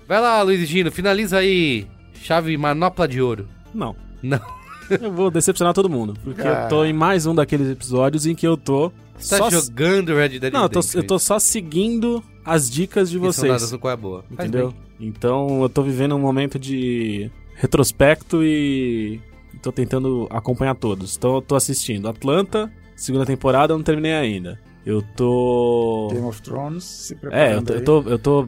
S1: Vai lá, Luiz Gino, finaliza aí. Chave manopla de ouro.
S7: Não.
S1: Não.
S7: Eu vou decepcionar todo mundo. Porque
S2: Ah.
S7: eu tô em mais um daqueles episódios em que eu tô.
S1: Você tá
S7: só
S1: jogando Red Dead
S7: Não, eu tô, eu tô só seguindo as dicas de vocês.
S1: no qual é boa.
S7: Entendeu? Então eu tô vivendo um momento de retrospecto e tô tentando acompanhar todos. Então eu tô assistindo Atlanta, segunda temporada, eu não terminei ainda. Eu tô.
S2: Game of Thrones, se preparando
S7: É, eu tô,
S2: aí.
S7: eu tô, eu tô.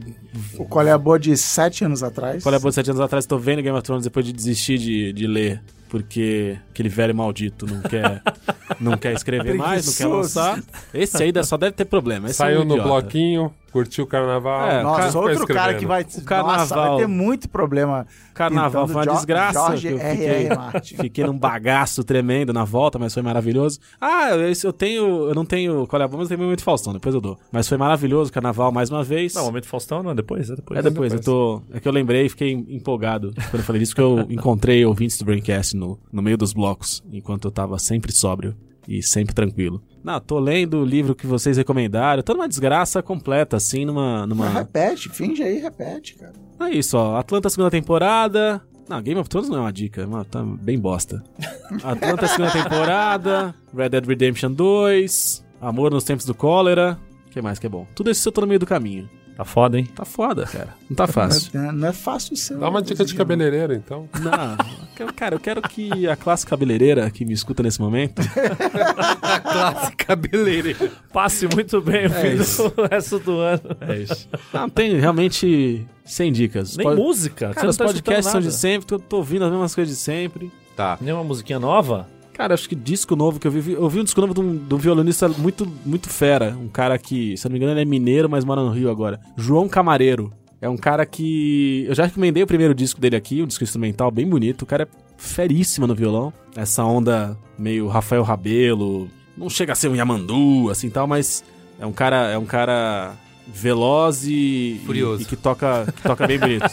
S2: O Qual é a Boa de sete anos atrás.
S7: Qual é a boa de sete anos atrás? Tô vendo Game of Thrones depois de desistir de, de ler. Porque aquele velho maldito não quer, não quer escrever mais, não quer lançar. Esse aí só deve ter problema. Esse é
S6: Saiu
S7: um
S6: no bloquinho, curtiu o carnaval.
S7: É,
S2: Nossa,
S6: ficou
S2: outro cara que vai.
S7: carnaval.
S2: Nossa, vai ter muito problema.
S7: Carnaval foi uma
S2: Jo-
S7: desgraça.
S2: Jorge
S7: eu fiquei,
S2: Martin.
S7: fiquei num bagaço tremendo na volta, mas foi maravilhoso. Ah, eu, eu tenho. Eu não tenho. Qual é a bomba? Mas eu tenho momento Faustão, depois eu dou. Mas foi maravilhoso, carnaval mais uma vez.
S4: Não, momento Faustão não, é depois, é depois.
S7: É depois, eu tô. É que eu lembrei e fiquei empolgado quando eu falei isso, que eu encontrei ouvintes do Braincast no, no meio dos blocos, enquanto eu tava sempre sóbrio e sempre tranquilo. Não, tô lendo o livro que vocês recomendaram, tô numa desgraça completa, assim, numa.
S2: Mas
S7: numa...
S2: repete, finge aí, repete, cara.
S7: É isso, ó. Atlanta segunda temporada. Não, Game of Thrones não é uma dica, mano, tá bem bosta. Atlanta segunda temporada, Red Dead Redemption 2, Amor nos Tempos do Cólera. O que mais que é bom? Tudo isso eu tô no meio do caminho.
S4: Tá foda, hein?
S7: Tá foda, cara. Não tá fácil.
S2: Não é, não é fácil ser.
S6: Dá uma dica de cabeleireiro, então.
S7: Não, cara, eu quero que a classe cabeleireira que me escuta nesse momento
S1: A classe cabeleireira.
S4: Passe muito bem o
S7: isso.
S4: do resto do ano.
S7: É isso. Não, tem realmente 100 dicas.
S4: Nem
S7: Pod-
S4: música.
S7: Cara, os
S4: você não tá
S7: podcasts são de sempre, eu tô ouvindo as mesmas coisas de sempre.
S1: Tá.
S4: Nenhuma musiquinha nova?
S7: Cara, acho que disco novo que eu vi. Eu vi um disco novo de um, de um violinista muito, muito fera. Um cara que, se não me engano, ele é mineiro, mas mora no Rio agora. João Camareiro. É um cara que. Eu já recomendei o primeiro disco dele aqui, um disco instrumental bem bonito. O cara é feríssimo no violão. Essa onda meio Rafael Rabelo. Não chega a ser um Yamandu, assim tal, mas é um cara. É um cara veloz e.
S1: Furioso.
S7: E, e que toca, que toca bem bonito.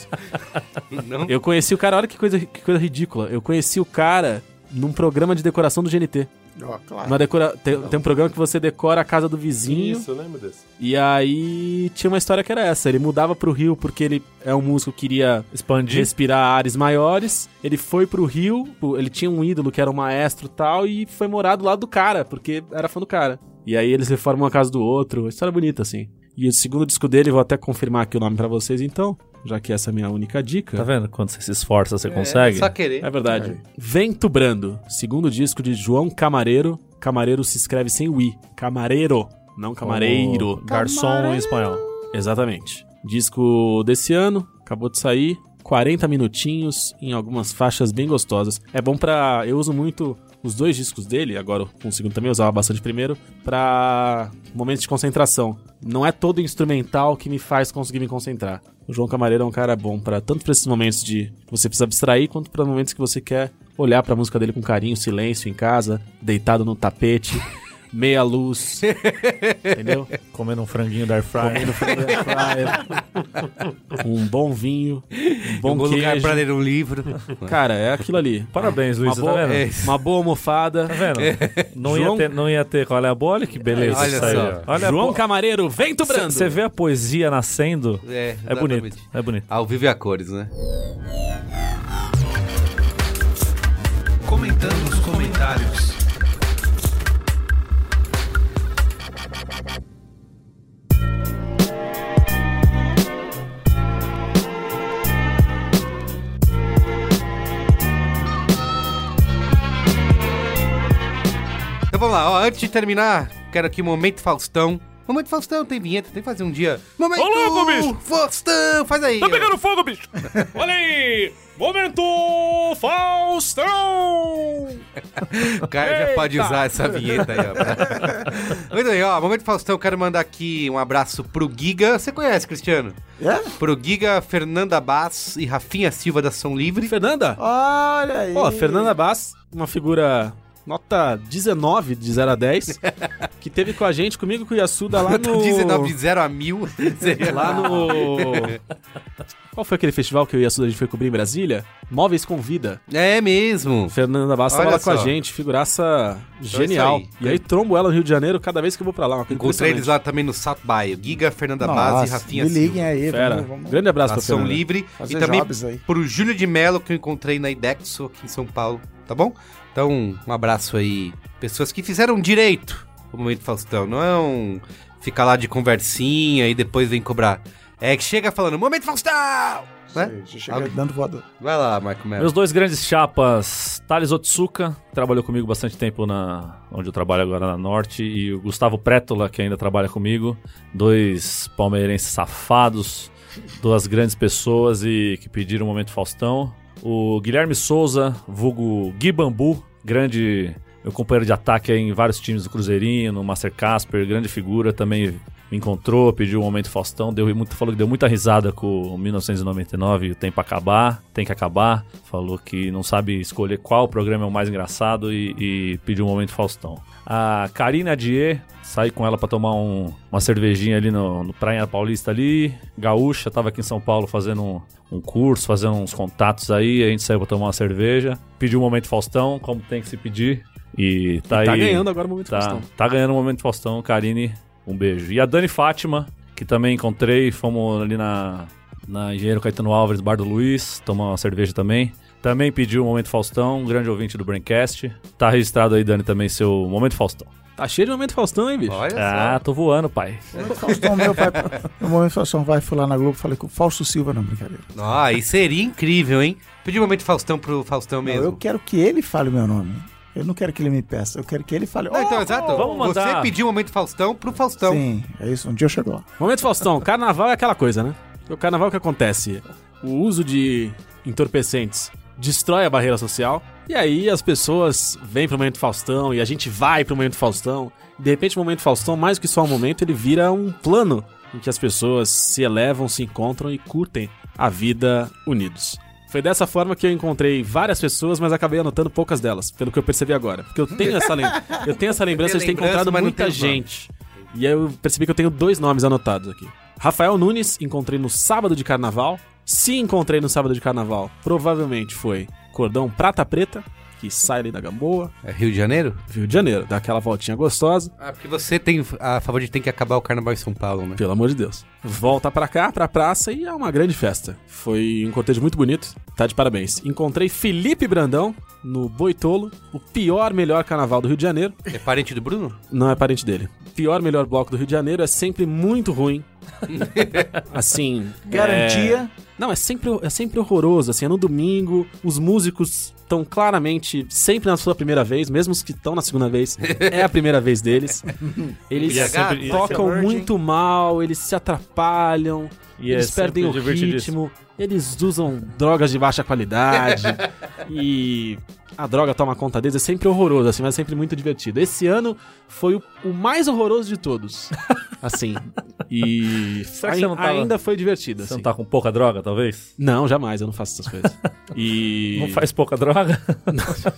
S1: Não?
S7: Eu conheci o cara, olha que coisa, que coisa ridícula. Eu conheci o cara num programa de decoração do GNT.
S2: Ó, claro.
S7: Uma decora... tem, tem um programa que você decora a casa do vizinho.
S6: Isso, eu lembro desse.
S7: E aí tinha uma história que era essa. Ele mudava pro Rio porque ele é um músico que queria
S4: Expandir.
S7: respirar ares maiores. Ele foi pro Rio, ele tinha um ídolo que era um maestro e tal, e foi morar do lado do cara, porque era fã do cara. E aí eles reformam a casa do outro. História bonita, assim. E o segundo disco dele, vou até confirmar aqui o nome pra vocês então, já que essa é a minha única dica.
S4: Tá vendo? Quando você se esforça, você consegue.
S1: Só querer.
S7: É verdade. Vento Brando, segundo disco de João Camareiro. Camareiro se escreve sem o i. Camareiro, não camareiro.
S4: Como Garçom em espanhol.
S7: Exatamente. Disco desse ano, acabou de sair. 40 minutinhos em algumas faixas bem gostosas. É bom pra. Eu uso muito os dois discos dele, agora com o também eu usava bastante primeiro, pra momentos de concentração. Não é todo instrumental que me faz conseguir me concentrar. O João Camareiro é um cara bom para tanto pra esses momentos de você precisa abstrair, quanto para momentos que você quer olhar pra música dele com carinho, silêncio em casa, deitado no tapete, meia luz. entendeu?
S4: Comendo um franguinho da air fryer.
S7: Comendo frango air fryer, um bom vinho, um bom
S1: Um bom lugar
S7: queijo.
S1: pra ler um livro.
S7: Cara, é aquilo ali.
S4: Parabéns,
S7: Uma
S4: Luiz, tá
S7: boa,
S4: vendo?
S1: é.
S7: uma boa almofada.
S4: Tá vendo? Não,
S7: João-
S4: ia ter, não ia ter qual é a boa, olha que beleza
S1: Olha
S4: isso aí.
S1: só.
S4: ó. Olha
S7: João
S4: a bo-
S7: Camareiro, vento brando.
S4: Você vê a poesia nascendo,
S1: É,
S4: é bonito, é bonito.
S1: Ao vivo e a cores, né?
S8: Comentando os comentários.
S1: Vamos lá, ó, antes de terminar, quero aqui um Momento Faustão. Momento Faustão, tem vinheta, tem que fazer um dia. Momento
S4: Ô, louco, bicho!
S1: Faustão, faz aí.
S4: Tá
S1: ó.
S4: pegando fogo, bicho! Olha aí! Momento Faustão!
S1: O cara já pode usar essa vinheta aí, ó. Muito bem, ó, Momento Faustão, quero mandar aqui um abraço pro Giga. Você conhece, Cristiano?
S2: É?
S1: Pro Giga, Fernanda Bass e Rafinha Silva da Som Livre.
S7: Fernanda?
S2: Olha aí.
S7: Ó, Fernanda Bass, uma figura nota 19 de 0 a 10, que teve com a gente, comigo e com o Yasuda lá no...
S1: 19 de 0 a 1000. Seria
S7: Lá no... Qual foi aquele festival que eu e o Yasuda a gente foi cobrir em Brasília? Móveis Convida.
S1: É mesmo.
S7: Fernanda Bass tava lá com a gente, figuraça genial.
S1: isso
S7: e aí trombo ela no Rio de Janeiro cada vez que eu vou pra lá.
S1: Encontrei eles lá também no South By. O Giga, Fernanda Bass e Rafinha
S2: me
S1: Silva.
S2: liguem aí.
S7: Fera.
S2: Vamos, vamos
S7: Grande abraço pra
S1: Ação
S7: Fernanda.
S1: Livre.
S2: fazer
S1: e também
S2: jobs aí.
S1: pro Júlio de Mello, que eu encontrei na Idexo aqui em São Paulo, tá bom? Então, um abraço aí. Pessoas que fizeram direito o Momento Faustão. Não é um ficar lá de conversinha e depois vem cobrar. É que chega falando, Momento Faustão! Né?
S2: Chega
S1: Alguém-
S2: dando voador.
S1: Vai lá, Marco Melo.
S4: Meus dois grandes chapas, Thales Otsuka, que trabalhou comigo bastante tempo na onde eu trabalho agora na Norte, e o Gustavo Prétola, que ainda trabalha comigo. Dois palmeirenses safados, duas grandes pessoas e que pediram o momento Faustão. O Guilherme Souza, vulgo Gui Bambu, grande meu companheiro de ataque em vários times do Cruzeirinho, no Master Casper, grande figura, também me encontrou, pediu o momento Faustão, deu muito, falou que deu muita risada com o 1999 e o Tempo Acabar, tem que acabar. Falou que não sabe escolher qual programa é o mais engraçado e, e pediu o momento Faustão. A Karina Dier, saí com ela pra tomar um- uma cervejinha ali no, no Praia Paulista ali. Gaúcha, tava aqui em São Paulo fazendo um, um curso, fazendo uns contatos aí. A gente saiu pra tomar uma cerveja. Pediu o momento Faustão, como tem que se pedir. E tá
S7: E tá
S4: aí.
S7: ganhando agora o momento
S4: Tá,
S7: Faustão.
S4: tá ganhando o momento Faustão, Karine, um beijo. E a Dani Fátima, que também encontrei, fomos ali na, na Engenheiro Caetano Álvares, Bar do Luiz, tomar uma cerveja também. Também pediu o Momento Faustão, um grande ouvinte do Braincast. Tá registrado aí, Dani, também seu Momento Faustão.
S7: Tá cheio de momento Faustão, hein, bicho?
S1: Olha
S4: Ah, tô voando, pai.
S2: Faustão, meu pai. No momento Faustão vai, fui lá na Globo, falei com o Fausto Silva, não, brincadeira.
S1: só. Ó, aí seria incrível, hein? Pedir um momento Faustão pro Faustão
S2: Não,
S1: mesmo.
S2: eu quero que ele fale o meu nome. Eu não quero que ele me peça, eu quero que ele fale.
S1: Não, então,
S2: "Oh,
S1: exato.
S4: vamos mandar-
S1: Você pediu um momento Faustão pro Faustão.
S2: Sim, é isso, um dia eu chego lá.
S7: Momento Faustão, carnaval é aquela coisa, né? O carnaval que acontece? O uso de entorpecentes destrói a barreira social. E aí as pessoas vêm pro momento Faustão e a gente vai pro momento Faustão. De repente, o momento Faustão, mais do que só um momento, ele vira um plano em que as pessoas se elevam, se encontram e curtem a vida unidos. Foi dessa forma que eu encontrei várias pessoas, mas acabei anotando poucas delas, pelo que eu percebi agora. Porque eu tenho essa, lem eu tenho essa lembrança de ter encontrado muita gente. E aí eu percebi que eu tenho dois nomes anotados aqui. Rafael Nunes, encontrei no sábado de carnaval. Se encontrei no sábado de carnaval, provavelmente foi Cordão Prata Preta, que sai ali da Gamboa,
S1: É Rio de Janeiro?
S7: Rio de Janeiro, dá aquela voltinha gostosa.
S1: Ah, porque você tem a favor de ter que acabar o carnaval em São Paulo, né?
S7: Pelo amor de Deus. Volta pra cá, pra praça e é uma grande festa. Foi um cortejo muito bonito, tá de parabéns. Encontrei Felipe Brandão no Boitolo, o pior, melhor carnaval do Rio de Janeiro.
S1: É parente do Bruno?
S7: Não é parente dele. Pior, melhor bloco do Rio de Janeiro é sempre muito ruim. assim.
S2: Garantia.
S7: é- Não, é sempre, é sempre horroroso. Assim, é no domingo, os músicos estão claramente sempre na sua primeira vez, mesmo os que estão na segunda vez, é a primeira vez deles. Eles
S1: E é sempre-
S7: tocam
S2: Virgin.
S7: muito mal, eles se atrapalham,
S4: E é
S7: eles perdem o
S4: sempre
S7: ritmo, eles usam drogas de baixa qualidade e a droga toma conta deles. É sempre horroroso, assim, mas é sempre muito divertido. Esse ano foi o, o mais horroroso de todos. Assim. E
S4: Será que não tava-
S7: ainda foi divertido.
S4: Você
S7: Assim.
S4: não tá com pouca droga, talvez?
S7: Não, jamais, eu não faço essas coisas. E.
S4: Não faz pouca droga?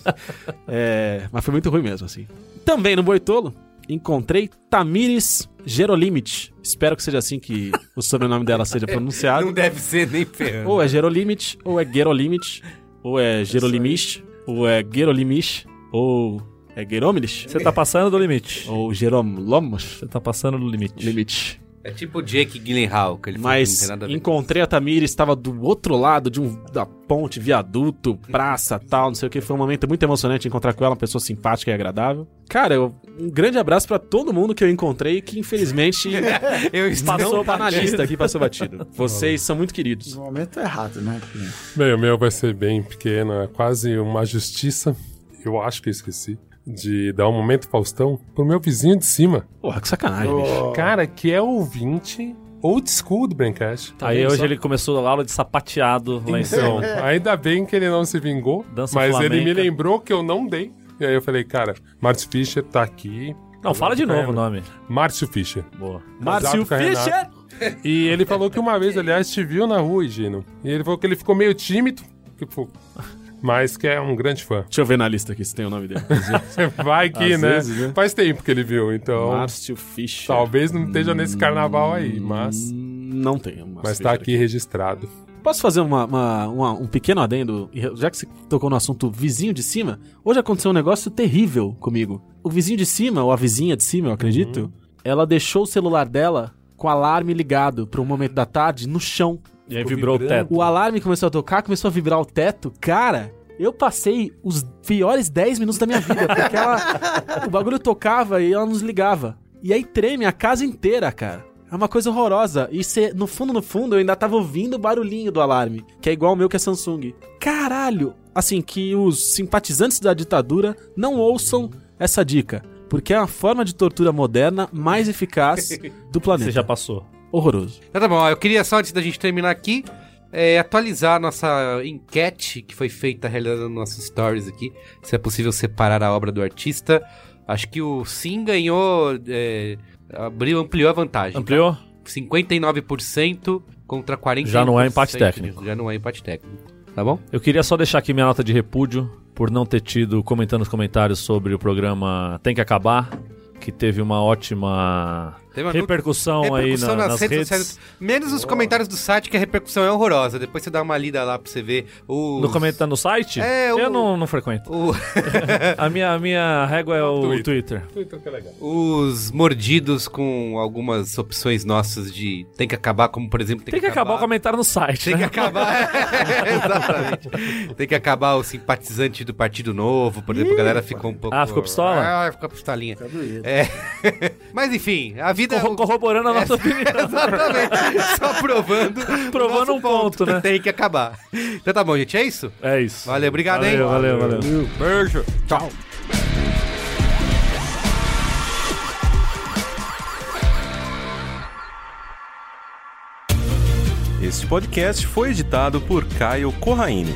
S7: É, mas foi muito ruim mesmo, assim. Também no Boitolo, encontrei Tamires Gerolimit. Espero que seja assim que o sobrenome dela seja pronunciado.
S1: Não deve ser nem ferrando.
S7: Ou é Gerolimit, ou é Gerolimit, ou é Gerolimich, ou é Gerolimich, ou é Geromilish,
S4: Você tá passando do limite.
S7: ou Jeromlomos.
S4: Você tá passando do limite.
S7: Limite.
S1: É tipo o Jake Gyllenhaal, que ele falou que não
S7: Mas
S1: tem nada a ver.
S7: encontrei a Tamires, estava do outro lado de um da ponte, viaduto, praça, tal, não sei o que. Foi um momento muito emocionante encontrar com ela, uma pessoa simpática e agradável. Cara, eu- um grande abraço pra todo mundo que eu encontrei que infelizmente
S1: Eu estou
S7: passou tá na lista aqui, passou batido. Vocês são muito queridos.
S2: No momento errado, né?
S6: Bem, o meu vai ser bem pequeno, é quase uma justiça. Eu acho que eu esqueci. De dar um momento Faustão pro meu vizinho de cima.
S7: Porra, que sacanagem, bicho.
S6: Cara, que é ouvinte old school do Braincast.
S7: Tá
S4: Aí hoje
S7: só?
S4: ele começou a aula de sapateado lá em
S6: Então,
S4: cima.
S6: ainda bem que ele não se vingou,
S4: Dança
S6: mas ele me
S4: flamenca.
S6: lembrou que eu não dei. E aí eu falei, cara, Márcio Fischer tá aqui.
S4: Não, fala de novo o nome.
S6: Márcio Fischer.
S4: Boa.
S7: Márcio. Fischer!
S6: E ele falou que uma vez, aliás, te viu na rua, Gino. E ele falou que ele ficou meio tímido, tipo, mas que é um grande fã.
S7: Deixa eu ver na lista aqui se tem o nome dele.
S6: Vai que, né?
S7: vezes, né?
S6: Faz tempo que ele viu, então
S7: Márcio Fischer.
S6: talvez não esteja nesse carnaval aí, mas,
S7: Hum, Não tem.
S6: mas tá
S7: Fischer
S6: aqui registrado.
S7: Posso fazer uma- uma- uma- um pequeno adendo? Já que você tocou no assunto vizinho de cima, hoje aconteceu um negócio terrível comigo. O vizinho de cima, ou a vizinha de cima, eu acredito,
S6: Uhum.
S7: ela deixou o celular dela com o alarme ligado para um momento da tarde no chão.
S4: E aí vibrou o teto.
S7: O alarme começou a tocar, começou a vibrar o teto. Cara, eu passei os piores 10 minutos da minha vida, porque ela, o bagulho tocava e ela nos ligava. E aí treme a casa inteira, cara. É uma coisa horrorosa. E cê, no fundo, no fundo, eu ainda tava ouvindo o barulhinho do alarme, que é igual o meu que é Samsung. Caralho! Assim, que os simpatizantes da ditadura não ouçam essa dica. Porque é a forma de tortura moderna mais eficaz do planeta.
S4: Você já passou.
S7: Horroroso.
S1: Então tá bom, ó, eu queria só, antes da gente terminar aqui, é, atualizar a nossa enquete que foi feita, realizada nos nossos stories aqui, se é possível separar a obra do artista. Acho que o Sim ganhou, é, abriu, ampliou a vantagem.
S4: Ampliou?
S1: 59% contra 40%.
S4: Já não é empate técnico.
S1: Já não é empate técnico. Tá bom?
S4: Eu queria só deixar aqui minha nota de repúdio por não ter tido comentando nos comentários sobre o programa Tem que Acabar, que teve uma ótima
S1: Teve uma
S4: repercussão, aí
S1: repercussão
S4: na-
S1: nas, redes, sociais. Menos os comentários do site, que a repercussão é horrorosa. Depois você dá uma lida lá pra você ver. Os...
S4: No comentário no site?
S1: É, o-
S4: Eu não, não frequento.
S1: o-
S4: A minha, a minha régua é o
S6: Twitter.
S4: Twitter.
S6: Twitter que é legal.
S1: os mordidos com algumas opções nossas de tem que acabar, como por exemplo, tem,
S4: Tem que acabar o comentário no site,
S1: Tem que
S4: né?
S1: acabar. Exatamente. Tem que acabar o simpatizante do Partido Novo, por exemplo, a galera ficou um pouco.
S4: Ah, ficou pistola?
S1: Ah, ficou pistolinha. É. Mas enfim, a vida.
S4: Corro- corroborando a nossa opinião.
S1: Exatamente. Só provando.
S4: Provando um ponto, né?
S1: Tem que acabar. Então tá bom, gente. É isso?
S4: É isso.
S1: Valeu, obrigado, hein?
S4: Valeu, valeu, valeu.
S1: Beijo. Tchau.
S9: Este podcast foi editado por Caio Corraine.